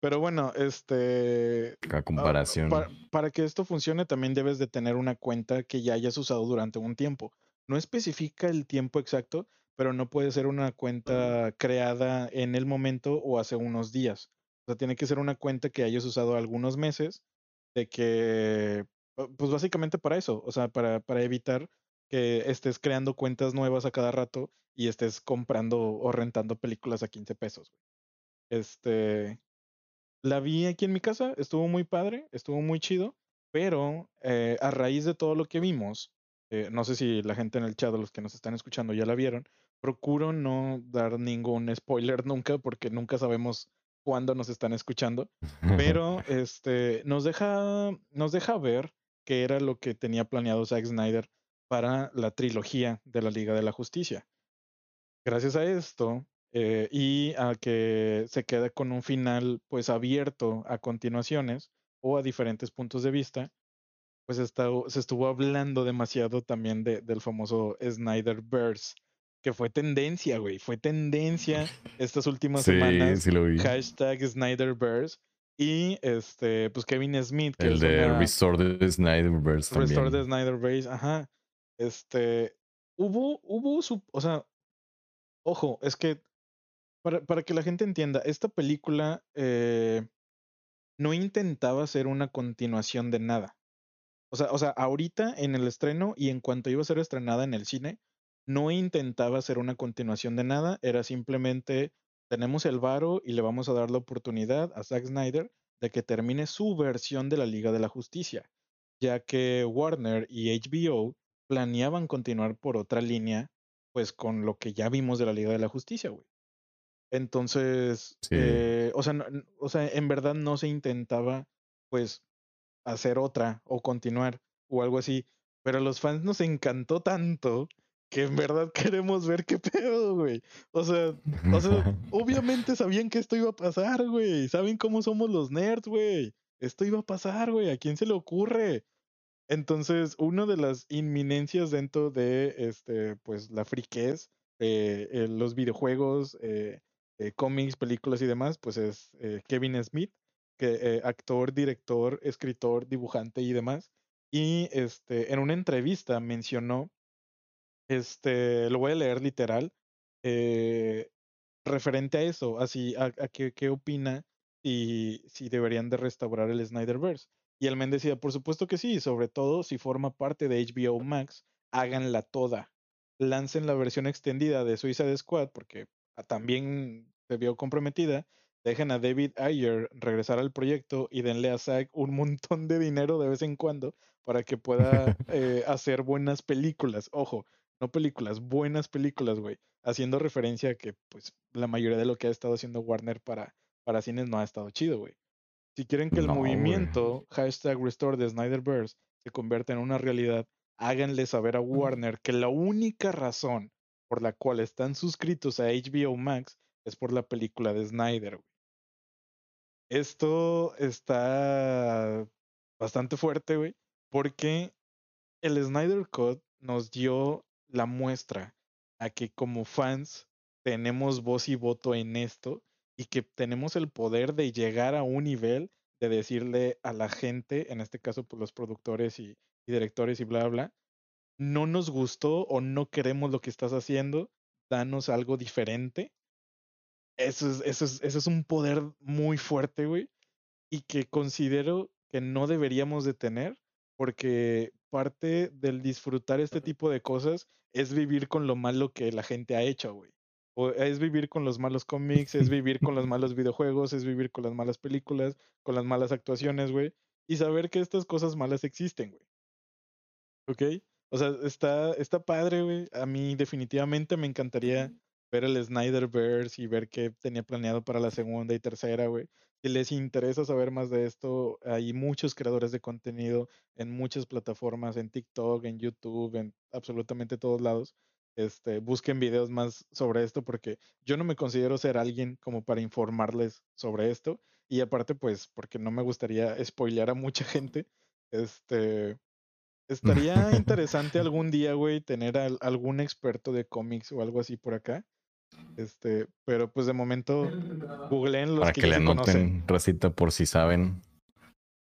[SPEAKER 1] Pero bueno, este.
[SPEAKER 2] A ah, comparación.
[SPEAKER 1] para, que esto funcione, también debes de tener una cuenta que ya hayas usado durante un tiempo. No especifica el tiempo exacto, pero no puede ser una cuenta creada en el momento o hace unos días. O sea, tiene que ser una cuenta que hayas usado algunos meses, de que, pues básicamente para eso, o sea, para, para evitar que estés creando cuentas nuevas a cada rato y estés comprando o rentando películas a 15 pesos. Este, la vi aquí en mi casa, estuvo muy padre, estuvo muy chido, pero eh, a raíz de todo lo que vimos, eh, no sé si la gente en el chat, los que nos están escuchando ya la vieron, procuro no dar ningún spoiler *laughs* nunca porque nunca sabemos cuándo nos están escuchando, *laughs* pero este nos deja nos deja ver qué era lo que tenía planeado Zack Snyder para la trilogía de la Liga de la Justicia. Gracias a esto eh, y a que se quede con un final pues abierto a continuaciones o a diferentes puntos de vista, pues se estuvo hablando demasiado también de, del famoso Snyderverse, que fue tendencia, güey, fue tendencia estas *laughs* últimas semanas.
[SPEAKER 2] Sí, lo vi.
[SPEAKER 1] Hashtag Snyderverse. Y este, pues Kevin Smith.
[SPEAKER 2] Que El de Restore the Snyderverse.
[SPEAKER 1] Restore the Snyderverse, ajá. Este, hubo, hubo su, o sea, ojo, es que para, para que la gente entienda, esta película eh, no intentaba ser una continuación de nada. O sea, o sea, ahorita en el estreno y en cuanto iba a ser estrenada en el cine, no intentaba hacer una continuación de nada, era simplemente tenemos el varo y le vamos a dar la oportunidad a Zack Snyder de que termine su versión de la Liga de la Justicia, ya que Warner y HBO planeaban continuar por otra línea, pues con lo que ya vimos de la Liga de la Justicia, güey. Entonces, eh, o, sea, o sea, en verdad no se intentaba, pues, hacer otra o continuar o algo así, pero a los fans nos encantó tanto que en verdad *laughs* queremos ver qué pedo, güey. O sea, o sea, *laughs* obviamente sabían que esto iba a pasar, güey. Saben cómo somos los nerds, güey. Esto iba a pasar, güey. ¿A quién se le ocurre? Entonces, una de las inminencias dentro de este, pues, la friquez, eh, los videojuegos, eh, eh, cómics, películas y demás, pues es Kevin Smith, que actor, director, escritor, dibujante y demás. Y este, en una entrevista mencionó este, lo voy a leer literal. Eh, referente a eso, así, a, qué, qué, opina y si deberían de restaurar el Snyderverse. Y el men decía, por supuesto que sí, sobre todo si forma parte de HBO Max, háganla toda. Lancen la versión extendida de Suicide Squad, porque también se vio comprometida. Dejen a David Ayer regresar al proyecto y denle a Zack un montón de dinero de vez en cuando para que pueda *laughs* eh, hacer buenas películas. Ojo, no películas, buenas películas, güey, haciendo referencia a que pues la mayoría de lo que ha estado haciendo Warner para, para cines no ha estado chido, güey. Si quieren que el movimiento hashtag Restore de Snyderverse se convierta en una realidad, háganle saber a Warner que la única razón por la cual están suscritos a HBO Max es por la película de Snyder. Esto está bastante fuerte, güey, porque el Snyder Code nos dio la muestra a que como fans tenemos voz y voto en esto y que tenemos el poder de llegar a un nivel de decirle a la gente, en este caso pues los productores y, directores y bla, bla, no nos gustó o no queremos lo que estás haciendo, danos algo diferente. Eso es, eso es, eso es un poder muy fuerte, güey, y que considero que no deberíamos de tener porque parte del disfrutar este tipo de cosas es vivir con lo malo que la gente ha hecho, güey. O es vivir con los malos cómics, es vivir con los malos videojuegos, es vivir con las malas películas, con las malas actuaciones, güey. Y saber que estas cosas malas existen, güey. ¿Ok? O sea, está, está padre, güey. A mí definitivamente me encantaría ver el Snyderverse y ver qué tenía planeado para la segunda y tercera, güey. Si les interesa saber más de esto, hay muchos creadores de contenido en muchas plataformas, en TikTok, en YouTube, en absolutamente todos lados. Este, busquen videos más sobre esto porque yo no me considero ser alguien como para informarles sobre esto y aparte pues porque no me gustaría spoilear a mucha *laughs* gente. Este, estaría *laughs* interesante algún día, güey, tener algún experto de cómics o algo así por acá este, pero pues de momento googleen los
[SPEAKER 2] Para que, le anoten racita por si saben.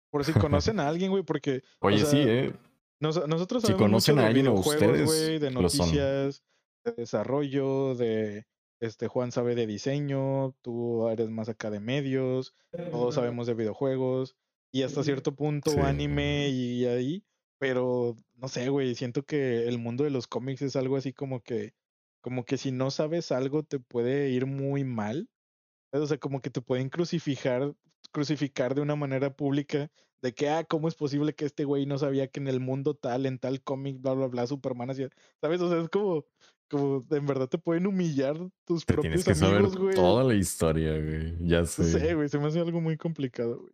[SPEAKER 1] Por si conocen *laughs* a alguien, güey, porque.
[SPEAKER 2] Oye, sí, eh.
[SPEAKER 1] Nosotros
[SPEAKER 2] si conocen a alguien o ustedes,
[SPEAKER 1] güey, de noticias, de desarrollo, de este Juan sabe de diseño, tú eres más acá de medios, todos *laughs* sabemos de videojuegos y hasta cierto punto anime y ahí, pero no sé, güey, siento que el mundo de los cómics es algo así como que como que si no sabes algo te puede ir muy mal. O sea, como que te pueden crucificar, crucificar de una manera pública de que, ah, ¿cómo es posible que este güey no sabía que en el mundo tal, en tal cómic, bla, bla, bla, Superman hacía, ¿sabes? O sea, es como, como, en verdad te pueden humillar tus propios tienes que amigos, saber
[SPEAKER 2] Toda la historia, güey, ya sé.
[SPEAKER 1] No sé, güey, se me hace algo muy complicado, güey.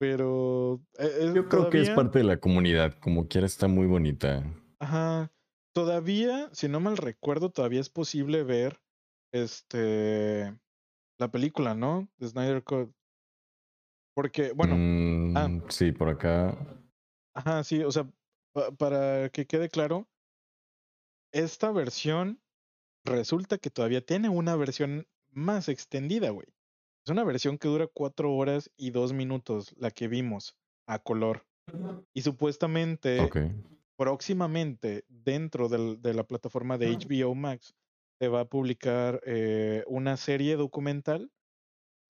[SPEAKER 1] Pero...
[SPEAKER 2] E, Yo creo que es parte de la comunidad, como quiera está muy bonita.
[SPEAKER 1] Ajá. Todavía, si no mal recuerdo, todavía es posible ver este la película, ¿no? De Snyder Code. Porque, bueno.
[SPEAKER 2] ah,
[SPEAKER 1] mm,
[SPEAKER 2] sí, por acá.
[SPEAKER 1] Ajá, sí, o sea, para que quede claro, esta versión resulta que todavía tiene una versión más extendida, güey. Es una versión que dura cuatro horas y dos minutos, la que vimos a color. Y supuestamente, próximamente, dentro de la plataforma de HBO Max, se va a publicar eh, una serie documental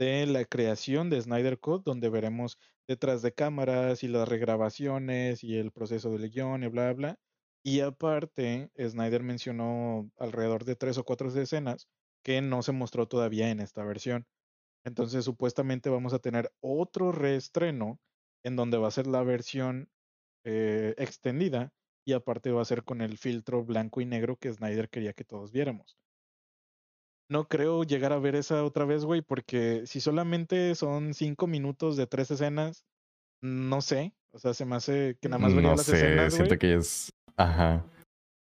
[SPEAKER 1] de la creación de Snyder Code, donde veremos detrás de cámaras y las regrabaciones y el proceso del guion y bla, bla. Y aparte, Snyder mencionó alrededor de tres o cuatro escenas que no se mostró todavía en esta versión. Entonces, supuestamente vamos a tener otro reestreno en donde va a ser la versión eh, extendida y aparte va a ser con el filtro blanco y negro que Snyder quería que todos viéramos. No creo llegar a ver esa otra vez, güey, porque si solamente son cinco minutos de tres escenas, no sé. O sea, se me hace que nada más vería
[SPEAKER 2] no
[SPEAKER 1] las
[SPEAKER 2] sé,
[SPEAKER 1] escenas.
[SPEAKER 2] Siento que es. Ajá.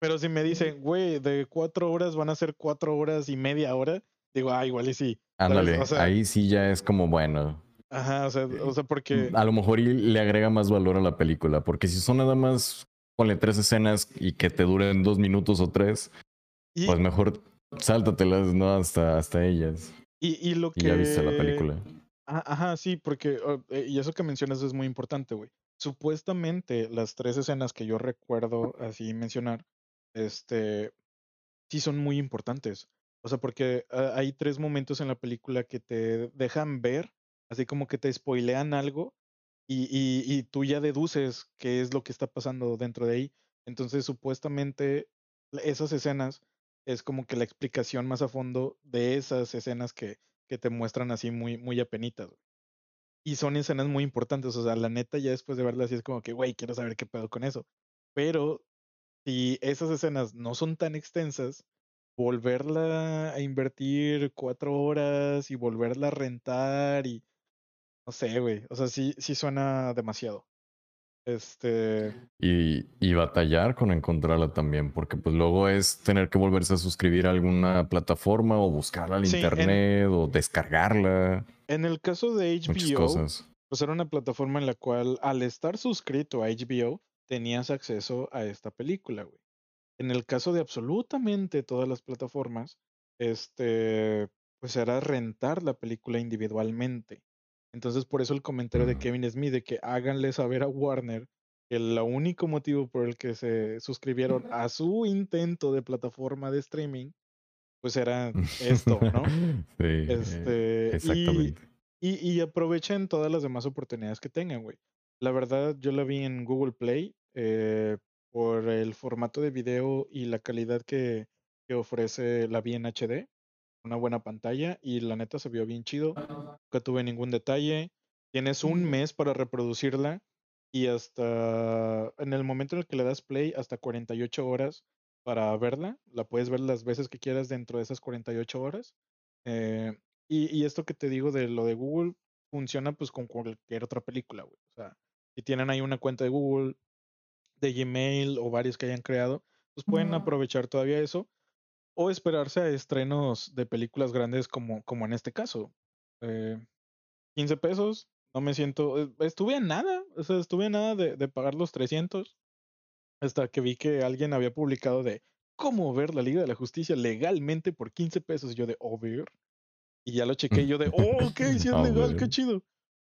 [SPEAKER 1] Pero si me dicen, güey, de cuatro horas van a ser cuatro horas y media hora, digo, ah, igual y sí.
[SPEAKER 2] Ándale, ahí sí ya es como bueno.
[SPEAKER 1] Ajá, o sea, o sea, porque.
[SPEAKER 2] A lo mejor le agrega más valor a la película, porque si son nada más, ponle tres escenas y que te duren dos minutos o tres, pues mejor Sáltatelas, ¿no? Hasta, hasta ellas.
[SPEAKER 1] Y, y lo que.
[SPEAKER 2] ya viste la película.
[SPEAKER 1] Ajá, sí, porque. Eh, y eso que mencionas es muy importante, güey. Supuestamente, las tres escenas que yo recuerdo así mencionar, este. Sí son muy importantes. O sea, porque ah, hay tres momentos en la película que te dejan ver, así como que te spoilean algo, y, y, y tú ya deduces qué es lo que está pasando dentro de ahí. Entonces, supuestamente, esas escenas es como que la explicación más a fondo de esas escenas que, que te muestran así muy, muy apenitas. Y son escenas muy importantes, o sea, la neta ya después de verlas así es como que, güey, quiero saber qué pedo con eso. Pero si esas escenas no son tan extensas, volverla a invertir cuatro horas y volverla a rentar y no sé, güey, o sea, sí, sí suena demasiado. Este.
[SPEAKER 2] Y, y, batallar con encontrarla también, porque pues luego es tener que volverse a suscribir a alguna plataforma o buscarla al internet o descargarla.
[SPEAKER 1] En el caso de HBO, pues era una plataforma en la cual al estar suscrito a HBO tenías acceso a esta película, güey. En el caso de absolutamente todas las plataformas, este, pues era rentar la película individualmente. Entonces, por eso el comentario de Kevin Smith de que háganle saber a Warner que el único motivo por el que se suscribieron a su intento de plataforma de streaming, pues era esto, ¿no? *laughs*
[SPEAKER 2] sí, este, exactamente.
[SPEAKER 1] Y, y, aprovechen todas las demás oportunidades que tengan, güey. La verdad, yo la vi en Google Play eh, por el formato de video y la calidad que, que ofrece la vi en HD una buena pantalla y la neta se vio bien chido. Nunca tuve ningún detalle. Tienes un mes para reproducirla y hasta en el momento en el que le das play, hasta 48 horas para verla. La puedes ver las veces que quieras dentro de esas 48 horas. Eh, y, y, esto que te digo de lo de Google funciona pues con cualquier otra película, güey. O sea, si tienen ahí una cuenta de Google, de Gmail o varios que hayan creado, pues pueden aprovechar todavía eso o esperarse a estrenos de películas grandes como, como en este caso. Eh, 15 pesos, no me siento, eh, estuve a nada, o sea, estuve a nada de, de, pagar los 300 hasta que vi que alguien había publicado de cómo ver la Liga de la Justicia legalmente por 15 pesos. Y yo de, oh, ver. Y ya lo chequé y yo de, oh, ok, sí es *laughs* legal, qué chido.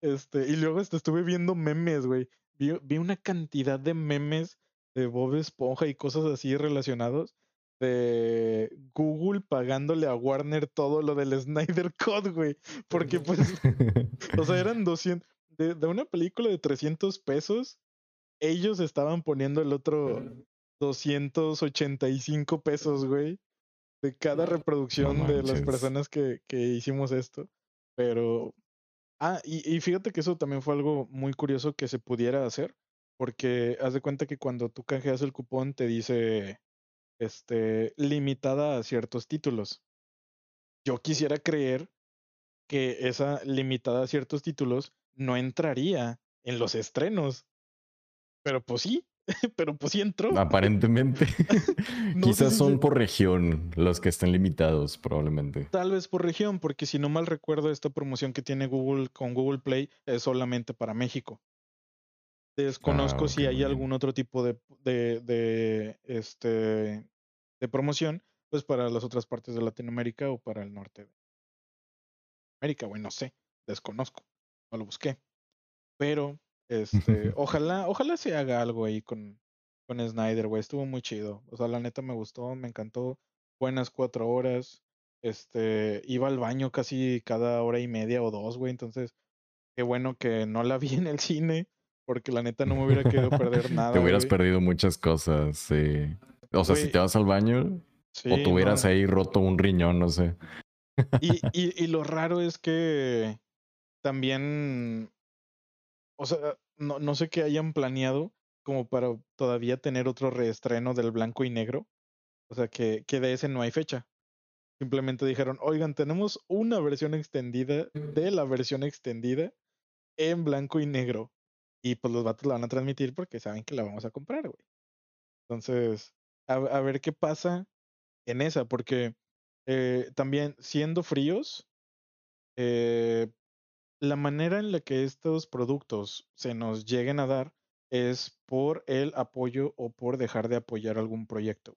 [SPEAKER 1] Este, y luego hasta estuve viendo memes, güey. Vi, vi una cantidad de memes de Bob Esponja y cosas así relacionados de Google pagándole a Warner todo lo del Snyder *laughs* Code, güey. Porque pues, *laughs* o sea, eran 200, de, de, una película de 300 pesos, ellos estaban poniendo el otro 285 pesos, güey, de cada reproducción de las personas que, que hicimos esto. Pero, ah, y, y fíjate que eso también fue algo muy curioso que se pudiera hacer, porque haz de cuenta que cuando tú canjeas el cupón te dice este, limitada a ciertos títulos. Yo quisiera creer que esa limitada a ciertos títulos no entraría en los estrenos. Pero pues sí, *laughs* pero pues sí entró.
[SPEAKER 2] Aparentemente. *laughs* *laughs* Quizás son por región los que estén limitados, probablemente.
[SPEAKER 1] Tal vez por región, porque si no mal recuerdo, esta promoción que tiene Google con Google Play es solamente para México. Desconozco si hay algún otro tipo de, de, de, este, de promoción, pues para las otras partes de Latinoamérica o para el norte de América, güey, no sé, desconozco, no lo busqué. Pero, este, *laughs* ojalá, ojalá se haga algo ahí con, con Snyder, güey, estuvo muy chido. O sea, la neta me gustó, me encantó. Buenas cuatro horas. Este, iba al baño casi cada hora y media o dos, güey, entonces, qué bueno que no la *laughs* vi en el cine porque la neta no me hubiera querido perder nada.
[SPEAKER 2] Te hubieras perdido muchas cosas, sí. O sea, si te vas al baño o tuvieras ahí roto un riñón, no sé.
[SPEAKER 1] Y, *laughs* y, y, lo raro es que también, o sea, no, no sé qué hayan planeado como para todavía tener otro reestreno del blanco y negro. O sea, que, que de ese no hay fecha. Simplemente dijeron, oigan, tenemos una versión extendida de la versión extendida en blanco y negro. Y pues los vatos la van a transmitir porque saben que la vamos a comprar, güey. Entonces, a, ver qué pasa en esa, porque eh, también siendo fríos, eh, la manera en la que estos productos se nos lleguen a dar es por el apoyo o por dejar de apoyar algún proyecto.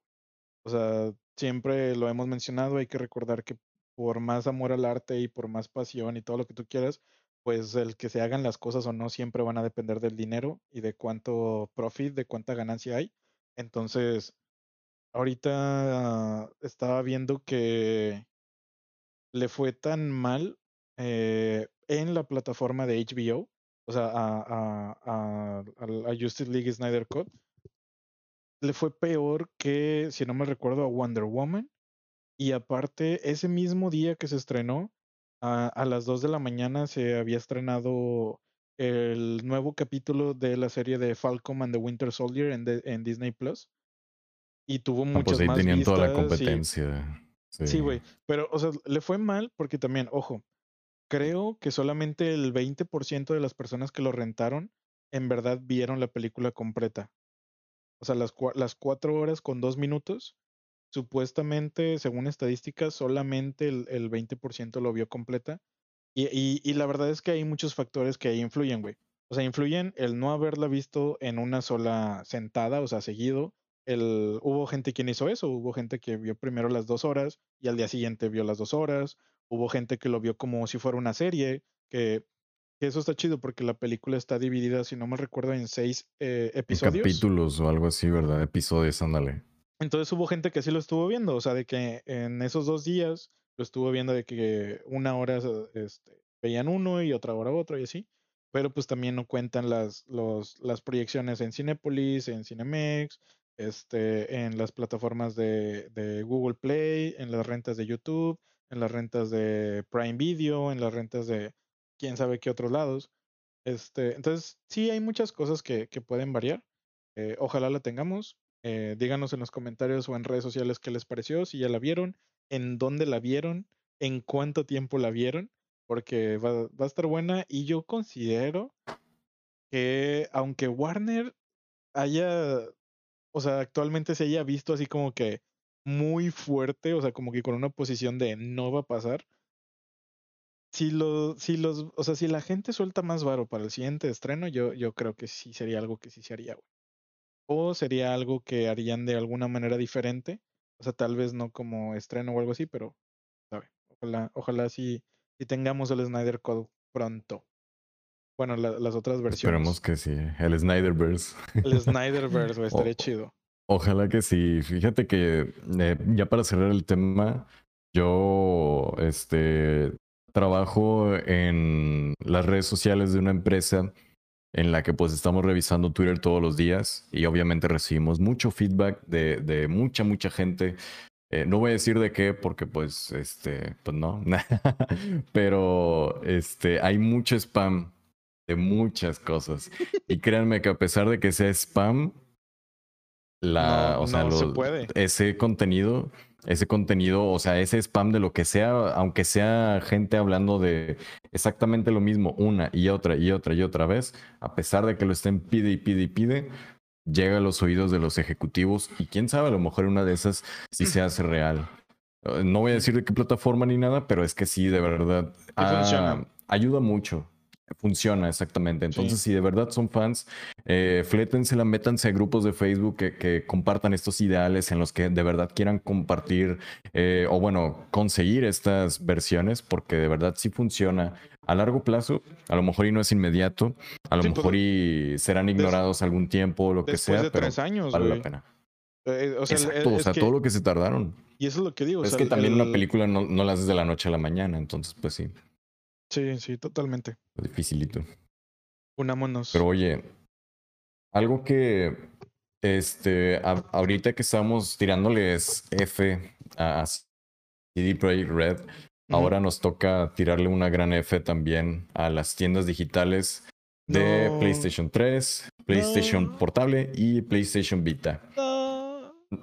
[SPEAKER 1] O sea, siempre lo hemos mencionado, hay que recordar que por más amor al arte y por más pasión y todo lo que tú quieras, pues el que se hagan las cosas o no siempre van a depender del dinero y de cuánto profit, de cuánta ganancia hay. Entonces, ahorita estaba viendo que le fue tan mal eh, en la plataforma de HBO, o sea, a, a, a, Justice League Snyder Cut, le fue peor que, si no me recuerdo, a Wonder Woman. Y aparte, ese mismo día que se estrenó, a, las 2 de la mañana se había estrenado el nuevo capítulo de la serie de Falcon and the Winter Soldier en, en Disney Plus. Y tuvo ah, muchas pues ahí tenían toda la competencia. Sí, güey. Pero, o sea, le fue mal porque también, ojo, creo que solamente el 20% de las personas que lo rentaron en verdad vieron la película completa. O sea, las, las cuatro horas con dos minutos supuestamente, según estadísticas, solamente el, el 20% lo vio completa. Y, y, y, la verdad es que hay muchos factores que ahí influyen, güey. O sea, influyen el no haberla visto en una sola sentada, o sea, seguido. El, hubo gente quien hizo eso, hubo gente que vio primero las dos horas y al día siguiente vio las dos horas. Hubo gente que lo vio como si fuera una serie, que, que eso está chido porque la película está dividida, si no me recuerdo, en seis eh, episodios.
[SPEAKER 2] capítulos o algo así, ¿verdad? Episodios, ándale.
[SPEAKER 1] Entonces hubo gente que sí lo estuvo viendo, o sea, de que en esos dos días lo estuvo viendo de que una hora este, veían uno y otra hora otro y así, pero pues también no cuentan las, los, las proyecciones en Cinepolis, en Cinemex, este, en las plataformas de, Google Play, en las rentas de YouTube, en las rentas de Prime Video, en las rentas de quién sabe qué otros lados. Este, entonces, sí hay muchas cosas que, que pueden variar. Eh, ojalá la tengamos. Eh, díganos en los comentarios o en redes sociales qué les pareció, si ya la vieron, en dónde la vieron, en cuánto tiempo la vieron, porque va, va a estar buena y yo considero que aunque Warner haya, o sea, actualmente se haya visto así como que muy fuerte, o sea, como que con una posición de no va a pasar. Si, lo, si los, o sea, si la gente suelta más varo para el siguiente estreno, yo, yo creo que sí sería algo que sí se haría, güey o sería algo que harían de alguna manera diferente. O sea, tal vez no como estreno o algo así, pero ojalá, ojalá sí, sí tengamos el Snyder Code pronto. Bueno, las otras versiones.
[SPEAKER 2] Esperemos que sí. El Snyderverse.
[SPEAKER 1] El *laughs* Snyderverse, güey, estaría chido.
[SPEAKER 2] Ojalá que sí. Fíjate que eh, ya para cerrar el tema, yo este trabajo en las redes sociales de una empresa en la que pues estamos revisando Twitter todos los días y obviamente recibimos mucho feedback de, de mucha, mucha gente. Eh, no voy a decir de qué porque pues, este, pues no, *laughs* pero este, hay mucho spam de muchas cosas. Y créanme que a pesar de que sea spam, la, o sea, ese contenido ese contenido, o sea, ese spam de lo que sea, aunque sea gente hablando de exactamente lo mismo una y otra y otra y otra vez, a pesar de que lo estén pide y pide y pide, llega a los oídos de los ejecutivos y quién sabe, a lo mejor una de esas sí se hace real. No voy a decir de qué plataforma ni nada, pero es que sí, de verdad, ah, ayuda mucho. Funciona, exactamente. Entonces, si de verdad son fans, eh, flétensela, métanse a grupos de Facebook que, compartan estos ideales en los que de verdad quieran compartir eh, o, bueno, conseguir estas versiones, porque de verdad sí funciona a largo plazo. A lo mejor y no es inmediato, a lo pues, mejor y serán ignorados algún tiempo, lo que sea, pero años, vale la pena. Eh, o sea, Exacto, o sea, todo lo que se tardaron.
[SPEAKER 1] Y eso es lo que digo.
[SPEAKER 2] Es que también una película no, no la haces de la noche a la mañana, entonces, pues sí.
[SPEAKER 1] Sí, sí, totalmente.
[SPEAKER 2] Dificilito.
[SPEAKER 1] Unámonos.
[SPEAKER 2] Pero oye, algo que este ahorita que estamos tirándoles F a CD Projekt Red, ahora nos toca tirarle una gran F también a las tiendas digitales de PlayStation 3, PlayStation Portable y PlayStation Vita.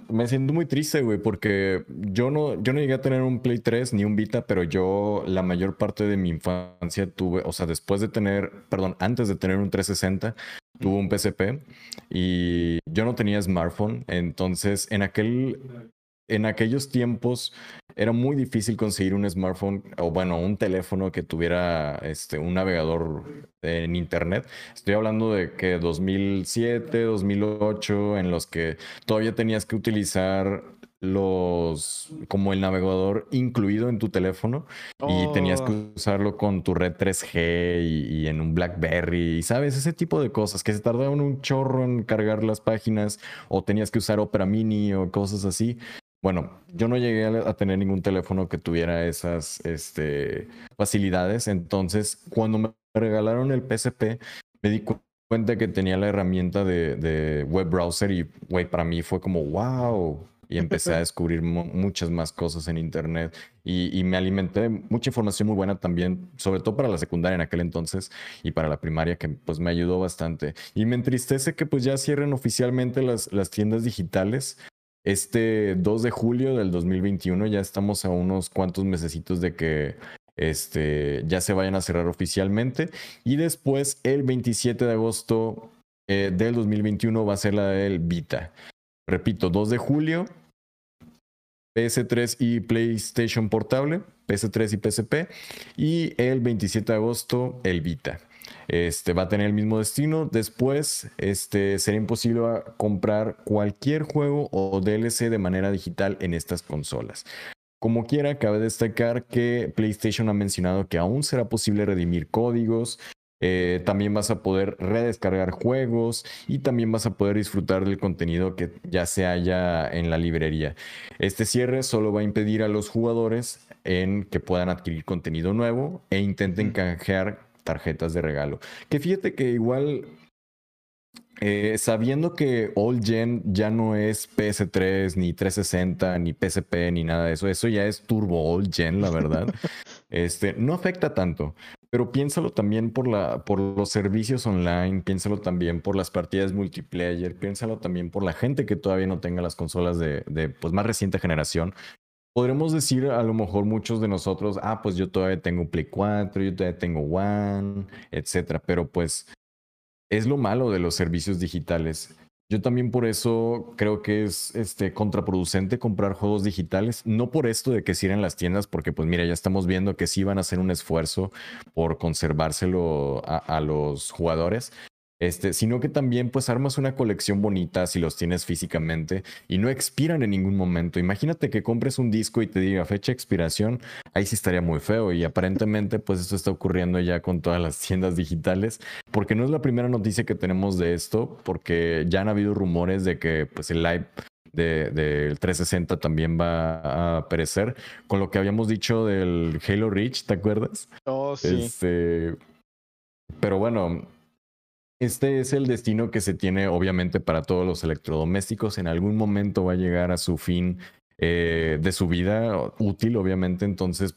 [SPEAKER 2] Me siento muy triste, güey, porque yo no, yo no llegué a tener un Play 3 ni un Vita, pero yo la mayor parte de mi infancia tuve, o sea, después de tener, perdón, antes de tener un 360, tuve un PSP y yo no tenía smartphone, entonces en aquel en aquellos tiempos era muy difícil conseguir un smartphone o bueno, un teléfono que tuviera este, un navegador en internet. Estoy hablando de que 2007, 2008, en los que todavía tenías que utilizar los como el navegador incluido en tu teléfono y tenías que oh. usarlo con tu red 3G y, en un BlackBerry, ¿sabes? Ese tipo de cosas que se tardaban un chorro en cargar las páginas o tenías que usar Opera Mini o cosas así. Bueno, yo no llegué a, tener ningún teléfono que tuviera esas este, facilidades. Entonces, cuando me regalaron el PSP, me di cuenta que tenía la herramienta de, web browser y, güey, para mí fue como, wow. Y empecé a *laughs* descubrir muchas más cosas en Internet y, y, me alimenté mucha información muy buena también, sobre todo para la secundaria en aquel entonces y para la primaria, que pues me ayudó bastante. Y me entristece que pues ya cierren oficialmente las, las tiendas digitales este 2 de julio del 2021 ya estamos a unos cuantos mesecitos de que este, ya se vayan a cerrar oficialmente. Y después, el 27 de agosto eh, del 2021 va a ser la del Vita. Repito, 2 de julio, PS3 y PlayStation Portable, PS3 y PSP. Y el 27 de agosto, el Vita este, va a tener el mismo destino. Después este, será imposible comprar cualquier juego o DLC de manera digital en estas consolas. Como quiera, cabe destacar que PlayStation ha mencionado que aún será posible redimir códigos, eh, también vas a poder redescargar juegos y también vas a poder disfrutar del contenido que ya se haya en la librería. Este cierre solo va a impedir a los jugadores en que puedan adquirir contenido nuevo e intenten canjear tarjetas de regalo. Que fíjate que igual, eh, sabiendo que All Gen ya no es PS3, ni 360, ni PSP, ni nada de eso, eso ya es Turbo All Gen, la verdad. *laughs* este, no afecta tanto. Pero piénsalo también por, la, por los servicios online, piénsalo también por las partidas multiplayer, piénsalo también por la gente que todavía no tenga las consolas de, de pues, más reciente generación, podremos decir a lo mejor muchos de nosotros, ah, pues yo todavía tengo Play 4, yo todavía tengo One, etcétera, pero pues es lo malo de los servicios digitales. Yo también por eso creo que es este, contraproducente comprar juegos digitales, no por esto de que cierren las tiendas, porque pues mira, ya estamos viendo que sí van a hacer un esfuerzo por conservárselo a los jugadores, este, sino que también pues armas una colección bonita si los tienes físicamente y no expiran en ningún momento. Imagínate que compres un disco y te diga fecha de expiración, ahí sí estaría muy feo y aparentemente pues esto está ocurriendo ya con todas las tiendas digitales, porque no es la primera noticia que tenemos de esto, porque ya han habido rumores de que pues el live del de, 360 también va a perecer, con lo que habíamos dicho del Halo Reach, ¿te acuerdas?
[SPEAKER 1] Oh, sí.
[SPEAKER 2] Este, pero bueno, este es el destino que se tiene obviamente para todos los electrodomésticos. En algún momento va a llegar a su fin eh, de su vida útil, obviamente. Entonces,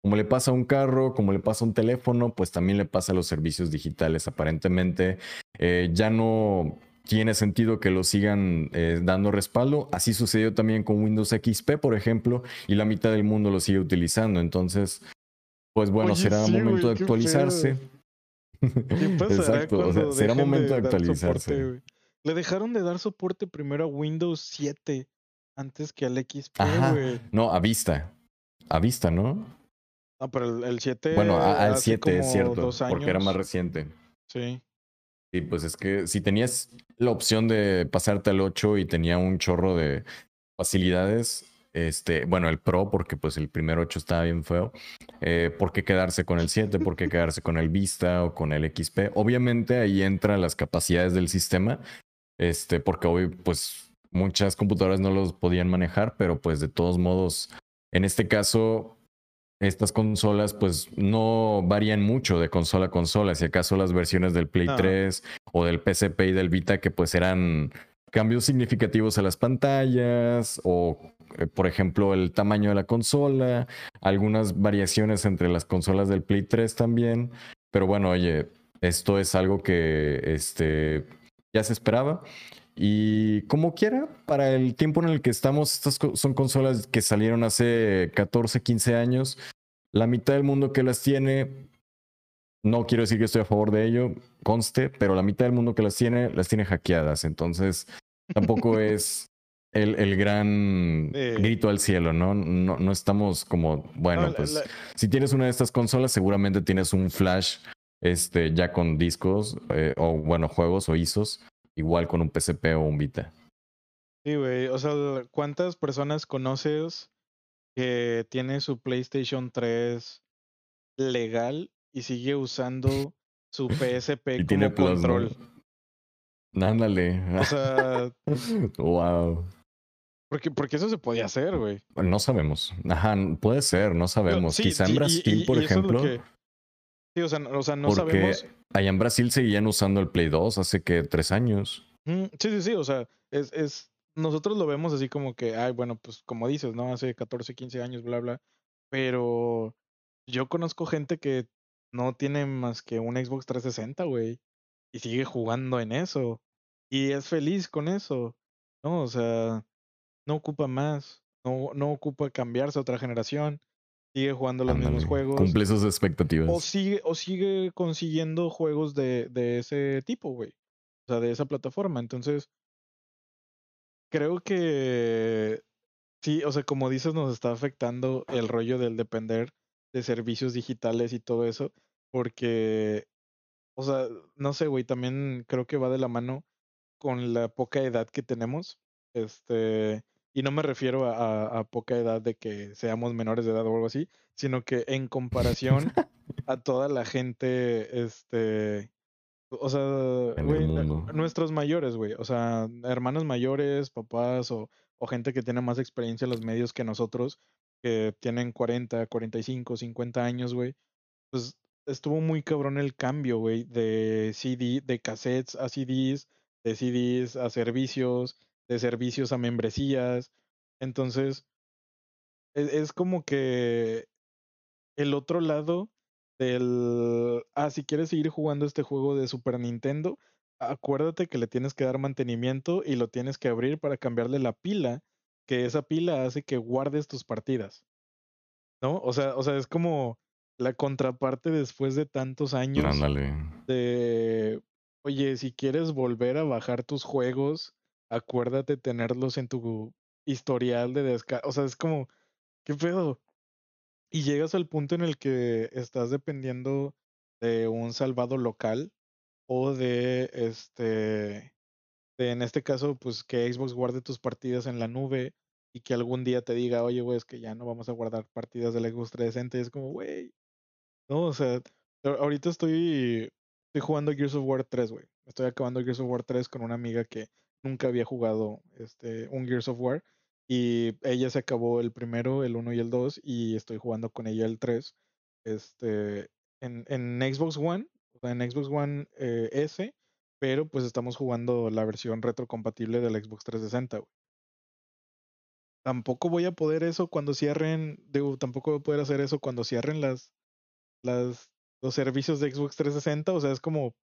[SPEAKER 2] como le pasa a un carro, como le pasa a un teléfono, pues también le pasa a los servicios digitales. Aparentemente eh, ya no tiene sentido que lo sigan eh, dando respaldo. Así sucedió también con Windows XP, por ejemplo, y la mitad del mundo lo sigue utilizando. Entonces, pues bueno, será momento de actualizarse. *laughs* Exacto, o sea, será momento de, actualizarse.
[SPEAKER 1] Le dejaron de dar soporte primero a Windows 7 antes que al XP,
[SPEAKER 2] No, a vista. A vista, ¿no?
[SPEAKER 1] No, pero el, 7.
[SPEAKER 2] Bueno, al 7 es cierto, porque era más reciente.
[SPEAKER 1] Sí.
[SPEAKER 2] Sí, pues es que si tenías la opción de pasarte al 8 y tenía un chorro de facilidades, este, bueno, el Pro, porque pues el primer 8 estaba bien feo. Eh, ¿Por qué quedarse con el 7? ¿Por qué quedarse con el Vista o con el XP? Obviamente ahí entran las capacidades del sistema, este, porque hoy pues muchas computadoras no los podían manejar, pero pues de todos modos, en este caso, estas consolas pues no varían mucho de consola a consola, si acaso las versiones del Play 3 o del PSP y del Vita que pues eran cambios significativos a las pantallas o por ejemplo el tamaño de la consola, algunas variaciones entre las consolas del Play 3 también, pero bueno, oye, esto es algo que este ya se esperaba y como quiera, para el tiempo en el que estamos, estas son consolas que salieron hace 14, 15 años. La mitad del mundo que las tiene, no quiero decir que estoy a favor de ello, conste, pero la mitad del mundo que las tiene, las tiene hackeadas. Entonces, tampoco *laughs* es el, el gran grito al cielo, ¿no? ¿no? No estamos como, bueno, pues si tienes una de estas consolas, seguramente tienes un flash este, ya con discos eh, o, bueno, juegos o ISOs igual con un PSP o un Vita.
[SPEAKER 1] Sí, güey. O sea, ¿cuántas personas conoces que tiene su PlayStation 3 legal y sigue usando su *laughs* PSP como control?
[SPEAKER 2] Ándale.
[SPEAKER 1] O sea. *laughs*
[SPEAKER 2] wow.
[SPEAKER 1] Porque, porque eso se podía hacer, güey.
[SPEAKER 2] No sabemos. Ajá, puede ser, no sabemos. Quizá en Brasil, por ejemplo.
[SPEAKER 1] Sí, o sea, o sea no sabemos
[SPEAKER 2] Allá en Brasil seguían usando el Play 2 hace que tres años.
[SPEAKER 1] sí, sí, sí. O sea, es, es, nosotros lo vemos así como que, ay, bueno, pues como dices, ¿no? Hace 14, 15 años, bla, bla. Pero yo conozco gente que no tiene más que un Xbox 360, güey. Y sigue jugando en eso. Y es feliz con eso. ¿No? O sea, no ocupa más. No, no ocupa cambiarse a otra generación sigue jugando los mismos juegos.
[SPEAKER 2] Cumple sus expectativas.
[SPEAKER 1] O sigue, o sigue consiguiendo juegos de, de ese tipo, güey. O sea, de esa plataforma. Entonces, creo que sí, o sea, como dices, nos está afectando el rollo del depender de servicios digitales y todo eso. Porque, o sea, no sé, güey, también creo que va de la mano con la poca edad que tenemos. Este, y no me refiero a, poca edad de que seamos menores de edad o algo así, sino que en comparación *laughs* a toda la gente, este, o sea, nuestros mayores, güey, o sea, hermanos mayores, papás o, o gente que tiene más experiencia en los medios que nosotros, que tienen 40, 45, 50 años, güey, pues estuvo muy cabrón el cambio, güey, de CD, de cassettes a CDs, de CDs a servicios, de servicios a membresías. Entonces, es, es como que el otro lado del, ah, si quieres seguir jugando este juego de Super Nintendo, acuérdate que le tienes que dar mantenimiento y lo tienes que abrir para cambiarle la pila, que esa pila hace que guardes tus partidas. ¿No? O sea, o sea, es como la contraparte después de tantos años de, oye, si quieres volver a bajar tus juegos acuérdate tenerlos en tu historial de descarga. O sea, es como, ¿qué pedo? Y llegas al punto en el que estás dependiendo de un salvado local o de este, de, en este caso, pues que Xbox guarde tus partidas en la nube y que algún día te diga, oye, güey, es que ya no vamos a guardar partidas del Xbox 360. Y es como, güey, no, o sea, ahorita estoy, estoy jugando Gears of War 3, güey. Estoy acabando Gears of War 3 con una amiga que nunca había jugado este, un Gears of War. Y ella se acabó el primero, el 1 y el 2, y estoy jugando con ella el 3. Este, en, en Xbox One, o sea, en Xbox One eh, S, pero pues estamos jugando la versión retrocompatible del Xbox 360. Tampoco voy a poder eso cuando cierren, digo, tampoco voy a poder hacer eso cuando cierren las, las, los servicios de Xbox 360. O sea, es como,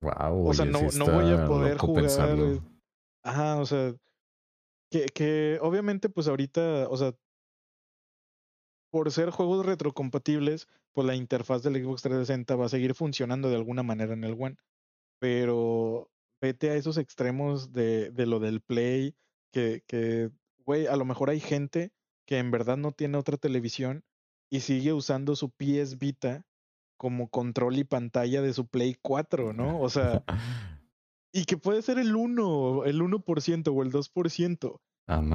[SPEAKER 2] Wow, o
[SPEAKER 1] sea, no, no voy a poder jugar. Ajá, o sea, que, que obviamente, pues ahorita, o sea, por ser juegos retrocompatibles, pues la interfaz del Xbox 360 va a seguir funcionando de alguna manera en el One. Pero vete a esos extremos de, de lo del Play, que, que, güey, a lo mejor hay gente que en verdad no tiene otra televisión y sigue usando su PS Vita como control y pantalla de su Play 4, ¿no? O sea, *laughs* y que puede ser el 1, el 1% o el 2%.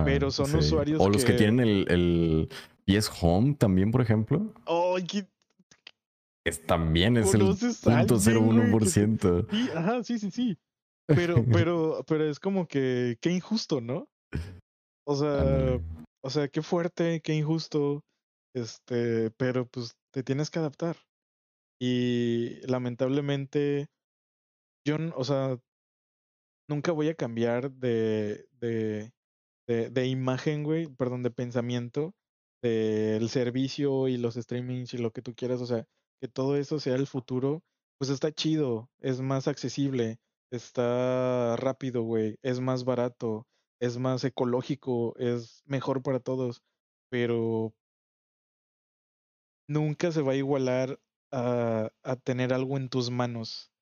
[SPEAKER 1] pero son usuarios
[SPEAKER 2] O los que, tienen el, el PS Home también, por ejemplo.
[SPEAKER 1] Oh,
[SPEAKER 2] es, también es el 0.01%.
[SPEAKER 1] Sí, ajá, sí, sí, sí. Pero, *laughs* pero, pero es como que, qué injusto, ¿no? O sea, o sea, qué fuerte, qué injusto. Este, pero pues te tienes que adaptar. Y lamentablemente, yo, o sea, nunca voy a cambiar de, de, de, de imagen, güey, perdón, de pensamiento del servicio y los streamings y lo que tú quieras. O sea, que todo eso sea el futuro, pues está chido, es más accesible, está rápido, güey, es más barato, es más ecológico, es mejor para todos, pero nunca se va a igualar a, a tener algo en tus manos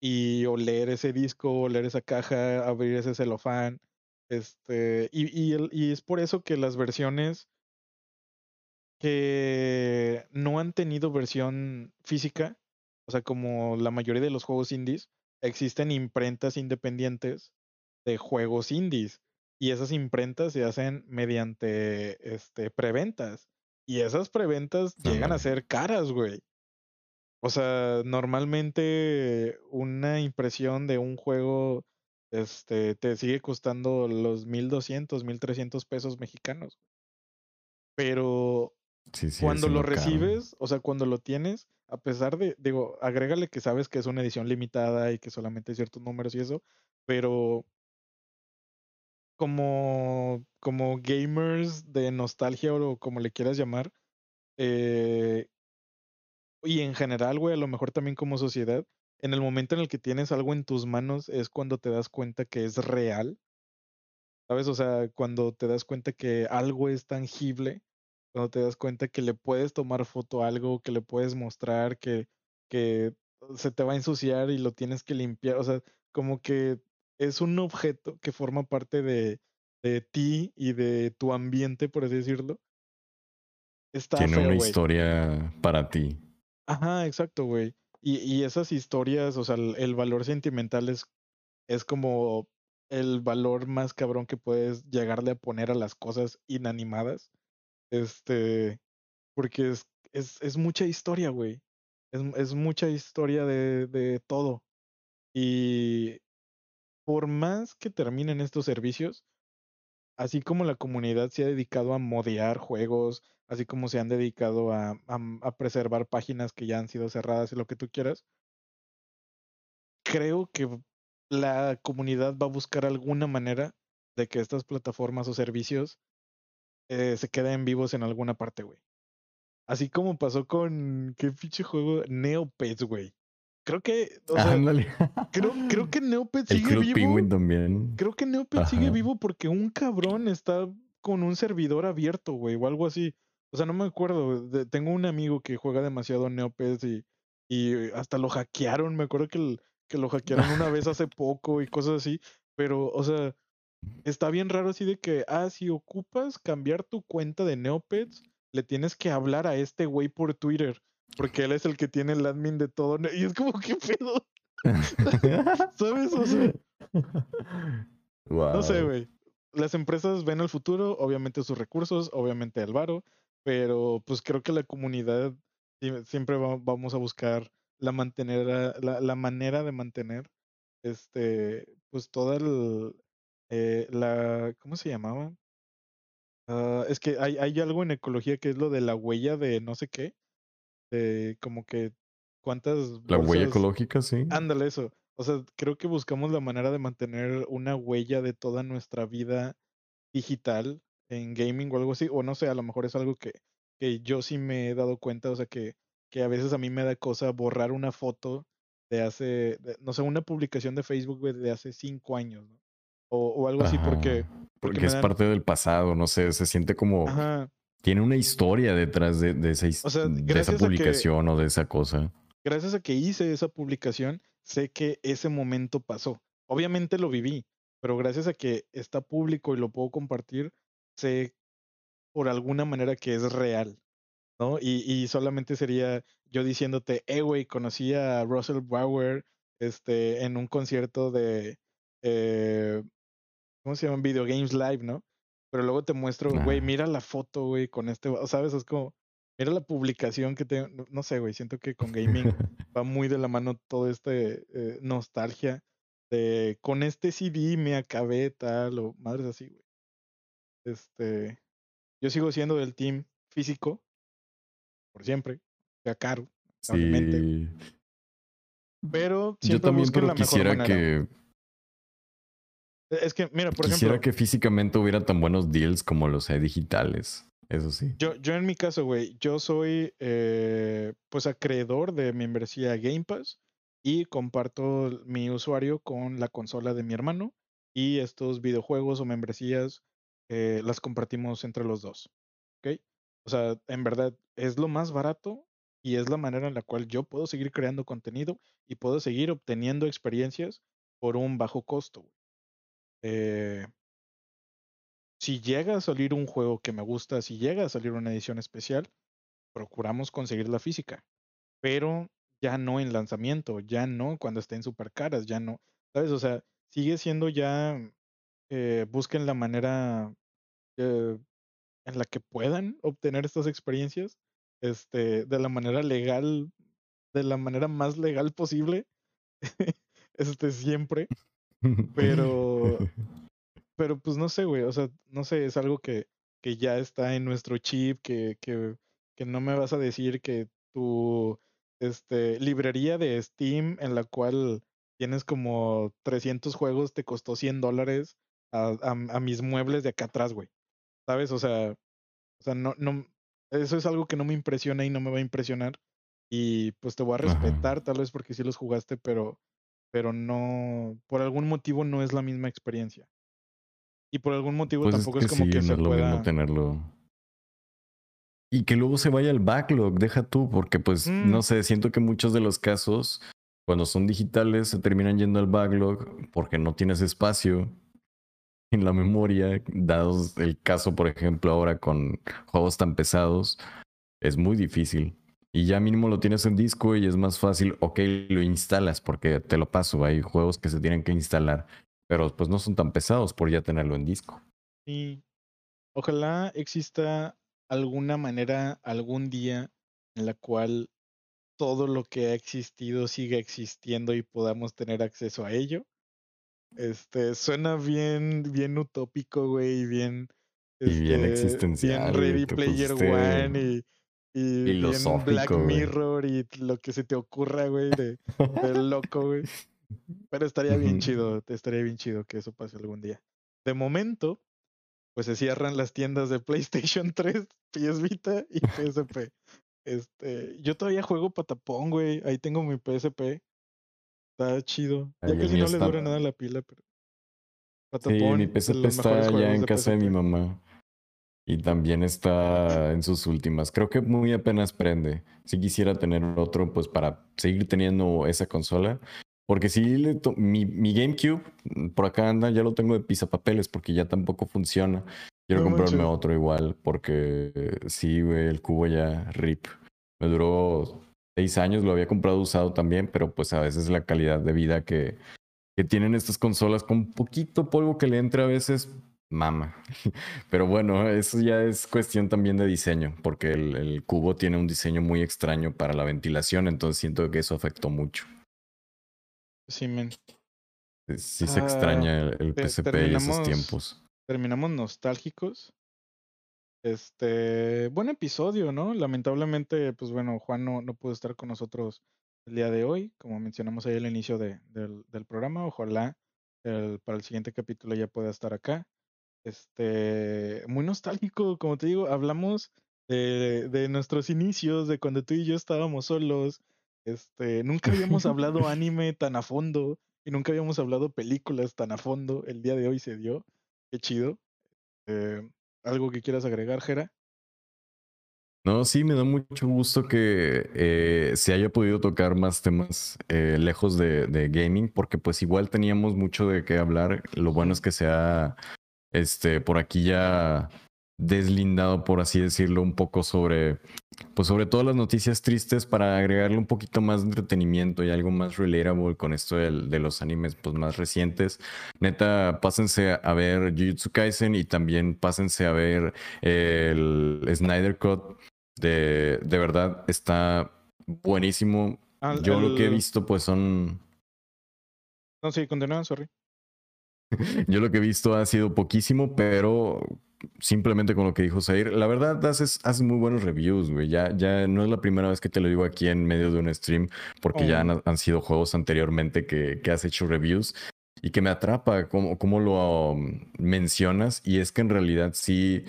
[SPEAKER 1] y oler ese disco, oler esa caja, abrir ese celofán. Este, y, y, y es por eso que las versiones que no han tenido versión física, o sea, como la mayoría de los juegos indies, existen imprentas independientes de juegos indies. Y esas imprentas se hacen mediante este, preventas. Y esas preventas llegan a ser caras, güey. O sea, normalmente una impresión de un juego este, te sigue costando los 1200, 1300 pesos mexicanos. Pero cuando lo recibes, o sea, cuando lo tienes, a pesar de, digo, agrégale que sabes que es una edición limitada y que solamente hay ciertos números y eso, pero como, como gamers de nostalgia o como le quieras llamar, eh, y en general, güey, a lo mejor también como sociedad, en el momento en el que tienes algo en tus manos es cuando te das cuenta que es real. ¿Sabes? O sea, cuando te das cuenta que algo es tangible, cuando te das cuenta que le puedes tomar foto a algo, que le puedes mostrar, que, que se te va a ensuciar y lo tienes que limpiar. O sea, como que es un objeto que forma parte de, de ti y de tu ambiente, por así decirlo.
[SPEAKER 2] Está Tiene una historia para ti.
[SPEAKER 1] Ajá, exacto, güey. Y, y esas historias, o sea, el, valor sentimental es, es como el valor más cabrón que puedes llegarle a poner a las cosas inanimadas. Este, porque es, es, es mucha historia, güey. Es, es mucha historia de, de todo. Y por más que terminen estos servicios, así como la comunidad se ha dedicado a modear juegos, así como se han dedicado a, a, preservar páginas que ya han sido cerradas y lo que tú quieras, creo que la comunidad va a buscar alguna manera de que estas plataformas o servicios eh, se queden vivos en alguna parte, güey. Así como pasó con, ¿qué pinche juego? Neopets, güey. Creo que, o sea, creo, creo *laughs* que Neopets sigue vivo.
[SPEAKER 2] también.
[SPEAKER 1] Creo que Neopets sigue vivo porque un cabrón está con un servidor abierto, güey, o algo así. O sea, no me acuerdo. tengo un amigo que juega demasiado Neopets y, y hasta lo hackearon. Me acuerdo que, que lo *laughs* hackearon una vez hace poco y cosas así. Pero, o sea, está bien raro así de que, ah, si ocupas cambiar tu cuenta de Neopets, le tienes que hablar a este güey por Twitter. Porque él es el que tiene el admin de todo. *laughs* Y es como, ¿qué pedo? *laughs* ¿Sabes? O sea. No sé, güey. Las empresas ven el futuro, obviamente sus recursos, obviamente el varo, pero pues creo que la comunidad siempre vamos a buscar la mantener la, la, manera de mantener este pues toda el, eh, la ¿cómo se llamaba? Ah, es que hay, hay algo en ecología que es lo de la huella de no sé qué, de como que cuántas
[SPEAKER 2] la huella ecológica, sí.
[SPEAKER 1] Ándale eso. O sea, creo que buscamos la manera de mantener una huella de toda nuestra vida digital en gaming o algo así, o no sé, a lo mejor es algo que, que yo sí me he dado cuenta, o sea, que, que a veces a mí me da cosa borrar una foto de hace, no sé, una publicación de Facebook de hace cinco años, ¿no? O, o algo así, porque...
[SPEAKER 2] Porque, es parte del pasado, no sé, se siente como... Tiene una historia detrás de, de esa, de esa publicación o de esa cosa.
[SPEAKER 1] Gracias a que hice esa publicación, sé que ese momento pasó. Obviamente lo viví, pero gracias a que está público y lo puedo compartir, sé por alguna manera que es real. ¿no? Y, y solamente sería yo diciéndote, eh, güey, conocí a Russell Bauer este, en un concierto de, eh, ¿cómo se llaman? Video Games Live, ¿no? Pero luego te muestro, güey, mira la foto, güey, con este, ¿sabes? Es como, mira la publicación que tengo, no sé, güey, siento que con gaming *laughs* va muy de la mano todo este eh, nostalgia de, con este CD me acabé tal, o madres así, güey. Este, yo sigo siendo del team físico, por siempre, sea caro,
[SPEAKER 2] sí.
[SPEAKER 1] Pero
[SPEAKER 2] yo también pero quisiera que
[SPEAKER 1] es que, mira, por
[SPEAKER 2] Quisiera que físicamente hubiera tan buenos deals como los hay digitales. Eso sí.
[SPEAKER 1] Yo, yo en mi caso, güey, yo soy eh, pues acreedor de membresía Game Pass y comparto mi usuario con la consola de mi hermano y estos videojuegos o membresías eh, las compartimos entre los dos. ¿Ok? O sea, en verdad es lo más barato y es la manera en la cual yo puedo seguir creando contenido y puedo seguir obteniendo experiencias por un bajo costo. Eh, si llega a salir un juego que me gusta, si llega a salir una edición especial, procuramos conseguir la física. Pero ya no en lanzamiento, ya no cuando estén super caras, ya no. ¿Sabes? O sea, sigue siendo ya. Eh, busquen la manera eh, en la que puedan obtener estas experiencias este, de la manera legal, de la manera más legal posible. *laughs* este, siempre. *laughs* Pero, pero pues no sé, güey, o sea, no sé, es algo que, que ya está en nuestro chip, que, que, que no me vas a decir que tu este, librería de Steam en la cual tienes como 300 juegos te costó 100 dólares a, a, mis muebles de acá atrás, güey. ¿Sabes? O sea, o sea, no, no, eso es algo que no me impresiona y no me va a impresionar. Y pues te voy a respetar, tal vez porque sí los jugaste, pero pero no, por algún motivo no es la misma experiencia. Y por algún motivo
[SPEAKER 2] pues
[SPEAKER 1] tampoco es, como que se
[SPEAKER 2] lo
[SPEAKER 1] pueda...
[SPEAKER 2] tenerlo. Y que luego se vaya al backlog, deja tú, porque pues, no mm. sé, siento que muchos de los casos, cuando son digitales, se terminan yendo al backlog porque no tienes espacio en la memoria, dados el caso, por ejemplo, ahora con juegos tan pesados, es muy difícil. Y ya mínimo lo tienes en disco y es más fácil, ok, lo instalas porque te lo paso, hay juegos que se tienen que instalar, pero pues no son tan pesados por ya tenerlo en disco.
[SPEAKER 1] Y ojalá exista alguna manera algún día en la cual todo lo que ha existido siga existiendo y podamos tener acceso a ello. Este, suena bien, bien utópico, güey, bien,
[SPEAKER 2] y bien este, existencial.
[SPEAKER 1] Bien Ready Player One y y Black Mirror y lo que se te ocurra, güey, de, *laughs* loco, güey. Pero estaría bien chido, estaría bien chido que eso pase algún día. De momento, pues se cierran las tiendas de PlayStation *laughs* 3, PS Vita y PSP. Este, yo todavía juego patapón, güey. Ahí tengo mi PSP. Está chido. Ya que si no le dura nada la pila, pero.
[SPEAKER 2] Patapón. Sí, mi PSP está ya en casa de mi mamá. Y también está en sus últimas. Creo que muy apenas prende. Si quisiera tener otro, pues para seguir teniendo esa consola. Porque si le mi, mi, GameCube, mm, por acá anda, ya lo tengo de pisapapeles porque ya tampoco funciona. Quiero comprarme otro igual porque sí, güey, el cubo ya rip. Me duró seis años, lo había comprado usado también, pero pues a veces la calidad de vida que, que tienen estas consolas con poquito polvo que le entra a veces, mama. *laughs* Pero bueno, eso ya es cuestión también de diseño, porque el, cubo tiene un diseño muy extraño para la ventilación, entonces siento que eso afectó mucho.
[SPEAKER 1] Sí, men.
[SPEAKER 2] Sí se extraña el, el PSP y esos tiempos.
[SPEAKER 1] Terminamos nostálgicos. Este, buen episodio, ¿no? Lamentablemente, pues bueno, Juan no, no pudo estar con nosotros el día de hoy, como mencionamos ahí al inicio de, del, del, programa. Ojalá el, para el siguiente capítulo ya pueda estar acá. Este, muy nostálgico, como te digo, hablamos de, de, nuestros inicios, de cuando tú y yo estábamos solos. Este, nunca habíamos *laughs* hablado anime tan a fondo y nunca habíamos hablado películas tan a fondo. El día de hoy se dio. Qué chido. Eh, ¿Algo que quieras agregar, Jera?
[SPEAKER 2] No, sí, me da mucho gusto que eh, se haya podido tocar más temas eh, lejos de, de, gaming, porque pues igual teníamos mucho de qué hablar. Lo bueno es que se ha este, por aquí ya deslindado, por así decirlo, un poco sobre, pues sobre todas las noticias tristes para agregarle un poquito más de entretenimiento y algo más relatable con esto de, de los animes pues, más recientes. Neta, pásense a ver Jujutsu Kaisen y también pásense a ver el Snyder Cut. De, de verdad, está buenísimo. Yo lo que he visto pues son...
[SPEAKER 1] No, sí, continúa, sorry. *laughs*
[SPEAKER 2] Yo lo que he visto ha sido poquísimo, pero simplemente con lo que dijo Zair, la verdad haces, haces muy buenos reviews, güey. Ya, ya no es la primera vez que te lo digo aquí en medio de un stream, porque ya han, sido juegos anteriormente que, que, has hecho reviews y que me atrapa como lo um, mencionas. Y es que en realidad sí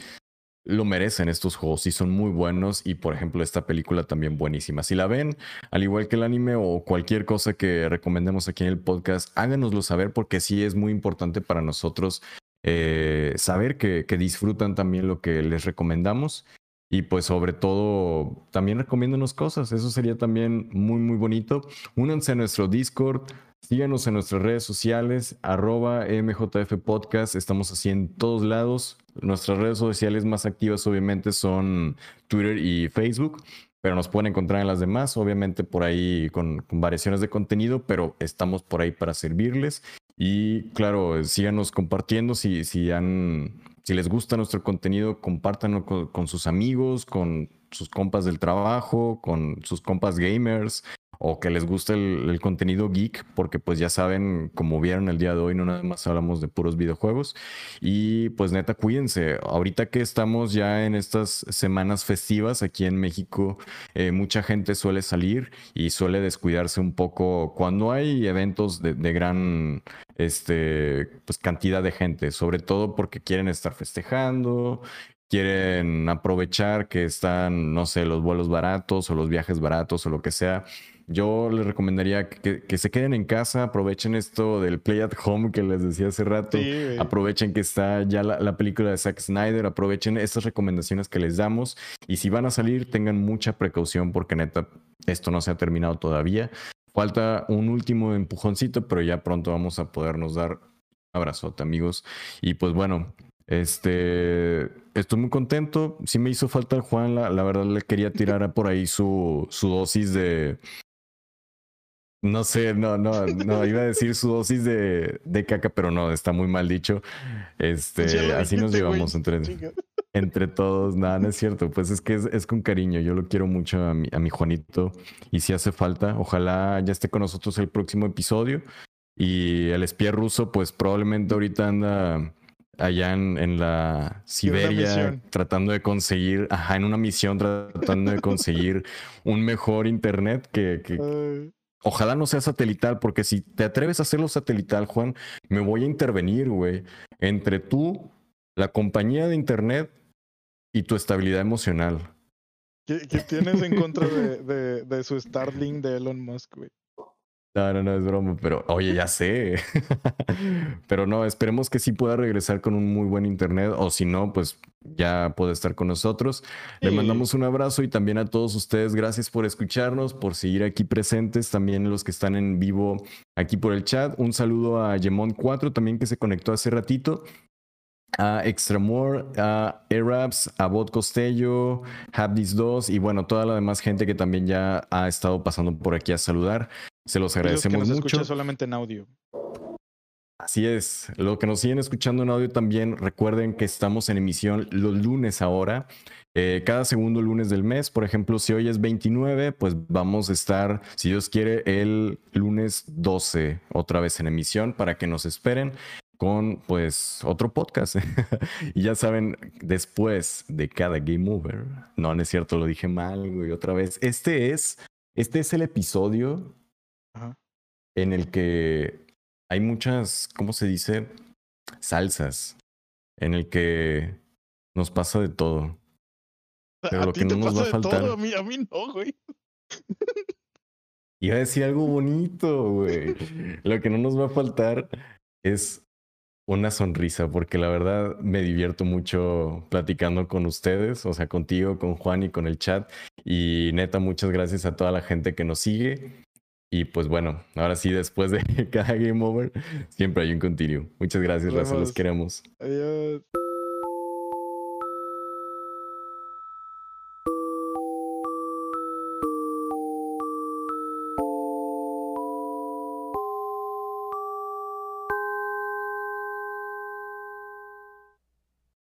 [SPEAKER 2] lo merecen estos juegos, sí son muy buenos y por ejemplo esta película también buenísima. Si la ven, al igual que el anime o cualquier cosa que recomendemos aquí en el podcast, háganoslo saber porque sí es muy importante para nosotros eh, saber que, disfrutan también lo que les recomendamos y pues sobre todo también recomiéndonos cosas, eso sería también muy muy bonito. Únanse a nuestro Discord, síganos en nuestras redes sociales, arroba MJF Podcast, estamos así en todos lados. Nuestras redes sociales más activas obviamente son Twitter y Facebook pero nos pueden encontrar en las demás, obviamente por ahí con, variaciones de contenido, pero estamos por ahí para servirles. Y claro, síganos compartiendo si, si, han, si les gusta nuestro contenido, compártanlo con, sus amigos, con sus compas del trabajo, con sus compas gamers, o que les guste el, contenido geek, porque pues ya saben, como vieron el día de hoy, no nada más hablamos de puros videojuegos. Y pues neta, cuídense. Ahorita que estamos ya en estas semanas festivas aquí en México, eh, mucha gente suele salir y suele descuidarse un poco cuando hay eventos de, de gran este, pues, cantidad de gente, sobre todo porque quieren estar festejando, quieren aprovechar que están, no sé, los vuelos baratos o los viajes baratos o lo que sea. Yo les recomendaría que, se queden en casa, aprovechen esto del Play at Home que les decía hace rato, aprovechen que está ya la, película de Zack Snyder, aprovechen estas recomendaciones que les damos y si van a salir tengan mucha precaución porque neta, esto no se ha terminado todavía. Falta un último empujoncito, pero ya pronto vamos a podernos dar abrazote, amigos. Y pues bueno, este, estoy muy contento. Sí me hizo falta el Juan, la, la verdad le quería tirar por ahí su, su dosis de, no sé, no, no, no, iba a decir su dosis de, de caca, pero no, está muy mal dicho. Este, así nos llevamos entre, entre todos. Nada, no es cierto. Pues es que es, con cariño. Yo lo quiero mucho a mi, a mi Juanito. Y si hace falta, ojalá ya esté con nosotros el próximo episodio. Y el espía ruso, pues probablemente ahorita anda allá en, en la Siberia tratando de conseguir, ajá, en una misión tratando de conseguir un mejor internet que, que, Ojalá no sea satelital, porque si te atreves a hacerlo satelital, Juan, me voy a intervenir, güey. Entre tú, la compañía de internet y tu estabilidad emocional.
[SPEAKER 1] ¿Qué, tienes en contra de, de, de su Starlink de Elon Musk, güey?
[SPEAKER 2] No, no, no es broma, pero oye, ya sé. *laughs* pero no, esperemos que sí pueda regresar con un muy buen internet o si no, pues ya puede estar con nosotros. Le mandamos un abrazo y también a todos ustedes, gracias por escucharnos, por seguir aquí presentes, también los que están en vivo aquí por el chat. Un saludo a Yemon4 también que se conectó hace ratito a Extramore, a Arabs, a Bot Costello, Habdis 2 y bueno, toda la demás gente que también ya ha estado pasando por aquí a saludar. Se los agradecemos los que nos
[SPEAKER 1] solamente en audio.
[SPEAKER 2] Así es. Lo que nos siguen escuchando en audio también, recuerden que estamos en emisión los lunes ahora. Eh, cada segundo lunes del mes, por ejemplo, si hoy es 29, pues vamos a estar, si Dios quiere, el lunes 12 otra vez en emisión para que nos esperen con pues otro podcast. *laughs* y ya saben, después de cada Game Over, no, no es cierto, lo dije mal, güey, otra vez. Este es, este es el episodio en el que hay muchas, ¿cómo se dice? Salsas, en el que nos pasa de todo.
[SPEAKER 1] Pero lo que no nos va a faltar. A mí, a mí no, güey.
[SPEAKER 2] Iba a decir algo bonito, güey. Lo que no nos va a faltar es una sonrisa, porque la verdad me divierto mucho platicando con ustedes, o sea, contigo, con Juan y con el chat. Y neta, muchas gracias a toda la gente que nos sigue. Y pues bueno, ahora sí, después de *laughs* cada game over, siempre hay un continuo. Muchas gracias, Raza, los queremos.
[SPEAKER 1] Adiós.